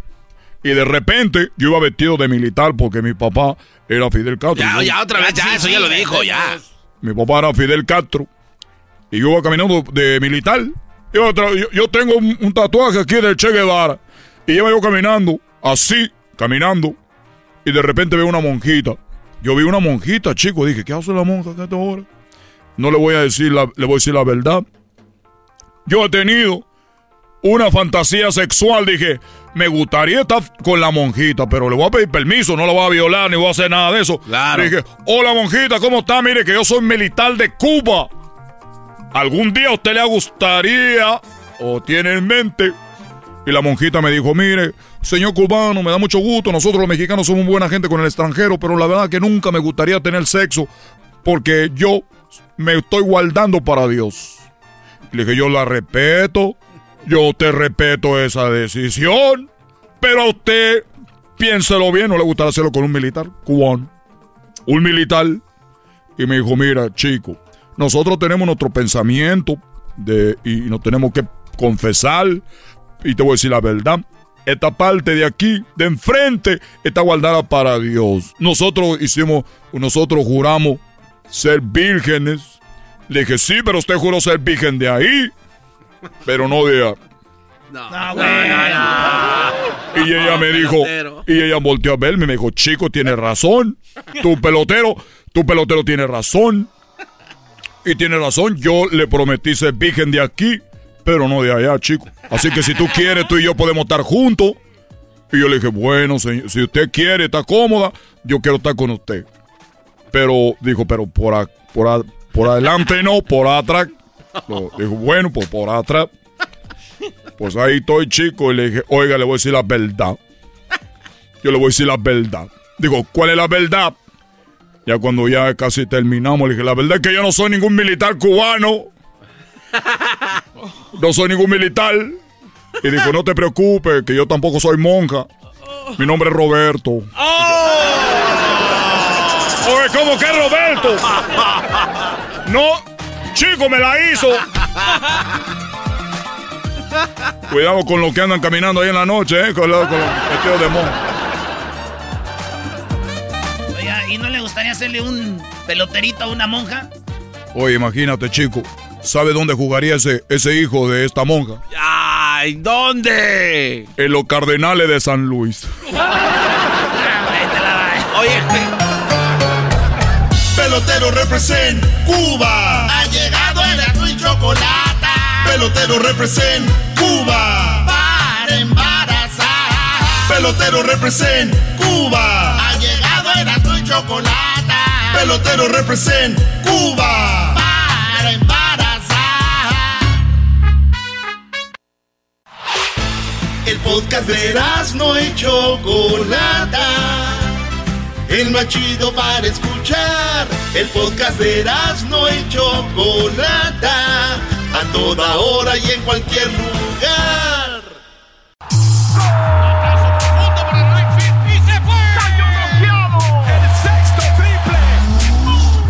Y de repente yo iba vestido de militar porque mi papá era Fidel Castro. Ya, ya, otra vez, ya, eso ya lo dijo, ya. mi papá era Fidel Castro. Y yo iba caminando de militar. Yo- yo tengo un, un tatuaje aquí del Che Guevara. Y iba yo caminando, así, caminando. Y de repente veo una monjita. Yo vi una monjita, chico. Dije, ¿qué hace la monja a esta hora? No le voy a decir la, le voy a decir la verdad. Yo he tenido una fantasía sexual. Dije, me gustaría estar con la monjita, pero le voy a pedir permiso, no la voy a violar ni voy a hacer nada de eso. Claro. Dije, hola monjita, ¿cómo está? Mire que yo soy militar de Cuba. ¿Algún día a usted le gustaría o tiene en mente? Y la monjita me dijo, mire, señor cubano, me da mucho gusto, nosotros los mexicanos somos buena gente con el extranjero, pero la verdad que nunca me gustaría tener sexo porque yo me estoy guardando para Dios. Le dije, yo la respeto, yo te respeto esa decisión, pero a usted, piénselo bien, no le gustaría hacerlo con un militar cubano. Un militar. Y me dijo, mira, chico, nosotros tenemos nuestro pensamiento y nos tenemos que confesar. Y te voy a decir la verdad. Esta parte de aquí, de enfrente, está guardada para Dios. Nosotros hicimos, nosotros juramos ser vírgenes. Le dije, sí, pero usted juró ser virgen de ahí, pero no de... Y ella me dijo, y ella volteó a verme y me dijo, chico, tienes razón. Tu pelotero, tu pelotero tiene razón. Y tiene razón, yo le prometí ser virgen de aquí, pero no de allá, chico. Así que si tú quieres, tú y yo podemos estar juntos. Y yo le dije, bueno, señor, si usted quiere, está cómoda, yo quiero estar con usted. Pero, dijo, pero por, a- por, a- por adelante no, por atrás. Lo- dijo, bueno, pues por atrás. Pues ahí estoy, chico, y le dije, oiga, le voy a decir la verdad. Yo le voy a decir la verdad. Digo, ¿cuál es la verdad? Ya cuando ya casi terminamos, le dije, la verdad es que yo no soy ningún militar cubano. No soy ningún militar. Y dijo, no te preocupes, que yo tampoco soy monja. Mi nombre es Roberto. Oye, ¿cómo que Roberto? No, chico, me la hizo. Cuidado con los que andan caminando ahí en la noche, ¿eh? Con los, con los vestidos de monja. Oiga, ¿y no le gustaría hacerle un peloterito a una monja? Oye, imagínate, chico. ¿Sabe dónde jugaría ese, ese hijo de esta monja? ¡Ay! ¿Dónde? En los Cardenales de San Luis. Oye, Pelotero represent Cuba. Ha llegado el azul y chocolate Pelotero represent Cuba. para embarazar. Pelotero represent Cuba. Ha llegado el azul y chocolate Pelotero represent Cuba. El podcast de no y Chocolata. El más chido para escuchar. El podcast de no y Chocolata. A toda hora y en cualquier lugar.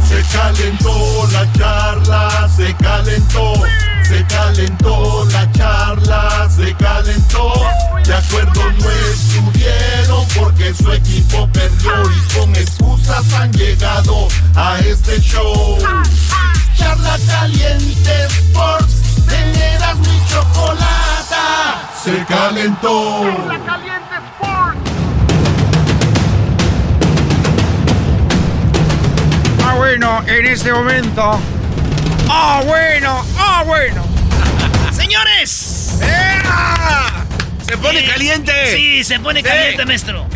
Se calentó la charla, se calentó, se calentó la charla, se calentó. De acuerdo no estuvieron porque su equipo perdió y con excusas han llegado a este show. Charla caliente Sports, teneras mi chocolata, se calentó. Ah, bueno, en este momento. Ah, bueno, ah, bueno. ¡Señores! ¡Se pone Eh, caliente! Sí, se pone Sí. caliente, maestro.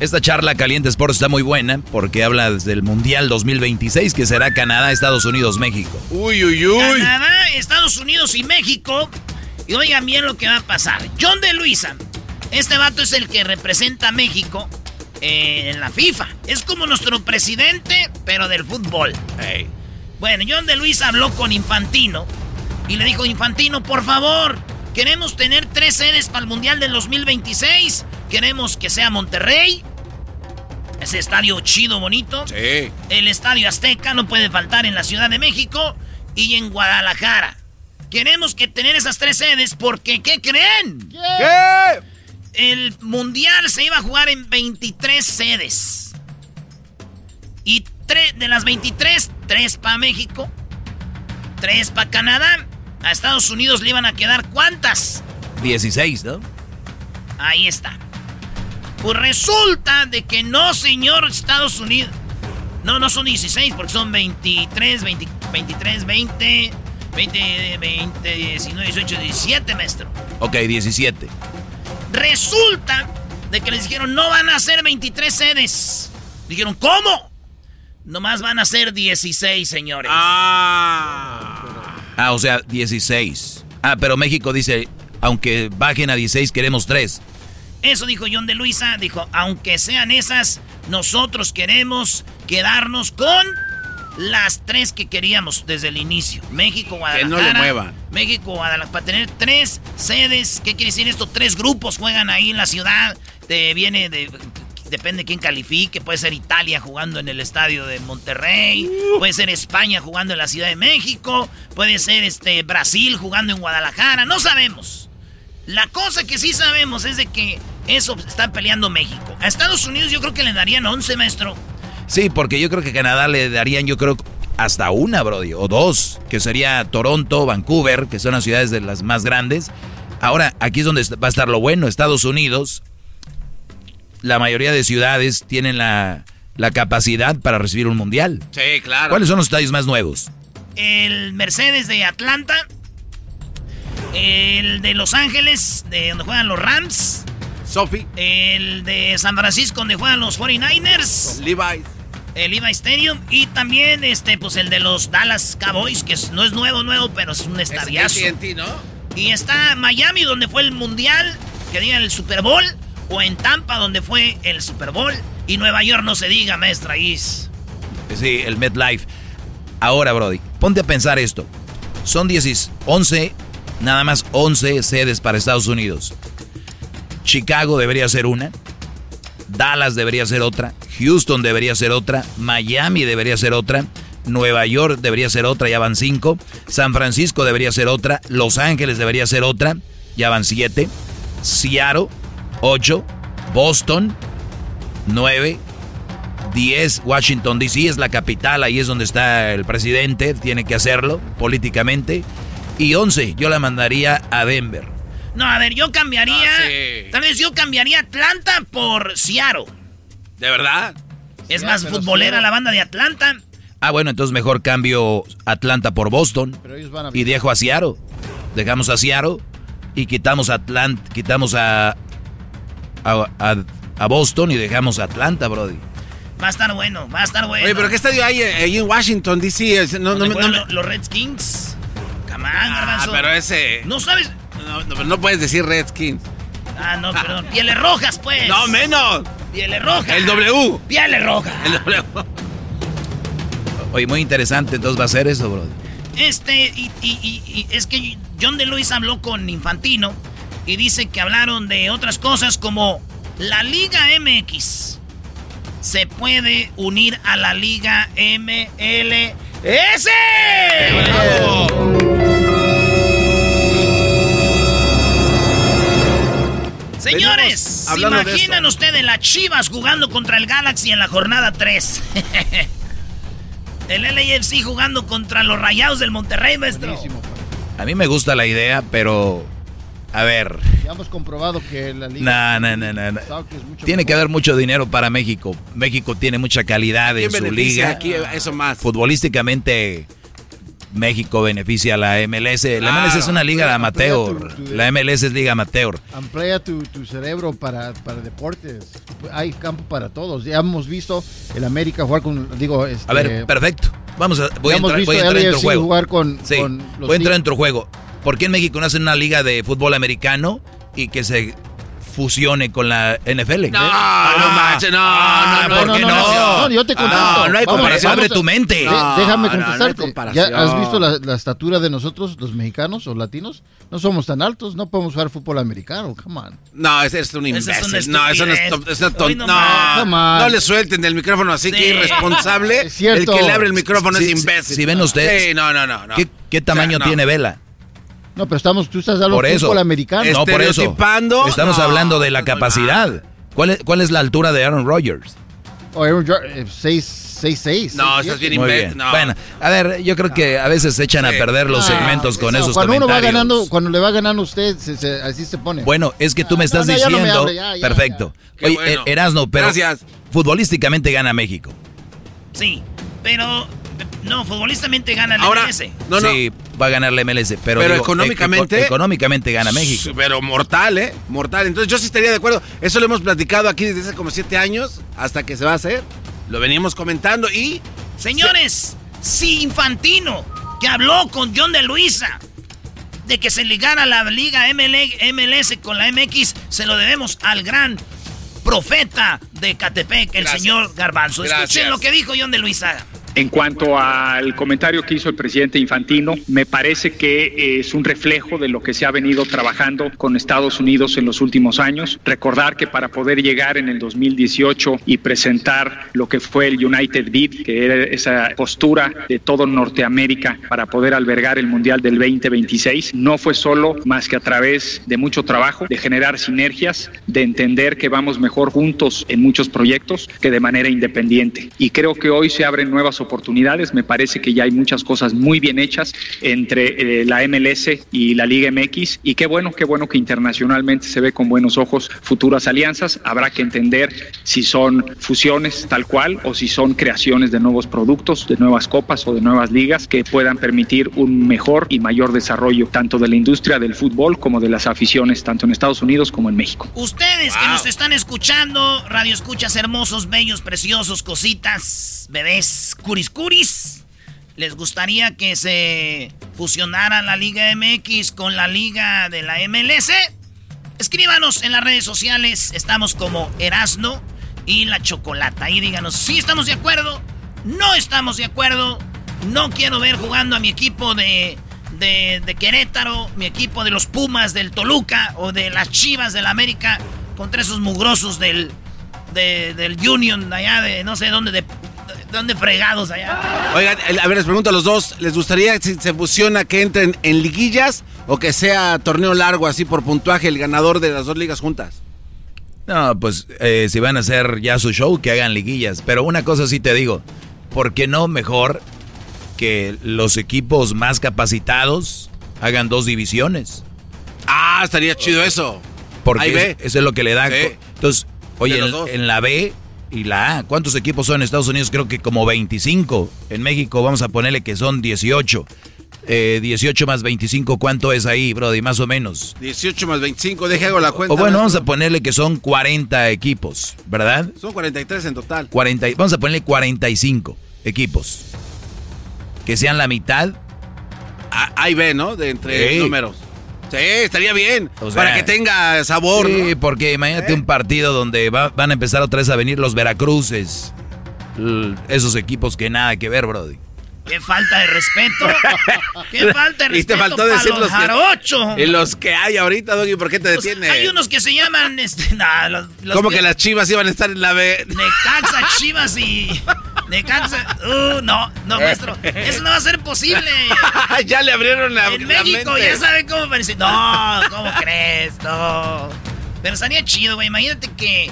Esta charla Caliente Sports está muy buena porque habla desde el Mundial 2026 que será Canadá, Estados Unidos, México. Uy, uy, uy. Canadá, Estados Unidos y México. Y oigan bien lo que va a pasar. John de Luisa. Este vato es el que representa a México eh, en la FIFA. Es como nuestro presidente, pero del fútbol. Bueno, John de Luisa habló con Infantino y le dijo, Infantino, por favor, Queremos tener tres sedes para el Mundial del 2026. Queremos que sea Monterrey. Ese estadio chido, bonito. Sí. El estadio Azteca no puede faltar en la Ciudad de México y en Guadalajara. Queremos que tener esas tres sedes porque, ¿qué creen? ¿Qué? El Mundial se iba a jugar en 23 sedes. Y de las 23, 3 para México, 3 para Canadá. A Estados Unidos le iban a quedar ¿cuántas? 16, ¿no? Ahí está. Pues resulta de que no, señor Estados Unidos. No, no son 16, porque son 23, 20, 23, 20, 20, 20, 19, 18, 17, maestro. Ok, 17. Resulta de que les dijeron, no van a ser 23 sedes. Dijeron, ¿cómo? Nomás van a ser 16, señores. Ah, o sea, 16. Ah, pero México dice, aunque bajen a 16, queremos 3. Eso dijo John de Luisa, dijo, aunque sean esas, nosotros queremos quedarnos con las tres que queríamos desde el inicio. México, Guadalajara. no le muevan. México, Guadalajara. Para tener tres sedes, ¿qué quiere decir esto? Tres grupos juegan ahí en la ciudad. Te viene de... Depende de quién califique. Puede ser Italia jugando en el estadio de Monterrey. Puede ser España jugando en la Ciudad de México. Puede ser este Brasil jugando en Guadalajara. No sabemos. La cosa que sí sabemos es de que eso está peleando México. A Estados Unidos yo creo que le darían 11, maestro. Sí, porque yo creo que Canadá le darían, yo creo, hasta una, Brody, o dos, que sería Toronto, Vancouver, que son las ciudades de las más grandes. Ahora, aquí es donde va a estar lo bueno. Estados Unidos, la mayoría de ciudades tienen la, la capacidad para recibir un mundial. Sí, claro. ¿Cuáles son los estadios más nuevos? El Mercedes de Atlanta. El de Los Ángeles, de donde juegan los Rams. Sophie. El de San Francisco, donde juegan los 49ers. Levi's. El Levi Stadium. Y también, este, pues el de los Dallas Cowboys, que es- no es nuevo, nuevo, pero es un estadiazo. ¿no? Y está Miami, donde fue el Mundial, que diga el Super Bowl. O en Tampa, donde fue el Super Bowl. Y Nueva York, no se diga, maestra Is. Sí, el MetLife. Ahora, Brody, ponte a pensar esto. Son 10, 11, nada más 11 sedes para Estados Unidos. Chicago debería ser una. Dallas debería ser otra. Houston debería ser otra. Miami debería ser otra. Nueva York debería ser otra, ya van cinco. San Francisco debería ser otra. Los Ángeles debería ser otra, ya van siete. Seattle, ocho. Boston, nueve. 10, Washington DC es la capital, ahí es donde está el presidente, tiene que hacerlo políticamente. Y 11, yo la mandaría a Denver. No, a ver, yo cambiaría. Tal vez yo cambiaría Atlanta por Seattle. ¿De verdad? Es más futbolera la banda de Atlanta. Ah, bueno, entonces mejor cambio Atlanta por Boston Pero ellos van a y dejo a Seattle. Dejamos a Seattle y quitamos a Atlanta, quitamos a, a, a- a Boston y dejamos a Atlanta, Brody. Va a estar bueno, va a estar bueno. Oye, pero ¿qué estadio hay eh, ahí en Washington, D.C.? No, no, ¿Dónde me- juegan no lo- los Redskins. Camán, Ah, pero ese... ¿No sabes? No, no, no puedes decir Redskins. Ah, no, perdón. Pieles rojas, pues. No, menos. Pieles rojas. El W. Pieles rojas. El W. Oye, muy interesante, entonces va a ser eso, Brody. Este, y, y- y- y es que John de Luis habló con Infantino y dice que hablaron de otras cosas como la Liga MX se puede unir a la Liga MLS. Señores, Venimos ¿se imaginan ustedes las Chivas jugando contra el Galaxy en la jornada 3? el LAFC jugando contra los Rayados del Monterrey, maestro. A mí me gusta la idea, pero... A ver... Ya hemos comprobado que la liga. No, no, no, no. no. Soccer es mucho Tiene que haber mucho dinero para México. México tiene mucha calidad en ¿Quién su liga. aquí eso más? Futbolísticamente, México beneficia a la MLS. La Claro. MLS es una liga Amplía amateur. tu- tu- La MLS es liga amateur. Amplía tu, tu cerebro para, para deportes. Hay campo para todos. Ya hemos visto el América jugar con. Digo, este, A ver, perfecto. Vamos a, voy ya a hemos entrar, visto voy a entrar en tu juego. jugar con, Sí, con los voy a entrar en tu juego. ¿Por qué en México no hacen una liga de fútbol americano y que se fusione con la NFL. No, no manches, no, Ah, no, no, ¿por no, qué no, no? no, yo te contesto. No, no hay comparación. vamos Abre tu mente. De- Déjame no, no hay contestarte. comparación. ¿Ya has visto la, la estatura de nosotros, los mexicanos o latinos? No somos tan altos, no podemos jugar fútbol americano, come on. No, ese es un imbécil. es no, eso no es, es una ton- no, no le suelten del micrófono así que irresponsable. Es cierto. El que le abre el micrófono Sí, es imbécil. Si ven ustedes. Sí, no, no, no. no. ¿Qué, qué tamaño O sea, no. tiene Vela? No, pero estamos, tú estás hablando Por de fútbol americano. No, por eso. Estamos No, hablando de la capacidad. ¿Cuál es, ¿Cuál es la altura de Aaron Rodgers? O Aaron Rodgers, eh, seis, seis, seis, No, seis, estás bien. No. Bueno, a ver, yo creo que a veces se echan a perder los Ah, segmentos con no, esos cuando comentarios. uno va ganando, cuando le va ganando a usted, se- se- así se pone. Bueno, es que tú me Ah, estás me diciendo. hable, ya, ya, perfecto. Oye, bueno. Er- Erasno, pero Gracias. futbolísticamente gana México. Sí, pero no, futbolistamente gana el Ahora, MLS. no, no. Sí, va a ganar la MLS, pero, Pero digo, económicamente- eco- económicamente gana México. Pero mortal, ¿eh? Mortal. Entonces yo sí estaría de acuerdo. Eso lo hemos platicado aquí desde hace como siete años hasta que se va a hacer. Lo veníamos comentando y... Señores, si Infantino, que habló con John de Luisa de que se ligara la liga ML MLS con la MX, se lo debemos al gran profeta de Catepec, el Gracias. señor Garbanzo. Gracias. Escuchen lo que dijo John de Luisa. En cuanto al comentario que hizo el presidente Infantino, me parece que es un reflejo de lo que se ha venido trabajando con Estados Unidos en los últimos años. Recordar que para poder llegar en el 2018 y presentar lo que fue el United Bid, que era esa postura de todo Norteamérica para poder albergar el Mundial del 2026, no fue solo más que a través de mucho trabajo, de generar sinergias, de entender que vamos mejor juntos en muchos proyectos que de manera independiente. Y creo que hoy se abren nuevas oportunidades. Me parece que ya hay muchas cosas muy bien hechas entre eh, la MLS y la Liga MX. Y qué bueno, qué bueno que internacionalmente se ve con buenos ojos futuras alianzas. Habrá que entender si son fusiones tal cual o si son creaciones de nuevos productos, de nuevas copas o de nuevas ligas que puedan permitir un mejor y mayor desarrollo tanto de la industria del fútbol como de las aficiones, tanto en Estados Unidos como en México. Ustedes que nos están escuchando, radio escuchas hermosos, bellos, preciosos, cositas, bebés, curis curis. ¿Les gustaría que se fusionara la Liga MX con la Liga de la MLS? Escríbanos en las redes sociales, estamos como Erasno y la Chocolata. Y díganos si estamos de acuerdo, no estamos de acuerdo, no quiero ver jugando a mi equipo de, de, Querétaro, mi equipo de los Pumas del Toluca o de las Chivas del América contra esos mugrosos del, de- del Union allá de no sé dónde, de, de dónde fregados allá. Oigan, a ver, les pregunto a los dos, ¿les gustaría si se fusiona que entren en liguillas o que sea torneo largo así por puntuaje el ganador de las dos ligas juntas? No, pues eh, si van a hacer ya su show, que hagan liguillas. Pero una cosa sí te digo, ¿por qué no mejor que los equipos más capacitados hagan dos divisiones? Ah, estaría chido eso. Porque Ahí ve. es- eso es lo que le da. Sí. Entonces, oye, en la B y la A, ¿cuántos equipos son en Estados Unidos? Creo que como 25. En México vamos a ponerle que son 18. Eh, 18 más 25, ¿cuánto es ahí, Brody? Más o menos. 18 más 25, deje hago la cuenta. O bueno, vamos a ponerle que son 40 equipos, ¿verdad? Son 43 en total. 40, y- vamos a ponerle 45 equipos. Que sean la mitad. Ah, ahí ve, ¿no? De entre Sí. números. Sí, estaría bien. O sea, para que tenga sabor. Sí, ¿no? Porque imagínate un partido donde va- van a empezar otra vez a venir los Veracruces. Esos equipos que nada que ver, Brody. ¡Qué falta de respeto! ¡Qué falta de Y te respeto faltó decir los que, jarochos! y los que hay ahorita, Doggy, ¿por qué te Pues, detiene? hay unos que se llaman, este, nah, los, los ¿Cómo que las chivas iban a estar en la B? Necaxa, Chivas y... Necaxa... Uh, no, no, maestro. Eso no va a ser posible. ya le abrieron la En la México mente. ya saben cómo parece. No, ¿cómo crees? No. Pero estaría chido, güey. Imagínate que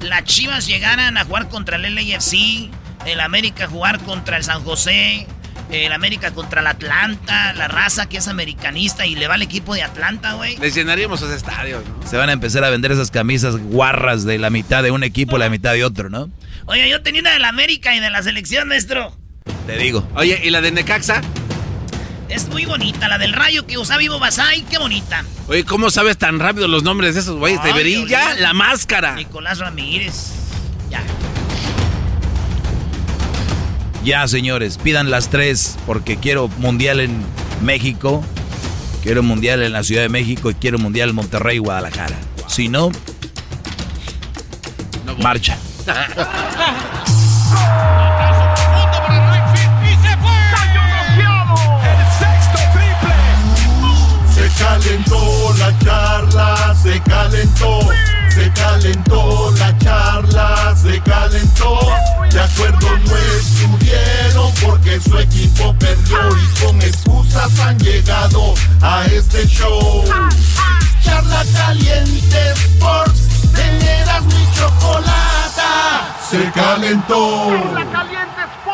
las Chivas llegaran a jugar contra el LAFC, el América jugar contra el San José, el América contra el Atlanta, la raza que es americanista y le va al equipo de Atlanta, güey. Les llenaríamos ese estadio, ¿no? Se van a empezar a vender esas camisas guarras de la mitad de un equipo, la mitad de otro, ¿no? Oye, yo tenía una de la América y de la selección, maestro. Te digo. Oye, ¿y la de Necaxa? Es muy bonita, la del rayo que usaba Vivo Basay, qué bonita. Oye, ¿cómo sabes tan rápido los nombres de esos güeyes? Verilla, ahorita. la máscara. Nicolás Ramírez. Ya. Ya, señores, pidan las tres porque quiero mundial en México, quiero mundial en la Ciudad de México y quiero mundial en Monterrey, y Guadalajara. Si no, no marcha. calentó la charla, se calentó. Se calentó la charla, se calentó. De acuerdo no estuvieron porque su equipo perdió y con excusas han llegado a este show. Charla caliente Sports, teneras mi chocolata. Se calentó. Caliente Sports.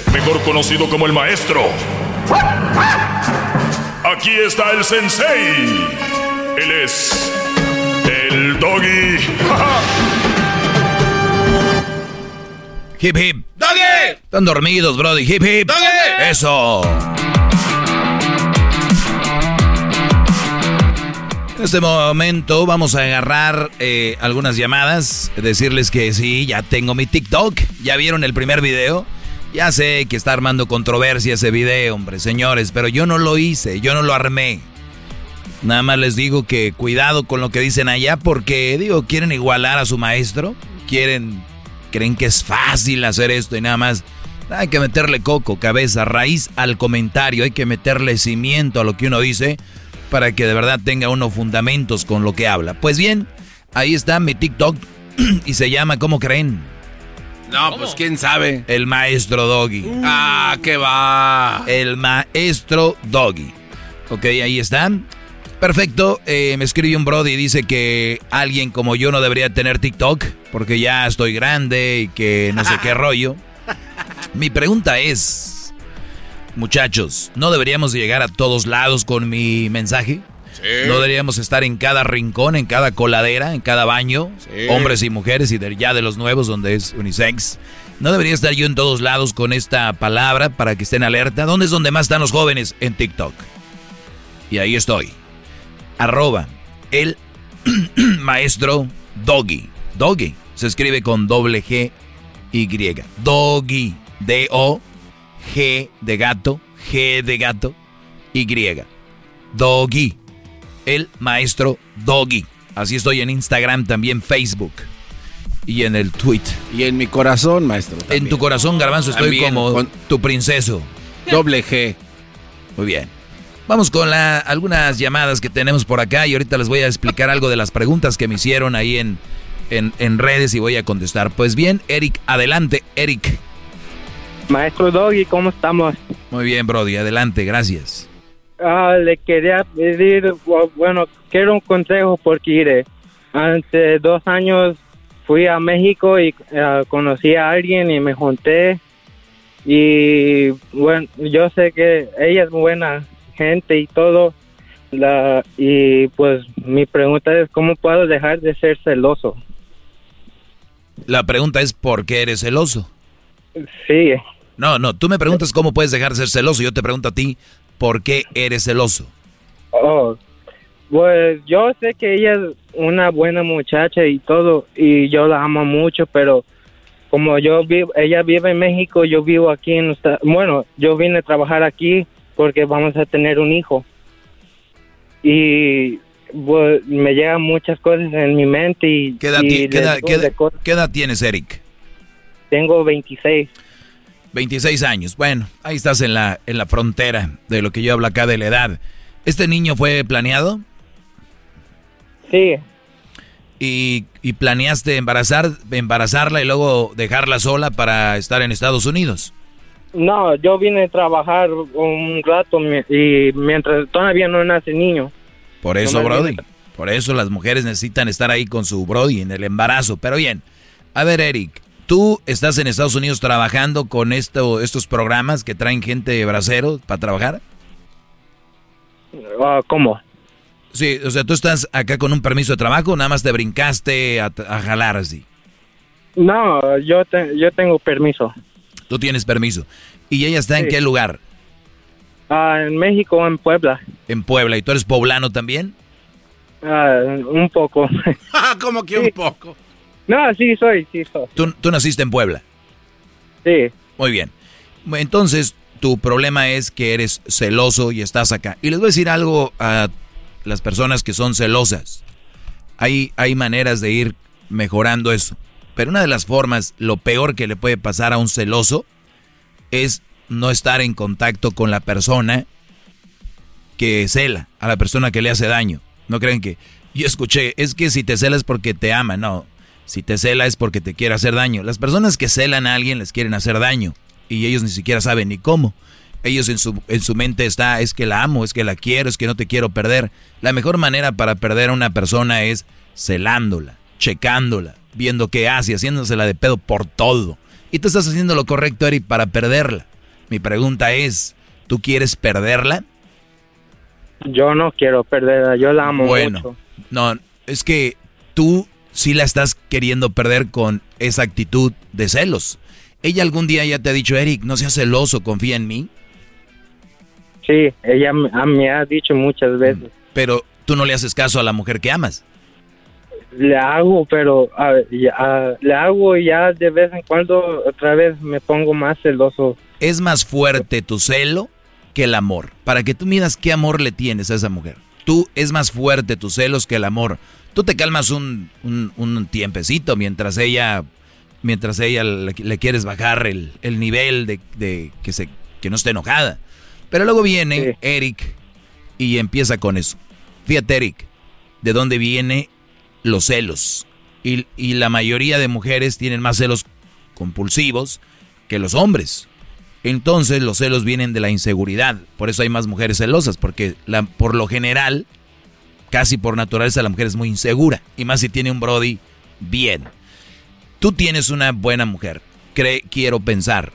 Mejor conocido como el maestro. Aquí está el sensei. Él es el doggy. Hip hip. ¡Doggy! Están dormidos, Brody. Hip hip. ¡Doggy! Eso. En este momento vamos a agarrar eh, algunas llamadas, decirles que sí, ya tengo mi TikTok. ¿Ya vieron el primer video? Ya sé que está armando controversia ese video, hombre, señores, pero yo no lo hice, yo no lo armé. Nada más les digo que cuidado con lo que dicen allá porque, digo, quieren igualar a su maestro, quieren, creen que es fácil hacer esto y nada más. Hay que meterle coco, cabeza, raíz al comentario, hay que meterle cimiento a lo que uno dice para que de verdad tenga uno fundamentos con lo que habla. Pues bien, ahí está mi TikTok y se llama, ¿cómo creen? No, pues quién sabe. El maestro Doggy. Ah, qué va. El maestro Doggy. Ok, ahí están. Perfecto. Eh, me escribe un Brody y dice que alguien como yo no debería tener TikTok porque ya estoy grande y que no sé qué rollo. Mi pregunta es, muchachos, ¿no deberíamos llegar a todos lados con mi mensaje? ¿No deberíamos estar en cada rincón, en cada coladera, en cada baño? Hombres y mujeres y de- ya de los nuevos donde es unisex. ¿No debería estar yo en todos lados con esta palabra para que estén alerta? ¿Dónde es donde más están los jóvenes? En TikTok. Y ahí estoy. Arroba el maestro Doggy. Doggy. Se escribe con doble G Y. Doggy. D-O-G de gato. G de gato. Y. Doggy. El maestro Doggy. Así estoy en Instagram, también Facebook. Y en el tweet. Y en mi corazón, maestro. En tu corazón, garbanzo, estoy También, como con- tu princeso. Doble G. Muy bien. Vamos con la- algunas llamadas que tenemos por acá y ahorita les voy a explicar algo de las preguntas que me hicieron ahí en, en, en redes y voy a contestar. Pues bien, Eric, adelante, Eric. Maestro Doggy, ¿cómo estamos? Muy bien, Brody, adelante, gracias. Ah, le quería pedir, bu- bueno, quiero un consejo porque mire, hace dos años fui a México y ah, conocí a alguien y me junté y bueno, yo sé que ella es buena gente y todo, la, y pues mi pregunta es cómo puedo dejar de ser celoso. La pregunta es ¿por qué eres celoso? Sí. No, no, tú me preguntas cómo puedes dejar de ser celoso. Yo te pregunto a ti ¿por qué eres celoso? Oh, pues yo sé que ella es una buena muchacha y todo, y yo la amo mucho, pero como yo vivo, ella vive en México, yo vivo aquí en, bueno, yo vine a trabajar aquí porque vamos a tener un hijo. Y pues, me llegan muchas cosas en mi mente y, ¿Qué edad, y ti- qué les edad- digo qué edad- de cosas. qué edad tienes, Eric? Tengo 26. 26 años. Bueno, ahí estás en la, en la frontera de lo que yo hablo acá de la edad. ¿Este niño fue planeado? Sí. ¿Y, y planeaste embarazar, embarazarla y luego dejarla sola para estar en Estados Unidos? No, yo vine a trabajar un rato y mientras todavía no nace niño. Por eso, No Brody. Por eso las mujeres necesitan estar ahí con su Brody en el embarazo. Pero bien, a ver, Eric, tú estás en Estados Unidos trabajando con esto, estos programas que traen gente de bracero para trabajar. Ah, ¿Cómo? Sí, o sea, tú estás acá con un permiso de trabajo, nada más te brincaste a, a jalar así. No, yo, te- yo tengo permiso. Tú tienes permiso. ¿Y ella está en qué lugar? Ah, en México, en Puebla. En Puebla. ¿Y tú eres poblano también? Ah, un poco. ¿Cómo que un poco? No, sí soy, sí soy. ¿Tú, tú naciste en Puebla? Sí. Muy bien. Entonces, tu problema es que eres celoso y estás acá. Y les voy a decir algo a las personas que son celosas. Hay, hay maneras de ir mejorando eso. Pero una de las formas, lo peor que le puede pasar a un celoso es no estar en contacto con la persona que cela, a la persona que le hace daño. No creen que yo escuché, es que si te cela es porque te ama, no. Si te cela es porque te quiere hacer daño. Las personas que celan a alguien les quieren hacer daño y ellos ni siquiera saben ni cómo. Ellos en su, en su mente está, es que la amo, es que la quiero, es que no te quiero perder. La mejor manera para perder a una persona es celándola, checándola, viendo qué hace, haciéndosela de pedo por todo. Y tú estás haciendo lo correcto, Eric, para perderla. Mi pregunta es, ¿tú quieres perderla? Yo no quiero perderla, yo la amo Bueno, mucho. no, es que tú sí la estás queriendo perder con esa actitud de celos. Ella algún día ya te ha dicho, Eric, no seas celoso, confía en mí. Sí, ella me, a- me ha dicho muchas veces. Pero tú no le haces caso a la mujer que amas. Le hago, pero a le hago y ya de vez en cuando otra vez me pongo más celoso. Es más fuerte tu celo que el amor. Para que tú midas qué amor le tienes a esa mujer. Tú es más fuerte tus celos que el amor. Tú te calmas un, un, un tiempecito mientras ella, mientras ella le, le quieres bajar el, el nivel de, de que, se, que no esté enojada. Pero luego viene Eric y empieza con eso. Fíjate, Eric, de dónde viene los celos. Y, y la mayoría de mujeres tienen más celos compulsivos que los hombres. Entonces los celos vienen de la inseguridad. Por eso hay más mujeres celosas, porque la, por lo general, casi por naturaleza, la mujer es muy insegura. Y más si tiene un Brody bien. Tú tienes una buena mujer, cre- quiero pensar.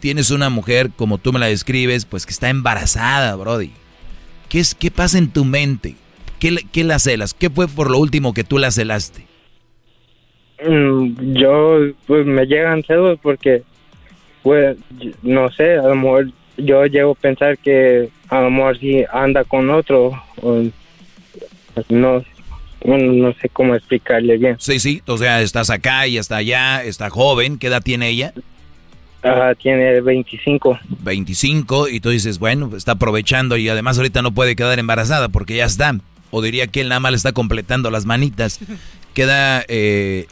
Tienes una mujer, como tú me la describes, pues que está embarazada, Brody. ¿Qué, es, qué pasa en tu mente? ¿Qué, ¿Qué la celas? ¿Qué fue por lo último que tú la celaste? Mm, Yo, pues me llegan celos porque, pues, no sé, a lo mejor yo llego a pensar que a lo mejor si anda con otro, o no, bueno, no sé cómo explicarle bien. Sí, sí, o sea, estás acá y está allá, está joven, ¿qué edad tiene ella? Ajá, tiene 25. 25 y tú dices, bueno, está aprovechando y además ahorita no puede quedar embarazada porque ya está. O diría que él nada más le está completando las manitas. Queda eh,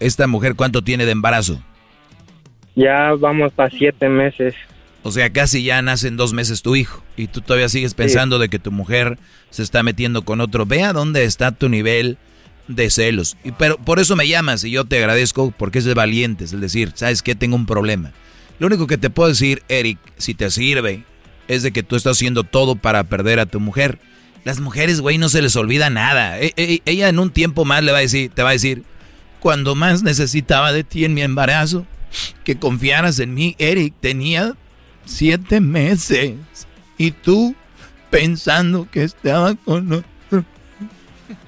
esta mujer, ¿cuánto tiene de embarazo? Ya vamos para siete meses. O sea, casi ya nace en dos meses tu hijo y tú todavía sigues pensando de que tu mujer se está metiendo con otro. Ve a dónde está tu nivel de celos. Y pero por eso me llamas y yo te agradezco porque es de valientes, es decir, ¿sabes qué? Tengo un problema. Lo único que te puedo decir, Eric, si te sirve, es de que tú estás haciendo todo para perder a tu mujer. Las mujeres, güey, no se les olvida nada. E- e- ella en un tiempo más le va a decir, te va a decir, cuando más necesitaba de ti en mi embarazo, que confiaras en mí, Eric, tenía siete meses. Y tú pensando que estaba con otro.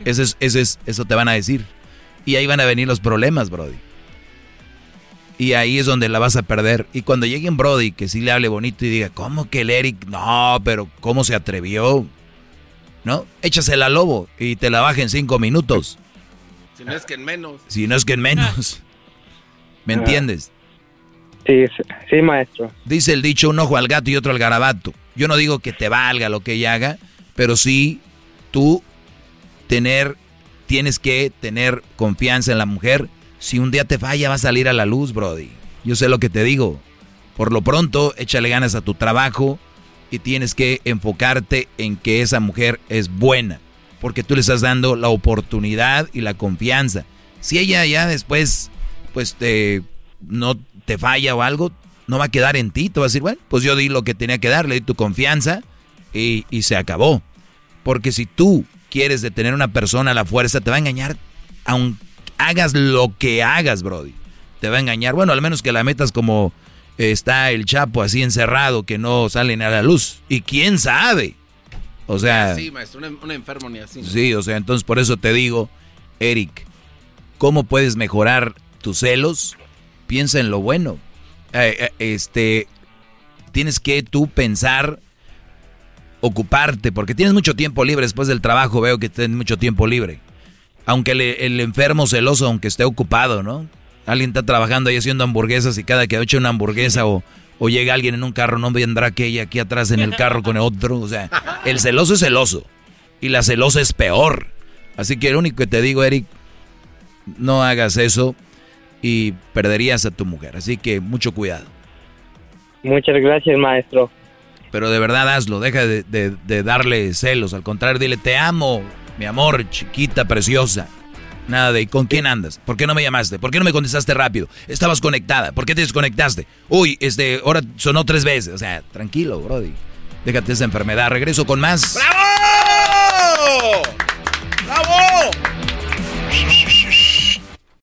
Ese es, ese es, eso te van a decir. Y ahí van a venir los problemas, Brody. Y ahí es donde la vas a perder. Y cuando llegue un Brody que sí le hable bonito y diga, ¿cómo que el Eric? No, pero ¿cómo se atrevió? ¿No? Échasela al lobo y te la baja en cinco minutos. Si no es que en menos. Si no es que en menos. ¿Me entiendes? Sí, sí, sí, maestro. Dice el dicho, un ojo al gato y otro al garabato. Yo no digo que te valga lo que ella haga, pero sí tú tener, tienes que tener confianza en la mujer. Si un día te falla, va a salir a la luz, Brody. Yo sé lo que te digo. Por lo pronto, échale ganas a tu trabajo y tienes que enfocarte en que esa mujer es buena, porque tú le estás dando la oportunidad y la confianza. Si ella ya después, pues te, no te falla o algo, no va a quedar en ti, te va a decir, bueno, pues yo di lo que tenía que dar, le di tu confianza y, y se acabó. Porque si tú quieres detener a una persona a la fuerza, te va a engañar, aunque hagas lo que hagas, Brody. Te va a engañar, bueno, al menos que la metas como está el Chapo así encerrado, que no salen a la luz. Y quién sabe. O sea, Sí, maestro, un, un enfermo ni así. sí, o sea, entonces por eso te digo, Eric, ¿cómo puedes mejorar tus celos, piensa en lo bueno. Eh, eh, este, tienes que tú pensar, ocuparte, porque tienes mucho tiempo libre después del trabajo, veo que tienes mucho tiempo libre. Aunque el, enfermo celoso, aunque esté ocupado, ¿no? Alguien está trabajando ahí haciendo hamburguesas y cada que hecho una hamburguesa o, llega alguien en un carro, no vendrá aquella aquí atrás en el carro con otro. O sea, el celoso es celoso y la celosa es peor. Así que lo único que te digo, Eric, no hagas eso y perderías a tu mujer. Así que mucho cuidado. Muchas gracias, maestro. Pero de verdad hazlo, deja de, darle celos. Al contrario, dile, te amo, mi amor, chiquita, preciosa. Nada de, ¿con quién andas? ¿Por qué no me llamaste? ¿Por qué no me contestaste rápido? Estabas conectada. ¿Por qué te desconectaste? Uy, este, ahora sonó tres veces. O sea, tranquilo, Brody. Déjate esa enfermedad. Regreso con más. ¡Bravo! ¡Bravo!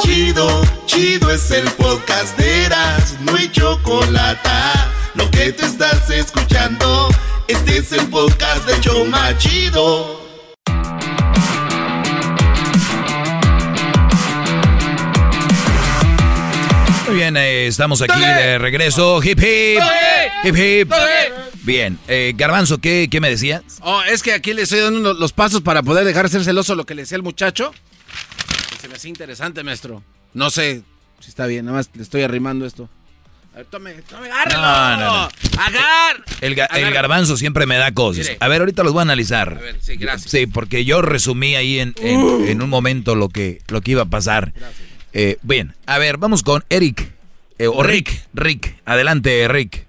Chido, chido es el podcast de Eras, no hay chocolate. Lo que te estás escuchando, este es el podcast de Choma Chido. Muy bien, eh, estamos aquí de regreso. Hip hip. Hip hip. Bien, eh, Garbanzo, ¿qué, ¿qué me decías? Oh, es que aquí le estoy dando los pasos para poder dejar de ser celoso lo que le decía el muchacho. Hace interesante, maestro. No sé si está bien, nada más le estoy arrimando esto. A ver, tome, tome, agárrelo. No, no, no. Agar. El, garbanzo siempre me da cosas. A ver, ahorita los voy a analizar. A ver, sí, gracias. Sí, porque yo resumí ahí en, en, un momento lo que, lo que iba a pasar. Eh, bien, a ver, vamos con Eric. Eh, o Rick. Rick. Adelante, Rick.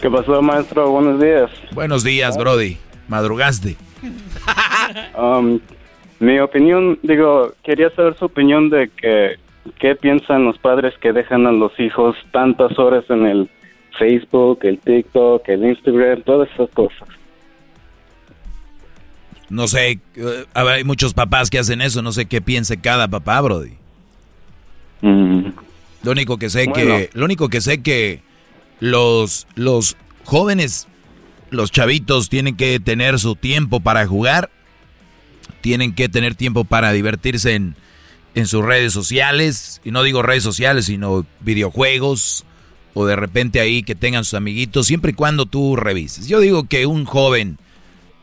¿Qué pasó, maestro? Buenos días. Buenos días, Brody. Madrugaste. um, mi opinión, digo, quería saber su opinión de que qué piensan los padres que dejan a los hijos tantas horas en el Facebook, el TikTok, el Instagram, todas esas cosas. No sé, eh, hay muchos papás que hacen eso, no sé qué piense cada papá, Brody. Mm. Lo único que sé que, lo único que sé que los los jóvenes, los chavitos tienen que tener su tiempo para jugar tienen que tener tiempo para divertirse en, sus redes sociales, y no digo redes sociales, sino videojuegos, o de repente ahí que tengan sus amiguitos, siempre y cuando tú revises. Yo digo que un joven,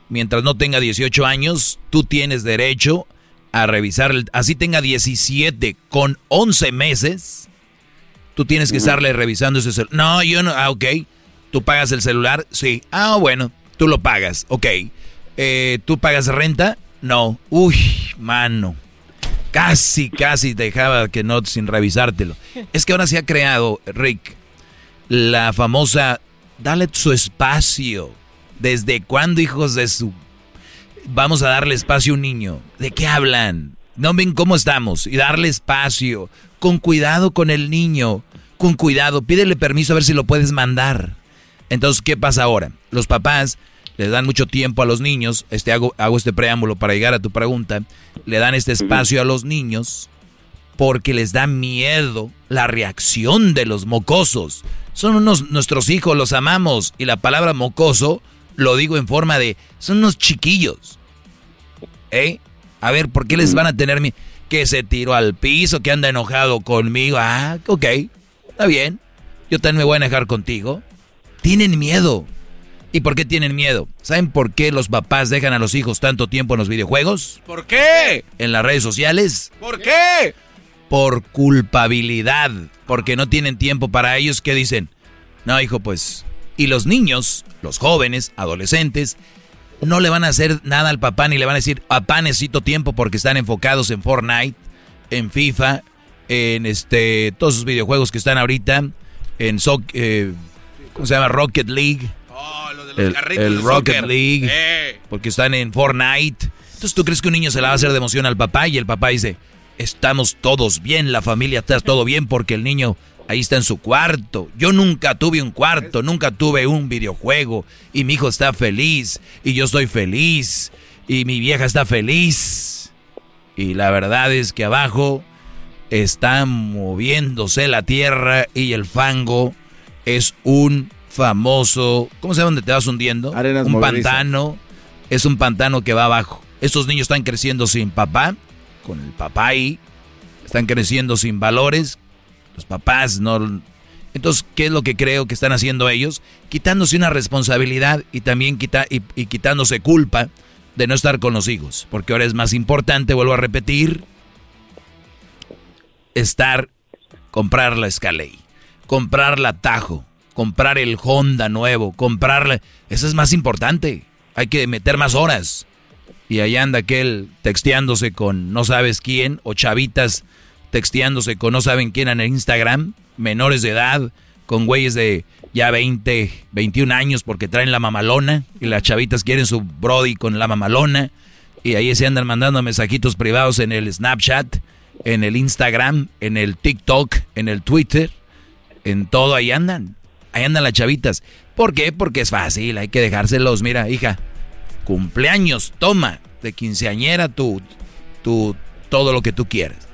mientras no tenga 18 años, tú tienes derecho a revisar, así tenga 17 con 11 meses, tú tienes que estarle revisando ese celular. No, yo no, ah, ok, tú pagas el celular, sí, ah, bueno, tú lo pagas, ok. Eh, ¿Tú pagas renta? No. Uy, mano. Casi, casi dejaba que no sin revisártelo. Es que ahora se ha creado, Rick, la famosa, dale su espacio. ¿Desde cuándo, hijos de su... Vamos a darle espacio a un niño? ¿De qué hablan? No ven cómo estamos. Y darle espacio. Con cuidado con el niño. Con cuidado. Pídele permiso a ver si lo puedes mandar. Entonces, ¿qué pasa ahora? Los papás le dan mucho tiempo a los niños, este, hago, hago este preámbulo para llegar a tu pregunta, le dan este espacio a los niños porque les da miedo la reacción de los mocosos. Son unos, nuestros hijos, los amamos, y la palabra mocoso lo digo en forma de, son unos chiquillos. ¿Eh? A ver, ¿por qué les van a tener miedo? Que se tiró al piso, que anda enojado conmigo. Ah, ok, está bien. Yo también me voy a enojar contigo. Tienen miedo. ¿Y por qué tienen miedo? ¿Saben por qué los papás dejan a los hijos tanto tiempo en los videojuegos? ¿Por qué? ¿En las redes sociales? ¿Por qué? Por culpabilidad. Porque no tienen tiempo para ellos que dicen, no, hijo, pues... Y los niños, los jóvenes, adolescentes, no le van a hacer nada al papá ni le van a decir, papá necesito tiempo porque están enfocados en Fortnite, en FIFA, en este todos esos videojuegos que están ahorita, en eh, ¿cómo se llama? Rocket League el, Rocket League, eh. porque están en Fortnite. Entonces, ¿tú crees que un niño se la va a hacer de emoción al papá y el papá dice, estamos todos bien, la familia está todo bien porque el niño ahí está en su cuarto. Yo nunca tuve un cuarto, nunca tuve un videojuego y mi hijo está feliz y yo estoy feliz y mi vieja está feliz. Y la verdad es que abajo está moviéndose la tierra y el fango es un famoso, ¿cómo se llama donde te vas hundiendo? un pantano, es un pantano que va abajo. Estos niños están creciendo sin papá, con el papá ahí, están creciendo sin valores, los papás no... Entonces, ¿qué es lo que creo que están haciendo ellos? Quitándose una responsabilidad y también quita, y, y quitándose culpa de no estar con los hijos. Porque ahora es más importante, vuelvo a repetir, estar, comprar la Escalade, comprar la Tajo, comprar el Honda nuevo, comprarle... Eso es más importante. Hay que meter más horas. Y ahí anda aquel texteándose con no sabes quién, o chavitas texteándose con no saben quién en el Instagram, menores de edad, con güeyes de ya 20, 21 años porque traen la mamalona, y las chavitas quieren su Brody con la mamalona, y ahí se andan mandando mensajitos privados en el Snapchat, en el Instagram, en el TikTok, en el Twitter, en todo ahí andan. Ahí andan las chavitas. ¿Por qué? Porque es fácil, hay que dejárselos. Mira, hija, cumpleaños, toma, de quinceañera tú, tú, todo lo que tú quieras.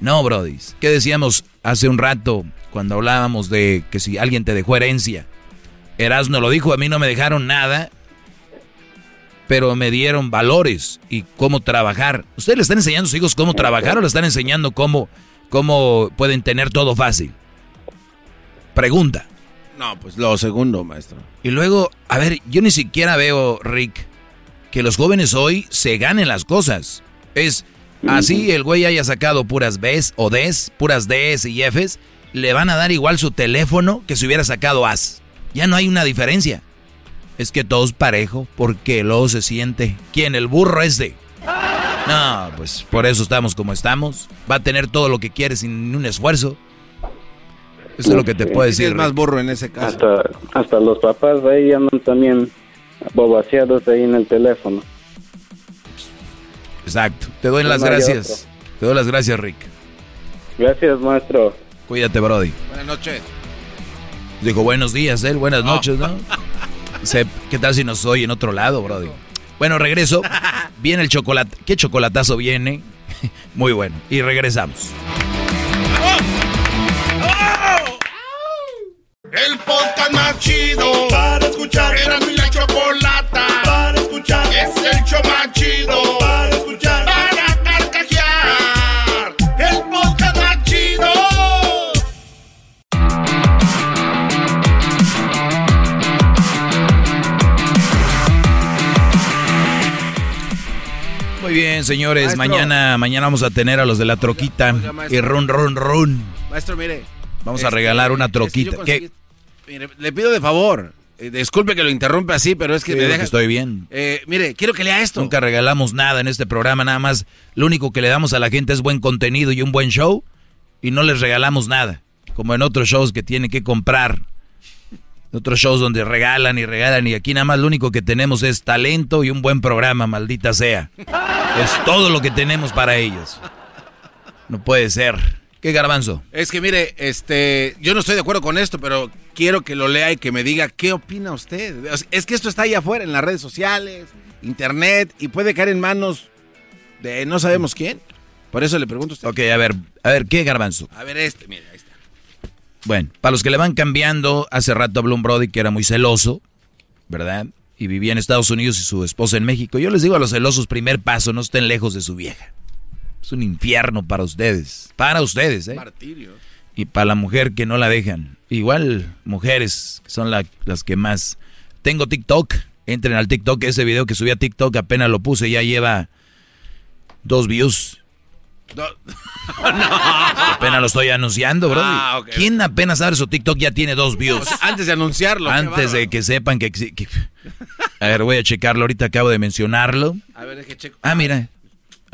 No, Brody. ¿Qué decíamos hace un rato cuando hablábamos de que si alguien te dejó herencia? Erasmo lo dijo, a mí no me dejaron nada, pero me dieron valores y cómo trabajar. ¿Ustedes le están enseñando a sus hijos cómo trabajar o le están enseñando cómo, cómo pueden tener todo fácil? Pregunta. No, pues lo segundo, maestro. Y luego, a ver, yo ni siquiera veo, Rick, que los jóvenes hoy se ganen las cosas. Es así el güey haya sacado puras Bs o Ds, puras Ds y Fs, le van a dar igual su teléfono que si hubiera sacado As. Ya no hay una diferencia. Es que todo es parejo porque luego se siente. ¿Quién? El burro es de. No, pues por eso estamos como estamos. Va a tener todo lo que quiere sin un esfuerzo. Eso es lo que te puedo decir. Es más burro en ese caso. Hasta, hasta los papás de ahí andan también bobaseados ahí en el teléfono. Exacto. Te doy las gracias. Te doy las gracias, Rick. Gracias, maestro. Cuídate, Brody. Buenas noches. Dijo buenos días, él. Buenas noches, ¿no? ¿Qué tal si nos oye en otro lado, Brody? Bueno, regreso. Viene el chocolate. ¿Qué chocolatazo viene? Muy bueno. Y regresamos. El podcast más chido para escuchar. Era mi la chocolata para escuchar. Es el show más chido para escuchar. Para carcajear. El podcast más chido. Muy bien, señores. Maestro. Mañana, mañana vamos a tener a los de la troquita. Oiga, y run, run, run. Maestro, mire. Vamos a este, regalar una es que Mire, le pido de favor. eh, disculpe que lo interrumpe así, pero es que Sí, me deja. estoy bien. Eh, mire, quiero que lea esto. Nunca regalamos nada en este programa, nada más. Lo único que le damos a la gente es buen contenido y un buen show. Y no les regalamos nada. Como en otros shows que tienen que comprar. Otros shows donde regalan y regalan. Y aquí nada más lo único que tenemos es talento y un buen programa, maldita sea. Es todo lo que tenemos para ellos. No puede ser. ¿Qué garbanzo? Es que mire, este, yo no estoy de acuerdo con esto, pero quiero que lo lea y que me diga qué opina usted. Es que esto está ahí afuera en las redes sociales, internet y puede caer en manos de no sabemos quién. Por eso le pregunto a usted. Ok, a ver, a ver, ¿qué garbanzo? A ver este, mire, ahí está. Bueno, para los que le van cambiando, hace rato habló un Brody que era muy celoso, ¿verdad? Y vivía en Estados Unidos y su esposa en México. Yo les digo a los celosos, primer paso, no estén lejos de su vieja. Es un infierno para ustedes. Para ustedes, ¿eh? Martirio. Y para la mujer que no la dejan. Igual, mujeres, que son la- las que más... Tengo TikTok. Entren al TikTok. Ese video que subí a TikTok apenas lo puse. Ya lleva dos views. Apenas lo estoy anunciando, bro. Ah, ok. ¿Quién apenas abre su TikTok ya tiene dos views? O sea, antes de anunciarlo. Antes de que sepan que, que- A ver, voy a checarlo. Ahorita acabo de mencionarlo. A ver, deje checo. Ah, mira.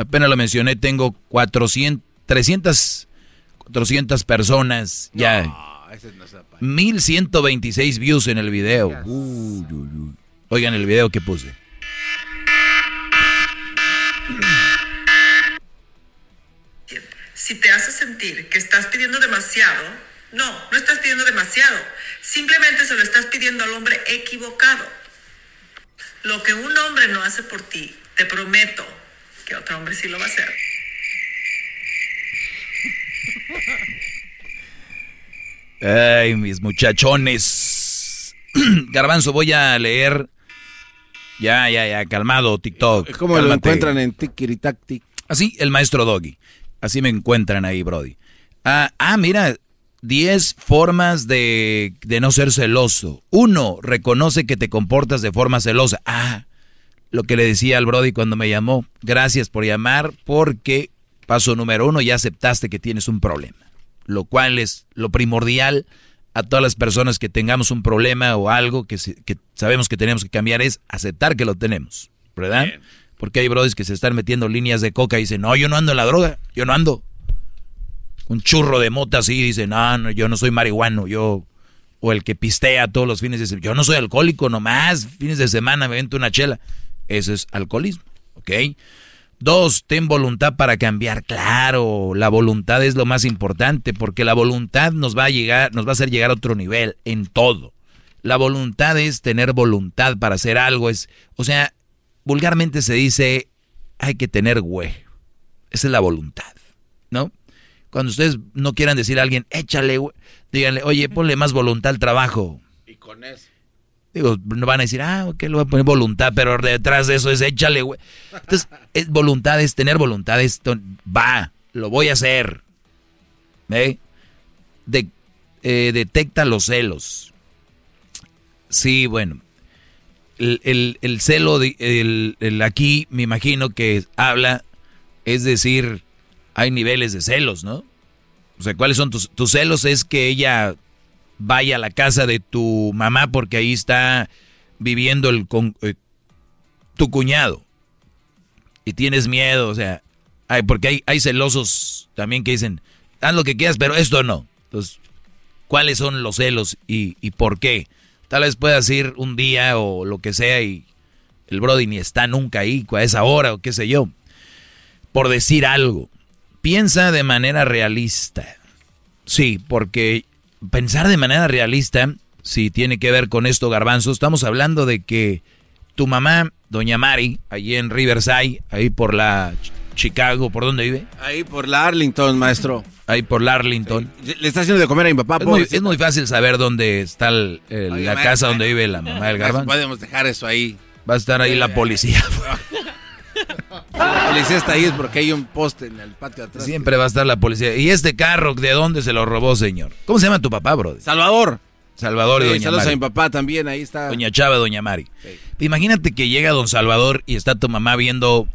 Apenas lo mencioné. Tengo 400... 300... 400 personas ya. No, ese no es apa- 1126 views en el video. Uy, uy, uy. Oigan el video que puse. Si te hace sentir que estás pidiendo demasiado, no, no estás pidiendo demasiado. Simplemente se lo estás pidiendo al hombre equivocado. Lo que un hombre no hace por ti, te prometo que otro hombre sí lo va a hacer. Ay, mis muchachones. Garbanzo, voy a leer. Ya, ya, ya, calmado, TikTok. ¿Cómo lo Cálmate. encuentran en Tikiritaktik? Así, el maestro Doggy. Así me encuentran ahí, Brody. Ah, ah, mira, 10 formas de, de no ser celoso. Uno, reconoce que te comportas de forma celosa. Ah, lo que le decía al Brody cuando me llamó. Gracias por llamar porque, paso número uno, ya aceptaste que tienes un problema. Lo cual es lo primordial a todas las personas que tengamos un problema o algo que, sabemos que tenemos que cambiar es aceptar que lo tenemos, ¿verdad? Porque hay brodis que se están metiendo líneas de coca y dicen, no, yo no ando en la droga, yo no ando. Un churro de mota así y dicen, no, no, yo no soy marihuano, yo... O el que pistea todos los fines de semana, yo no soy alcohólico nomás, fines de semana me vento una chela. Eso es alcoholismo, ¿ok? Dos, ten voluntad para cambiar. Claro, la voluntad es lo más importante porque la voluntad nos va a llegar, nos va a hacer llegar a otro nivel en todo. La voluntad es tener voluntad para hacer algo, es, o sea, vulgarmente se dice hay que tener güey. Esa es la voluntad, ¿no? Cuando ustedes no quieran decir a alguien, échale, güey", díganle, oye, ponle más voluntad al trabajo. Y con eso. Digo, no van a decir, ah, ok, le voy a poner voluntad, pero detrás de eso es échale, güey. Entonces, es voluntad, es tener voluntad, es, va, lo voy a hacer. Eh, detecta los celos. Sí, bueno. El, el- el celo, de- el aquí, me imagino que habla, es decir, hay niveles de celos, ¿no? O sea, ¿cuáles son tus, tus celos? Es que ella vaya a la casa de tu mamá porque ahí está viviendo el con, eh, tu cuñado y tienes miedo, o sea, porque hay, hay celosos también que dicen, haz lo que quieras, pero esto no. Entonces, ¿cuáles son los celos y, y por qué? Tal vez puedas ir un día o lo que sea y el Brody ni está nunca ahí a esa hora o qué sé yo. Por decir algo, piensa de manera realista. Sí, porque pensar de manera realista, si tiene que ver con esto, Garbanzo, estamos hablando de que tu mamá, doña Mari, allí en Riverside, ahí por la Ch- Chicago, ¿por dónde vive? Ahí por la Arlington, maestro. Ahí por la Arlington. Le está haciendo de comer a mi papá. Es muy, es muy fácil saber dónde está el- el- Oye, la maestro, casa donde vive la mamá del Garbanzo. Podemos dejar eso ahí. Va a estar ahí la policía. La policía está ahí es porque hay un poste en el patio de atrás. Siempre va a estar la policía. ¿Y este carro de dónde se lo robó, señor? ¿Cómo se llama tu papá, bro? Salvador. Salvador y Sí, doña saludos Mari. a mi papá también, ahí está. Doña Chava, Doña Mari. Imagínate que llega Don Salvador y está tu mamá viendo,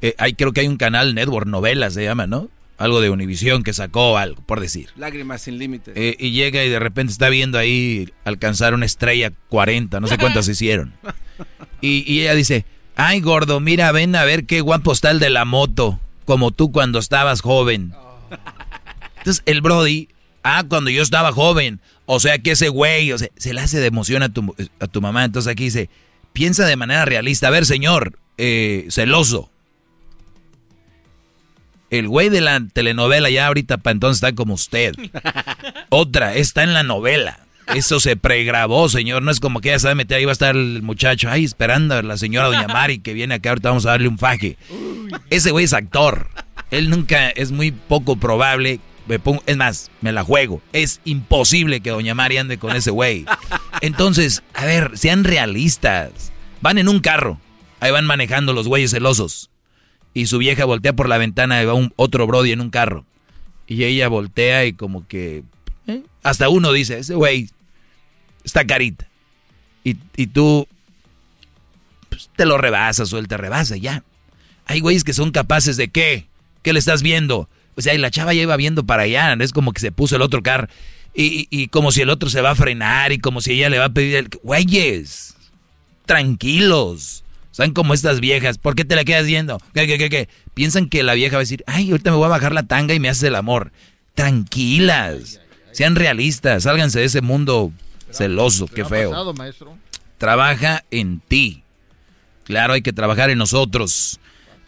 eh, hay, creo que hay un canal Network, novelas se llama, ¿no? Algo de Univisión que sacó algo, por decir. Lágrimas sin límites. Eh, y llega y de repente está viendo ahí alcanzar una estrella 40, no sé cuántas hicieron. Y, y ella dice, ay gordo, mira, ven a ver qué guapo está el de la moto, como tú cuando estabas joven. Entonces el Brody, ah, cuando yo estaba joven, o sea que ese güey, o sea, se le hace de emoción a tu, a tu mamá. Entonces aquí dice, piensa de manera realista, a ver señor, eh, celoso. El güey de la telenovela ya ahorita para entonces está como usted. Otra, está en la novela. Eso se pregrabó, señor. No es como que ya sabe meter ahí va a estar el muchacho, ahí esperando a la señora Doña Mari que viene acá, ahorita vamos a darle un faje. Ese güey es actor. Él nunca, es muy poco probable. Me pongo, es más, me la juego. Es imposible que Doña Mari ande con ese güey. Entonces, a ver, sean realistas. Van en un carro. Ahí van manejando los güeyes celosos. Y su vieja voltea por la ventana y va un, otro Brody en un carro. Y ella voltea y como que... ¿eh? Hasta uno dice, ese güey está carita. Y, y tú pues, te lo rebasas o él te rebasa, ya. Hay güeyes que son capaces de qué? ¿Qué le estás viendo? O sea, y la chava ya iba viendo para allá, es como que se puso el otro carro. Y, y- como si el otro se va a frenar y como si ella le va a pedir el... Güeyes, tranquilos. ¿Saben como estas viejas? ¿Por qué te la quedas viendo? ¿Qué, qué, qué, qué? Piensan que la vieja va a decir, ay, ahorita me voy a bajar la tanga y me haces el amor. Tranquilas. Sean realistas. Sálganse de ese mundo celoso. Qué ¿Ha feo. pasado, maestro? Trabaja en ti. Claro, hay que trabajar en nosotros.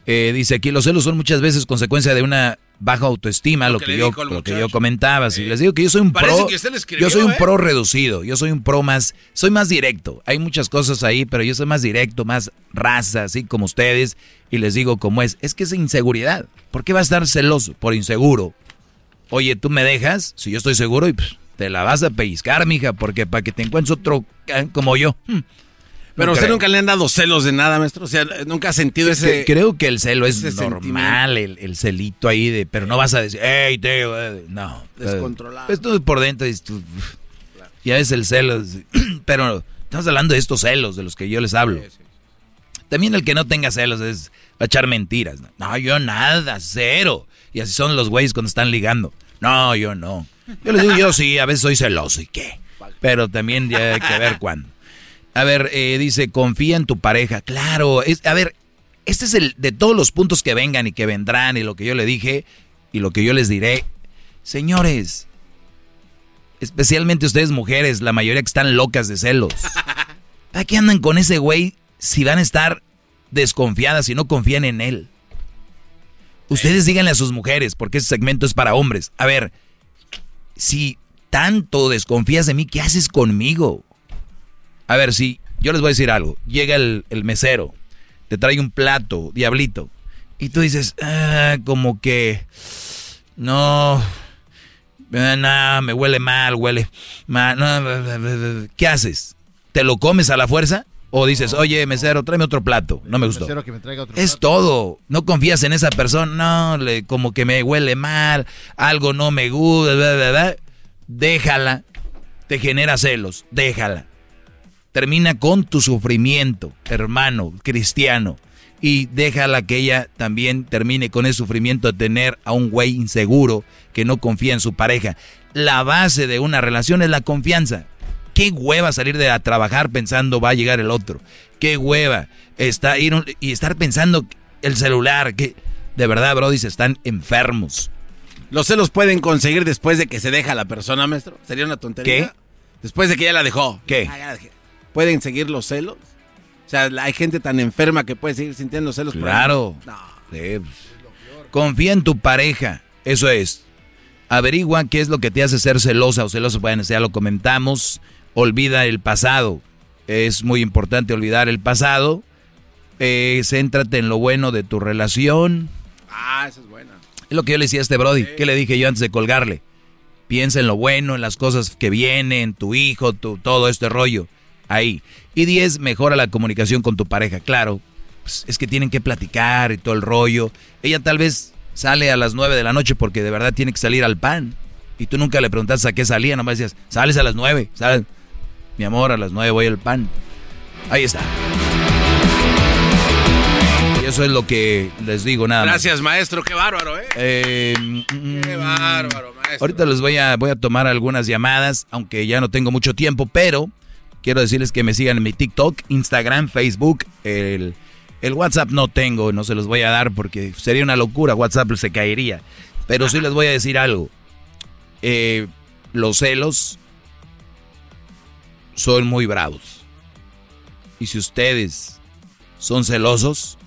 Eh, dice aquí, los celos son muchas veces consecuencia de una baja autoestima, lo, que, yo, lo que yo comentaba. Si les digo que yo soy un pro, yo soy un ¿eh? pro reducido, yo soy un pro más, soy más directo. Hay muchas cosas ahí, pero yo soy más directo, más raza, así como ustedes. Y les digo cómo es. Es que es inseguridad. ¿Por qué va a estar celoso? Por inseguro. Oye, tú me dejas, si yo estoy seguro, y pues, te la vas a pellizcar, mija, porque para que te encuentres otro eh, como yo. hmm, Pero no a usted creo. nunca le han dado celos de nada, maestro. O sea, nunca ha sentido ese. Creo que el celo es normal, el, el celito ahí de, pero no vas a decir, hey, te, eh", no. Descontrolado. Pues tú por dentro dices, tú, ya es el celo, es- pero estamos hablando de estos celos de los que yo les hablo. También el que no tenga celos es va a echar mentiras. No, yo nada, cero. Y así son los güeyes cuando están ligando. No, yo no. Yo les digo, yo sí, a veces soy celoso, ¿y qué? Pero también ya hay que ver cuándo. A ver, eh, dice, confía en tu pareja. Claro, es, a ver, este es el de todos los puntos que vengan y que vendrán y lo que yo le dije y lo que yo les diré. Señores, especialmente ustedes mujeres, la mayoría que están locas de celos. ¿A qué andan con ese güey si van a estar desconfiadas y no confían en él? Ustedes díganle a sus mujeres, porque ese segmento es para hombres. A ver, si tanto desconfías de mí, ¿qué haces conmigo? A ver, si yo les voy a decir algo. Llega el, el mesero, te trae un plato, diablito, y tú dices, ah, como que, no, eh, no, me huele mal, huele mal. no, ¿Qué haces? ¿Te lo comes a la fuerza? O dices, oye, mesero, tráeme otro plato. No me gustó. Que me traiga otro Es todo. No confías en esa persona. No, le, como que me huele mal, algo no me gusta. Déjala. Te genera celos. Déjala. Termina con tu sufrimiento, hermano, cristiano. Y déjala que ella también termine con ese sufrimiento de tener a un güey inseguro que no confía en su pareja. La base de una relación es la confianza. Qué hueva salir de a trabajar pensando va a llegar el otro. Qué hueva está ir un- y estar pensando el celular. Que de verdad, Brody, se están enfermos. ¿Los celos pueden conseguir después de que se deja la persona, maestro? ¿Sería una tontería? ¿Qué? Después de que ya la dejó. ¿Qué? Ah, dejé. ¿Pueden seguir los celos? O sea, hay gente tan enferma que puede seguir sintiendo celos. por. Claro. Sí, pues. Confía en tu pareja. Eso es. Averigua qué es lo que te hace ser celosa o celoso. Bueno, ya lo comentamos. Olvida el pasado. Es muy importante olvidar el pasado. Eh, céntrate en lo bueno de tu relación. Ah, esa es buena. Es lo que yo le decía a este Brody. ¿Qué le dije yo antes de colgarle? Piensa en lo bueno, en las cosas que vienen, tu hijo, tu, todo este rollo. Ahí. Y 10, mejora la comunicación con tu pareja. Claro, pues, es que tienen que platicar y todo el rollo. Ella tal vez sale a las 9 de la noche porque de verdad tiene que salir al pan. Y tú nunca le preguntaste a qué salía, nomás decías, sales a las 9. Sal. Mi amor, a las 9 voy al pan. Ahí está. Y eso es lo que les digo nada más. Gracias, maestro. Qué bárbaro, ¿eh? Eh, Qué bárbaro, maestro. Ahorita les voy a, voy a tomar algunas llamadas, aunque ya no tengo mucho tiempo, pero quiero decirles que me sigan en mi TikTok, Instagram, Facebook, el, el WhatsApp no tengo, no se los voy a dar porque sería una locura, WhatsApp se caería. Pero sí les voy a decir algo. Eh, los celos son muy bravos. Y si ustedes son celosos,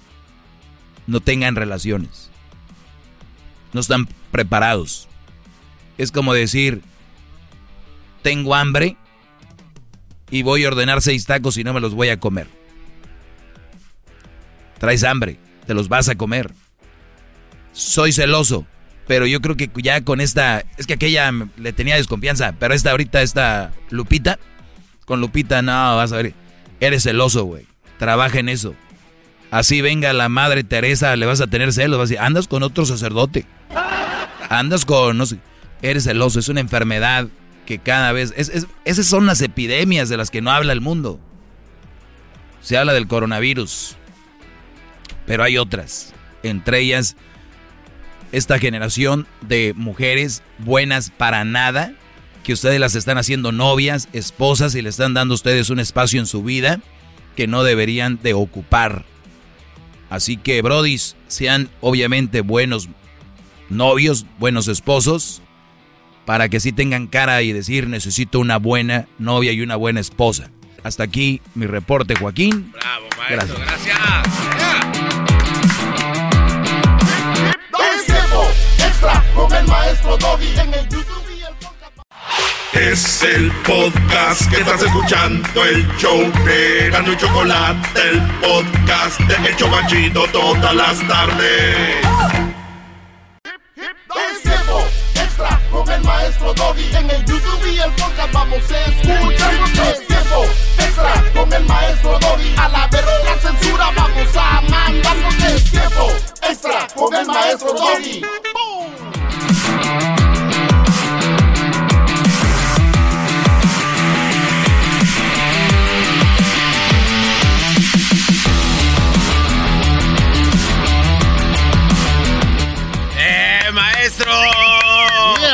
no tengan relaciones. No están preparados. Es como decir, tengo hambre y voy a ordenar seis tacos y no me los voy a comer. Traes hambre, te los vas a comer. Soy celoso, pero yo creo que ya con esta, es que aquella le tenía desconfianza, pero esta ahorita, esta Lupita, con Lupita no, vas a ver, eres celoso, güey. Trabaja en eso. Así venga la madre Teresa, le vas a tener celos, vas a decir, andas con otro sacerdote. Andas con, no sé, eres celoso, es una enfermedad que cada vez, es, es- esas son las epidemias de las que no habla el mundo. Se habla del coronavirus, pero hay otras, entre ellas esta generación de mujeres buenas para nada, que ustedes las están haciendo novias, esposas y le están dando a ustedes un espacio en su vida que no deberían de ocupar. Así que, brodis, sean obviamente buenos novios, buenos esposos, para que sí tengan cara y decir necesito una buena novia y una buena esposa. Hasta aquí mi reporte, Joaquín. Bravo, maestro, gracias. con el maestro Doggy en el YouTube. Es el podcast que estás escuchando, el show de Gano y Chocolate, el podcast de El Chocachito todas las tardes. Es tiempo extra con el maestro Doggy. En el YouTube y el podcast vamos a escuchar. Es tiempo extra con el maestro Doggy. A la verga la censura vamos a mandar. Porque es tiempo extra con el maestro Doggy.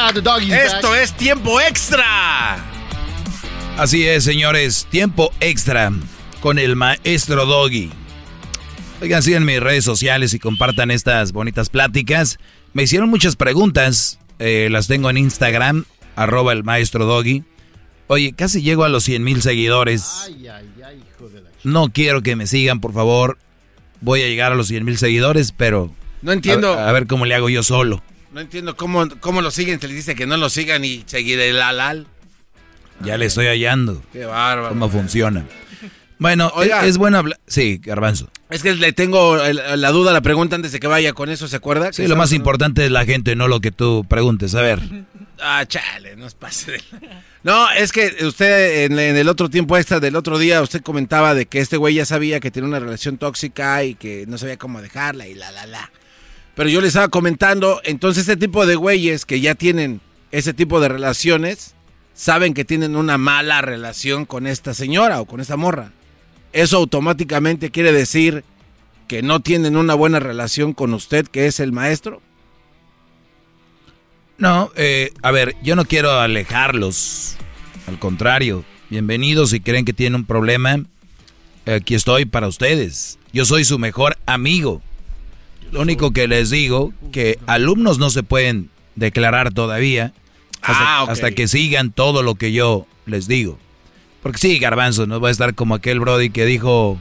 Yeah, the doggy's Esto back. es tiempo extra. Así es, señores, tiempo extra con el maestro Doggy. Oigan, sigan mis redes sociales y compartan estas bonitas pláticas. Me hicieron muchas preguntas, eh, las tengo en Instagram, arroba el maestro Doggy. Oye, casi llego a los 100 mil seguidores. Ay, ay, ay, hijo de la... No quiero que me sigan, por favor. Voy a llegar a los 100 mil seguidores, pero... No entiendo. A, a ver cómo le hago yo solo. No entiendo cómo, cómo lo siguen. Se les dice que no lo sigan y seguir el alal. Ya le estoy hallando. Qué bárbaro. ¿Cómo funciona? Bueno, Oiga. es, es bueno hablar... Sí, Garbanzo. Es que le tengo la duda, la pregunta antes de que vaya con eso, ¿se acuerda? Sí, lo más importante es la gente, no lo que tú preguntes. A ver. Ah, chale, no es pase de... No, es que usted en, en el otro tiempo extra del otro día, usted comentaba de que este güey ya sabía que tiene una relación tóxica y que no sabía cómo dejarla y la, la, la. Pero yo le estaba comentando, entonces este tipo de güeyes que ya tienen ese tipo de relaciones, saben que tienen una mala relación con esta señora o con esta morra. Eso automáticamente quiere decir que no tienen una buena relación con usted, que es el maestro. No, eh, a ver, yo no quiero alejarlos. Al contrario, bienvenidos si creen que tienen un problema. Aquí estoy para ustedes. Yo soy su mejor amigo. Lo único que les digo, que alumnos no se pueden declarar todavía hasta, Ah, hasta que sigan todo lo que yo les digo. Porque sí, garbanzo, no va a estar como aquel Brody que dijo,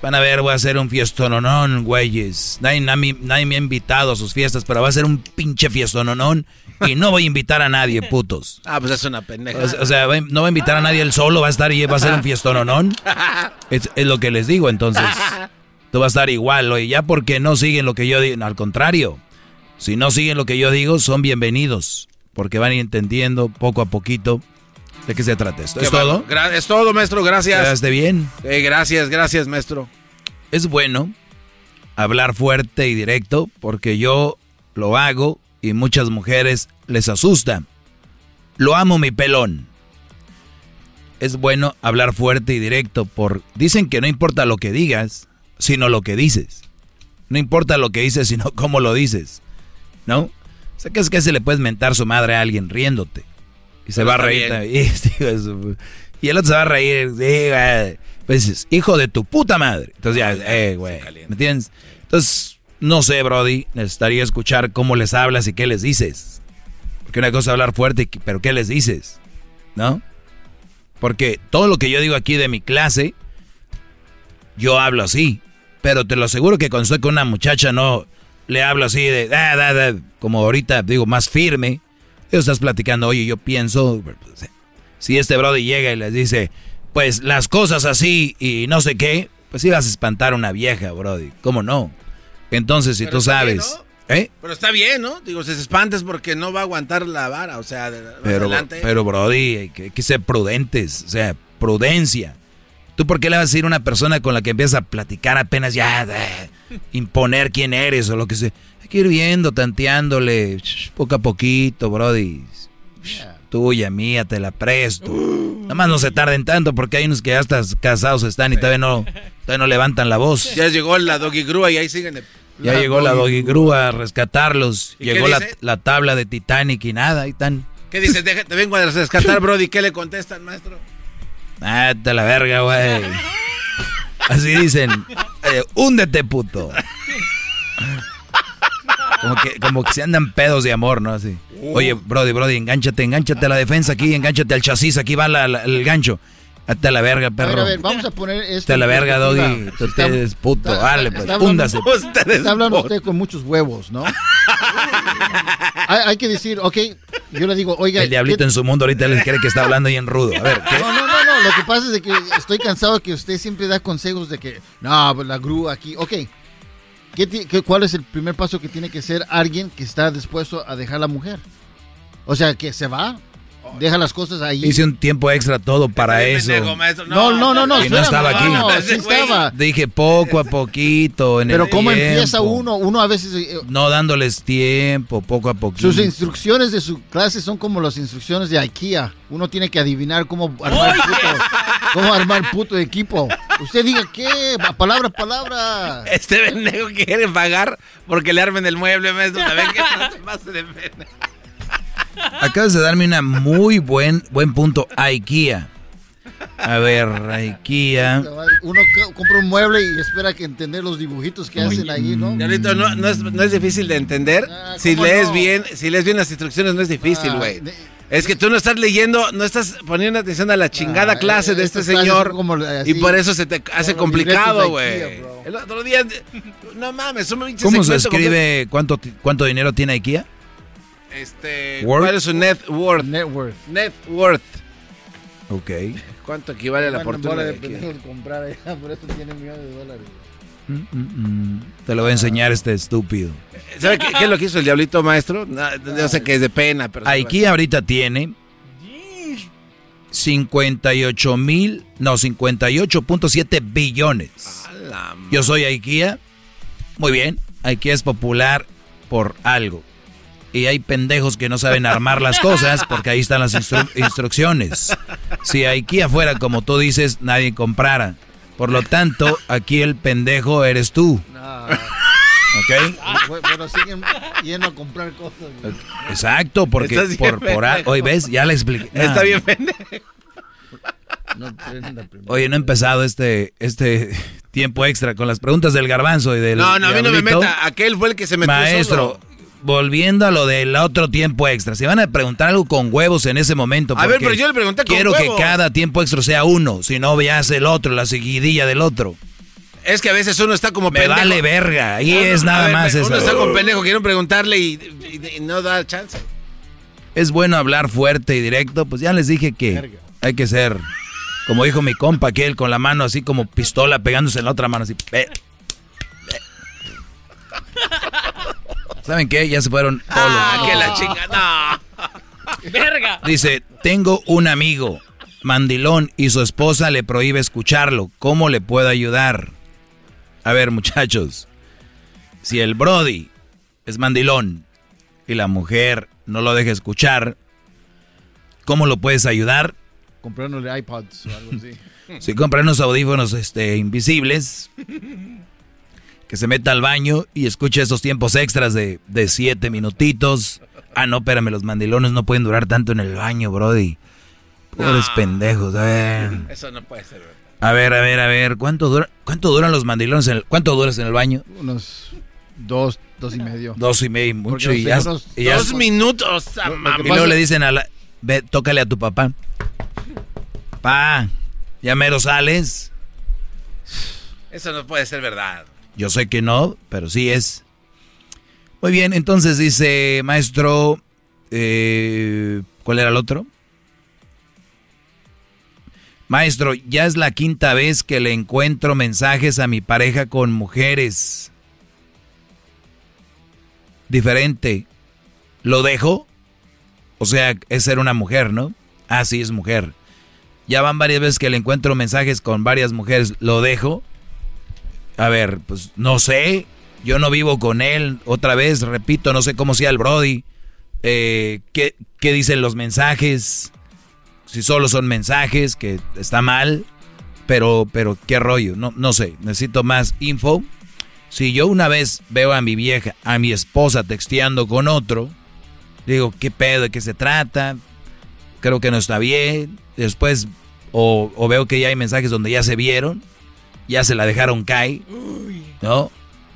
van a ver, voy a hacer un fiestononón, güeyes. Nadie, nadie- nadie me ha invitado a sus fiestas, pero va a ser un pinche fiestononón y no voy a invitar a nadie, putos. Ah, pues es una pendeja. O, o sea, no va a invitar a nadie él solo, va a estar y va a ser un fiestononón. Es, es lo que les digo, entonces. Tú vas a estar igual, oye, ya porque no siguen lo que yo digo. No, al contrario. Si no siguen lo que yo digo, son bienvenidos. Porque van entendiendo poco a poquito de qué se trata esto. ¿Es todo? bueno. Es todo, maestro, gracias. ¿Quedaste bien? Eh, gracias, gracias, maestro. Es bueno hablar fuerte y directo porque yo lo hago y muchas mujeres les asusta. Lo amo mi pelón. Es bueno hablar fuerte y directo por dicen que no importa lo que digas, sino lo que dices. No importa lo que dices, sino cómo lo dices. ¿No? O sea, que es que se le puedes mentar su madre a alguien riéndote. Y se Pero va a reír. Y, el otro se va a reír. güey. Pues dices, hijo de tu puta madre. Entonces ya, eh, güey. ¿Me entiendes? Entonces, no sé, Brody. Necesitaría escuchar cómo les hablas y qué les dices. Porque una cosa es hablar fuerte, pero ¿qué les dices? ¿No? Porque todo lo que yo digo aquí de mi clase, yo hablo así. Pero te lo aseguro que cuando estoy con una muchacha no le hablo así de, "Da, da, da", como ahorita digo, más firme. Tú estás platicando, oye, yo pienso, si este brody llega y les dice, pues las cosas así y no sé qué, pues ibas a espantar a una vieja, brody. ¿Cómo no? Entonces, si Pero tú bien, sabes, ¿eh? Pero está bien, ¿no? Digo, si se espantes porque no va a aguantar la vara, o sea, de, Pero, adelante. pero Brody, hay que, hay que ser prudentes, o sea, prudencia. ¿Tú por qué le vas a decir a una persona con la que empiezas a platicar apenas ya, eh, imponer quién eres o lo que sea? Hay que ir viendo, tanteándole, poco a poquito, Brody. Tuya, mía, te la presto. Nada más no se tarden tanto porque hay unos que ya hasta casados están y todavía no, todavía no levantan la voz. Ya llegó la doggy grúa y ahí siguen. Ya llegó la doggy grúa a rescatarlos. ¿Y qué Llegó la, la tabla de Titanic y nada, ahí están. ¿Qué dices? Deja- te vengo a rescatar, Brody. ¿Qué le contestan, maestro? Ah, te la verga, güey. Así dicen. eh, húndete, puto. Como que, como que se andan pedos de amor, ¿no? Así. Oye, Brody, Brody, engánchate, engánchate a la defensa aquí, engánchate al chasis, aquí va la- la- el gancho. Hazte a la verga, A ver, perro. a ver, vamos a poner esto. Hazte a la verga. Tú Está- eres puto. está- Dale, está pues, hablando- húndase. Está hablando usted con muchos huevos, ¿no? hay, hay que decir, ok, yo le digo, oiga. El diablito ¿qué- en su mundo ahorita les cree que está hablando bien rudo. A ver, ¿qué? No, no, no, no. Lo que pasa es de que estoy cansado de que usted siempre da consejos de que, no, pues, la grúa aquí. Ok. ¿Qué qué- ¿Cuál es el primer paso que tiene que ser alguien que está dispuesto a dejar a la mujer? O sea, que se va, deja las cosas ahí. Hice un tiempo extra todo para eso. No, no, no, no. Y no estaba aquí. no, sí estaba. Dije poco a poquito. En Pero el ¿cómo tiempo. empieza uno? Uno a veces... eh, No dándoles tiempo, poco a poquito. Sus instrucciones de su clase son como las instrucciones de IKEA. Uno tiene que adivinar cómo armar puto, cómo armar puto equipo. Usted diga qué, palabra, palabra. Este pendejo quiere pagar porque le armen el mueble, maestro. También que no se pase de pena. Acabas de darme una muy buen buen punto. IKEA. A ver, IKEA. Uno compra un mueble y espera que entender los dibujitos que hacen ahí, ¿no? No, no, es, no es difícil de entender. si ¿cómo lees no? bien, si lees bien las instrucciones, no es difícil, Ah, güey. es que tú no estás leyendo, no estás poniendo atención a la chingada Ah, clase de este señor. y por eso se te hace complicado, güey. El otro día, no mames, son ¿Cómo se escribe cuánto, cuánto dinero tiene IKEA? Este, Worth? ¿Cuál es su net worth? Net worth. Net worth. Ok. ¿Cuánto equivale a la fortuna de comprar allá, por eso tiene millones de dólares. Mm, mm, mm. Te lo voy a enseñar este estúpido. ¿Sabe qué, qué es lo que hizo el diablito maestro? No, yo sé que es de pena, pero... IKEA ahorita tiene 58 mil, no, 58.7 billones. Yo soy IKEA. Muy bien, IKEA es popular por algo. Y hay pendejos que no saben armar las cosas porque ahí están las instru- instrucciones. Si IKEA fuera como tú dices, nadie comprara. Por lo tanto, aquí el pendejo eres tú. ¿Ok? Bueno, siguen yendo a comprar cosas. güey. Exacto, porque Estás por, por a- hoy ves, ya le expliqué. Está Ah. bien pendejo. No. Oye, no he empezado este, este tiempo extra con las preguntas del garbanzo y del. No, no, a mí no me meta. Aquel fue el que se metió Maestro, solo. Volviendo a lo del otro tiempo extra. Se van a preguntar algo con huevos en ese momento. A ver, porque pero yo le pregunté con Quiero huevos. que cada tiempo extra sea uno, si no veas el otro, la seguidilla del otro. Es que a veces uno está como Me pendejo. vale verga, ahí es nada ver, más Uno eso. está con pendejo, quieren preguntarle y, y- y no da chance. Es bueno hablar fuerte y directo, pues ya les dije que hay que ser, como dijo mi compa aquel, con la mano así como pistola pegándose en la otra mano así. ¿Saben qué? Ya se fueron todos los- Ah, que la chinga. No. ¡Verga! Dice, tengo un amigo, mandilón, y su esposa le prohíbe escucharlo. ¿Cómo le puedo ayudar? A ver, muchachos, si el Brody es mandilón y la mujer no lo deja escuchar, ¿cómo lo puedes ayudar? Comprándole iPods o algo así. Si compran unos audífonos este, invisibles, que se meta al baño y escuche esos tiempos extras de, de siete minutitos. Ah, no, espérame, los mandilones no pueden durar tanto en el baño, Brody. Pobres pendejos, a ver. Eso no puede ser. güey. A ver, a ver, a ver, ¿cuánto, dura, cuánto duran los mandilones? En el, ¿Cuánto duras en el baño? Unos dos, dos y medio. Dos y medio, mucho. Porque Y, ya, y ya- Dos minutos. ah, y luego le dicen a la... Ve, tócale a tu papá. Pa, ya mero sales. Eso no puede ser verdad. Yo sé que no, pero sí es. Muy bien, entonces dice, maestro, eh, ¿cuál era el otro? Maestro, ya es la quinta vez que le encuentro mensajes a mi pareja con mujeres. Diferente. ¿Lo dejo? O sea, es ser una mujer, ¿no? Ah, sí, es mujer. Ya van varias veces que le encuentro mensajes con varias mujeres. ¿Lo dejo? A ver, pues no sé. Yo no vivo con él. Otra vez, repito, no sé cómo sea el Brody. Eh, ¿qué, ¿Qué dicen los mensajes? Si solo son mensajes, que está mal. Pero, pero, ¿qué rollo? No, no sé. Necesito más info. Si yo una vez veo a mi vieja, a mi esposa texteando con otro, digo, ¿qué pedo? ¿De qué se trata? Creo que no está bien. Después, o, o veo que ya hay mensajes donde ya se vieron, ya se la dejaron caer, ¿no?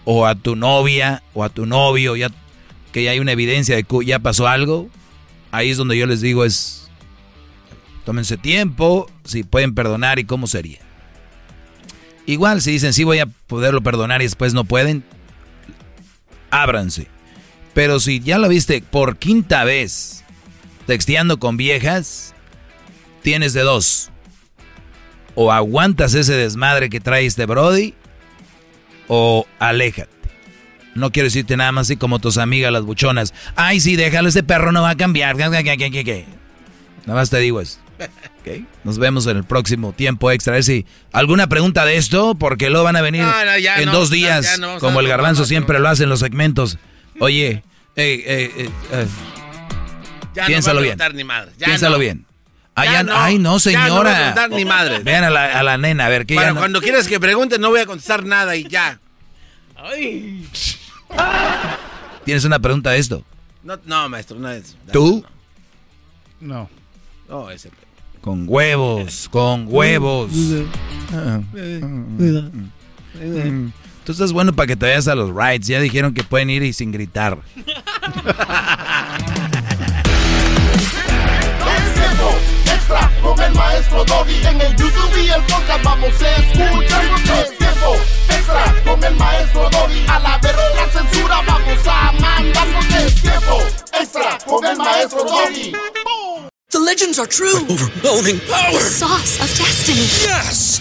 O a tu novia, o a tu novio, ya que ya hay una evidencia de que ya pasó algo. Ahí es donde yo les digo es, tómense tiempo, si pueden perdonar y cómo sería. Igual, si dicen sí voy a poderlo perdonar y después no pueden, ábranse. Pero si ya lo viste por quinta vez texteando con viejas, tienes de dos. O aguantas ese desmadre que trae este Brody, o aléjate. No quiero decirte nada más así como tus amigas las buchonas. Ay, sí, déjalo, este perro no va a cambiar. Nada más te digo eso. Nos vemos en el próximo tiempo extra. A ver si alguna pregunta de esto, porque luego van a venir en dos días, como el garbanzo siempre lo hace en los segmentos. Oye, eh, eh, eh, piénsalo bien. Ni madre. piénsalo bien. Ay, no, señora. No ni madre. Vean a la, a la nena, a ver qué. Bueno, cuando quieras que pregunte, no voy a contestar nada y ya. Ay. ¿Tienes una pregunta de esto? No, no maestro, no es. ¿Tú? No. No, ese. Con huevos, con huevos. Tú estás bueno para que te vayas a los rides. Ya dijeron que pueden ir y sin gritar. extra con el maestro Doggy. En el YouTube y el podcast vamos a escuchar. Es tiempo extra con el maestro Doggy. A la verga la censura vamos a mandarnos. Es tiempo extra con el maestro Doggy. The legends are true. Overwhelming power! The sauce of destiny. Yes!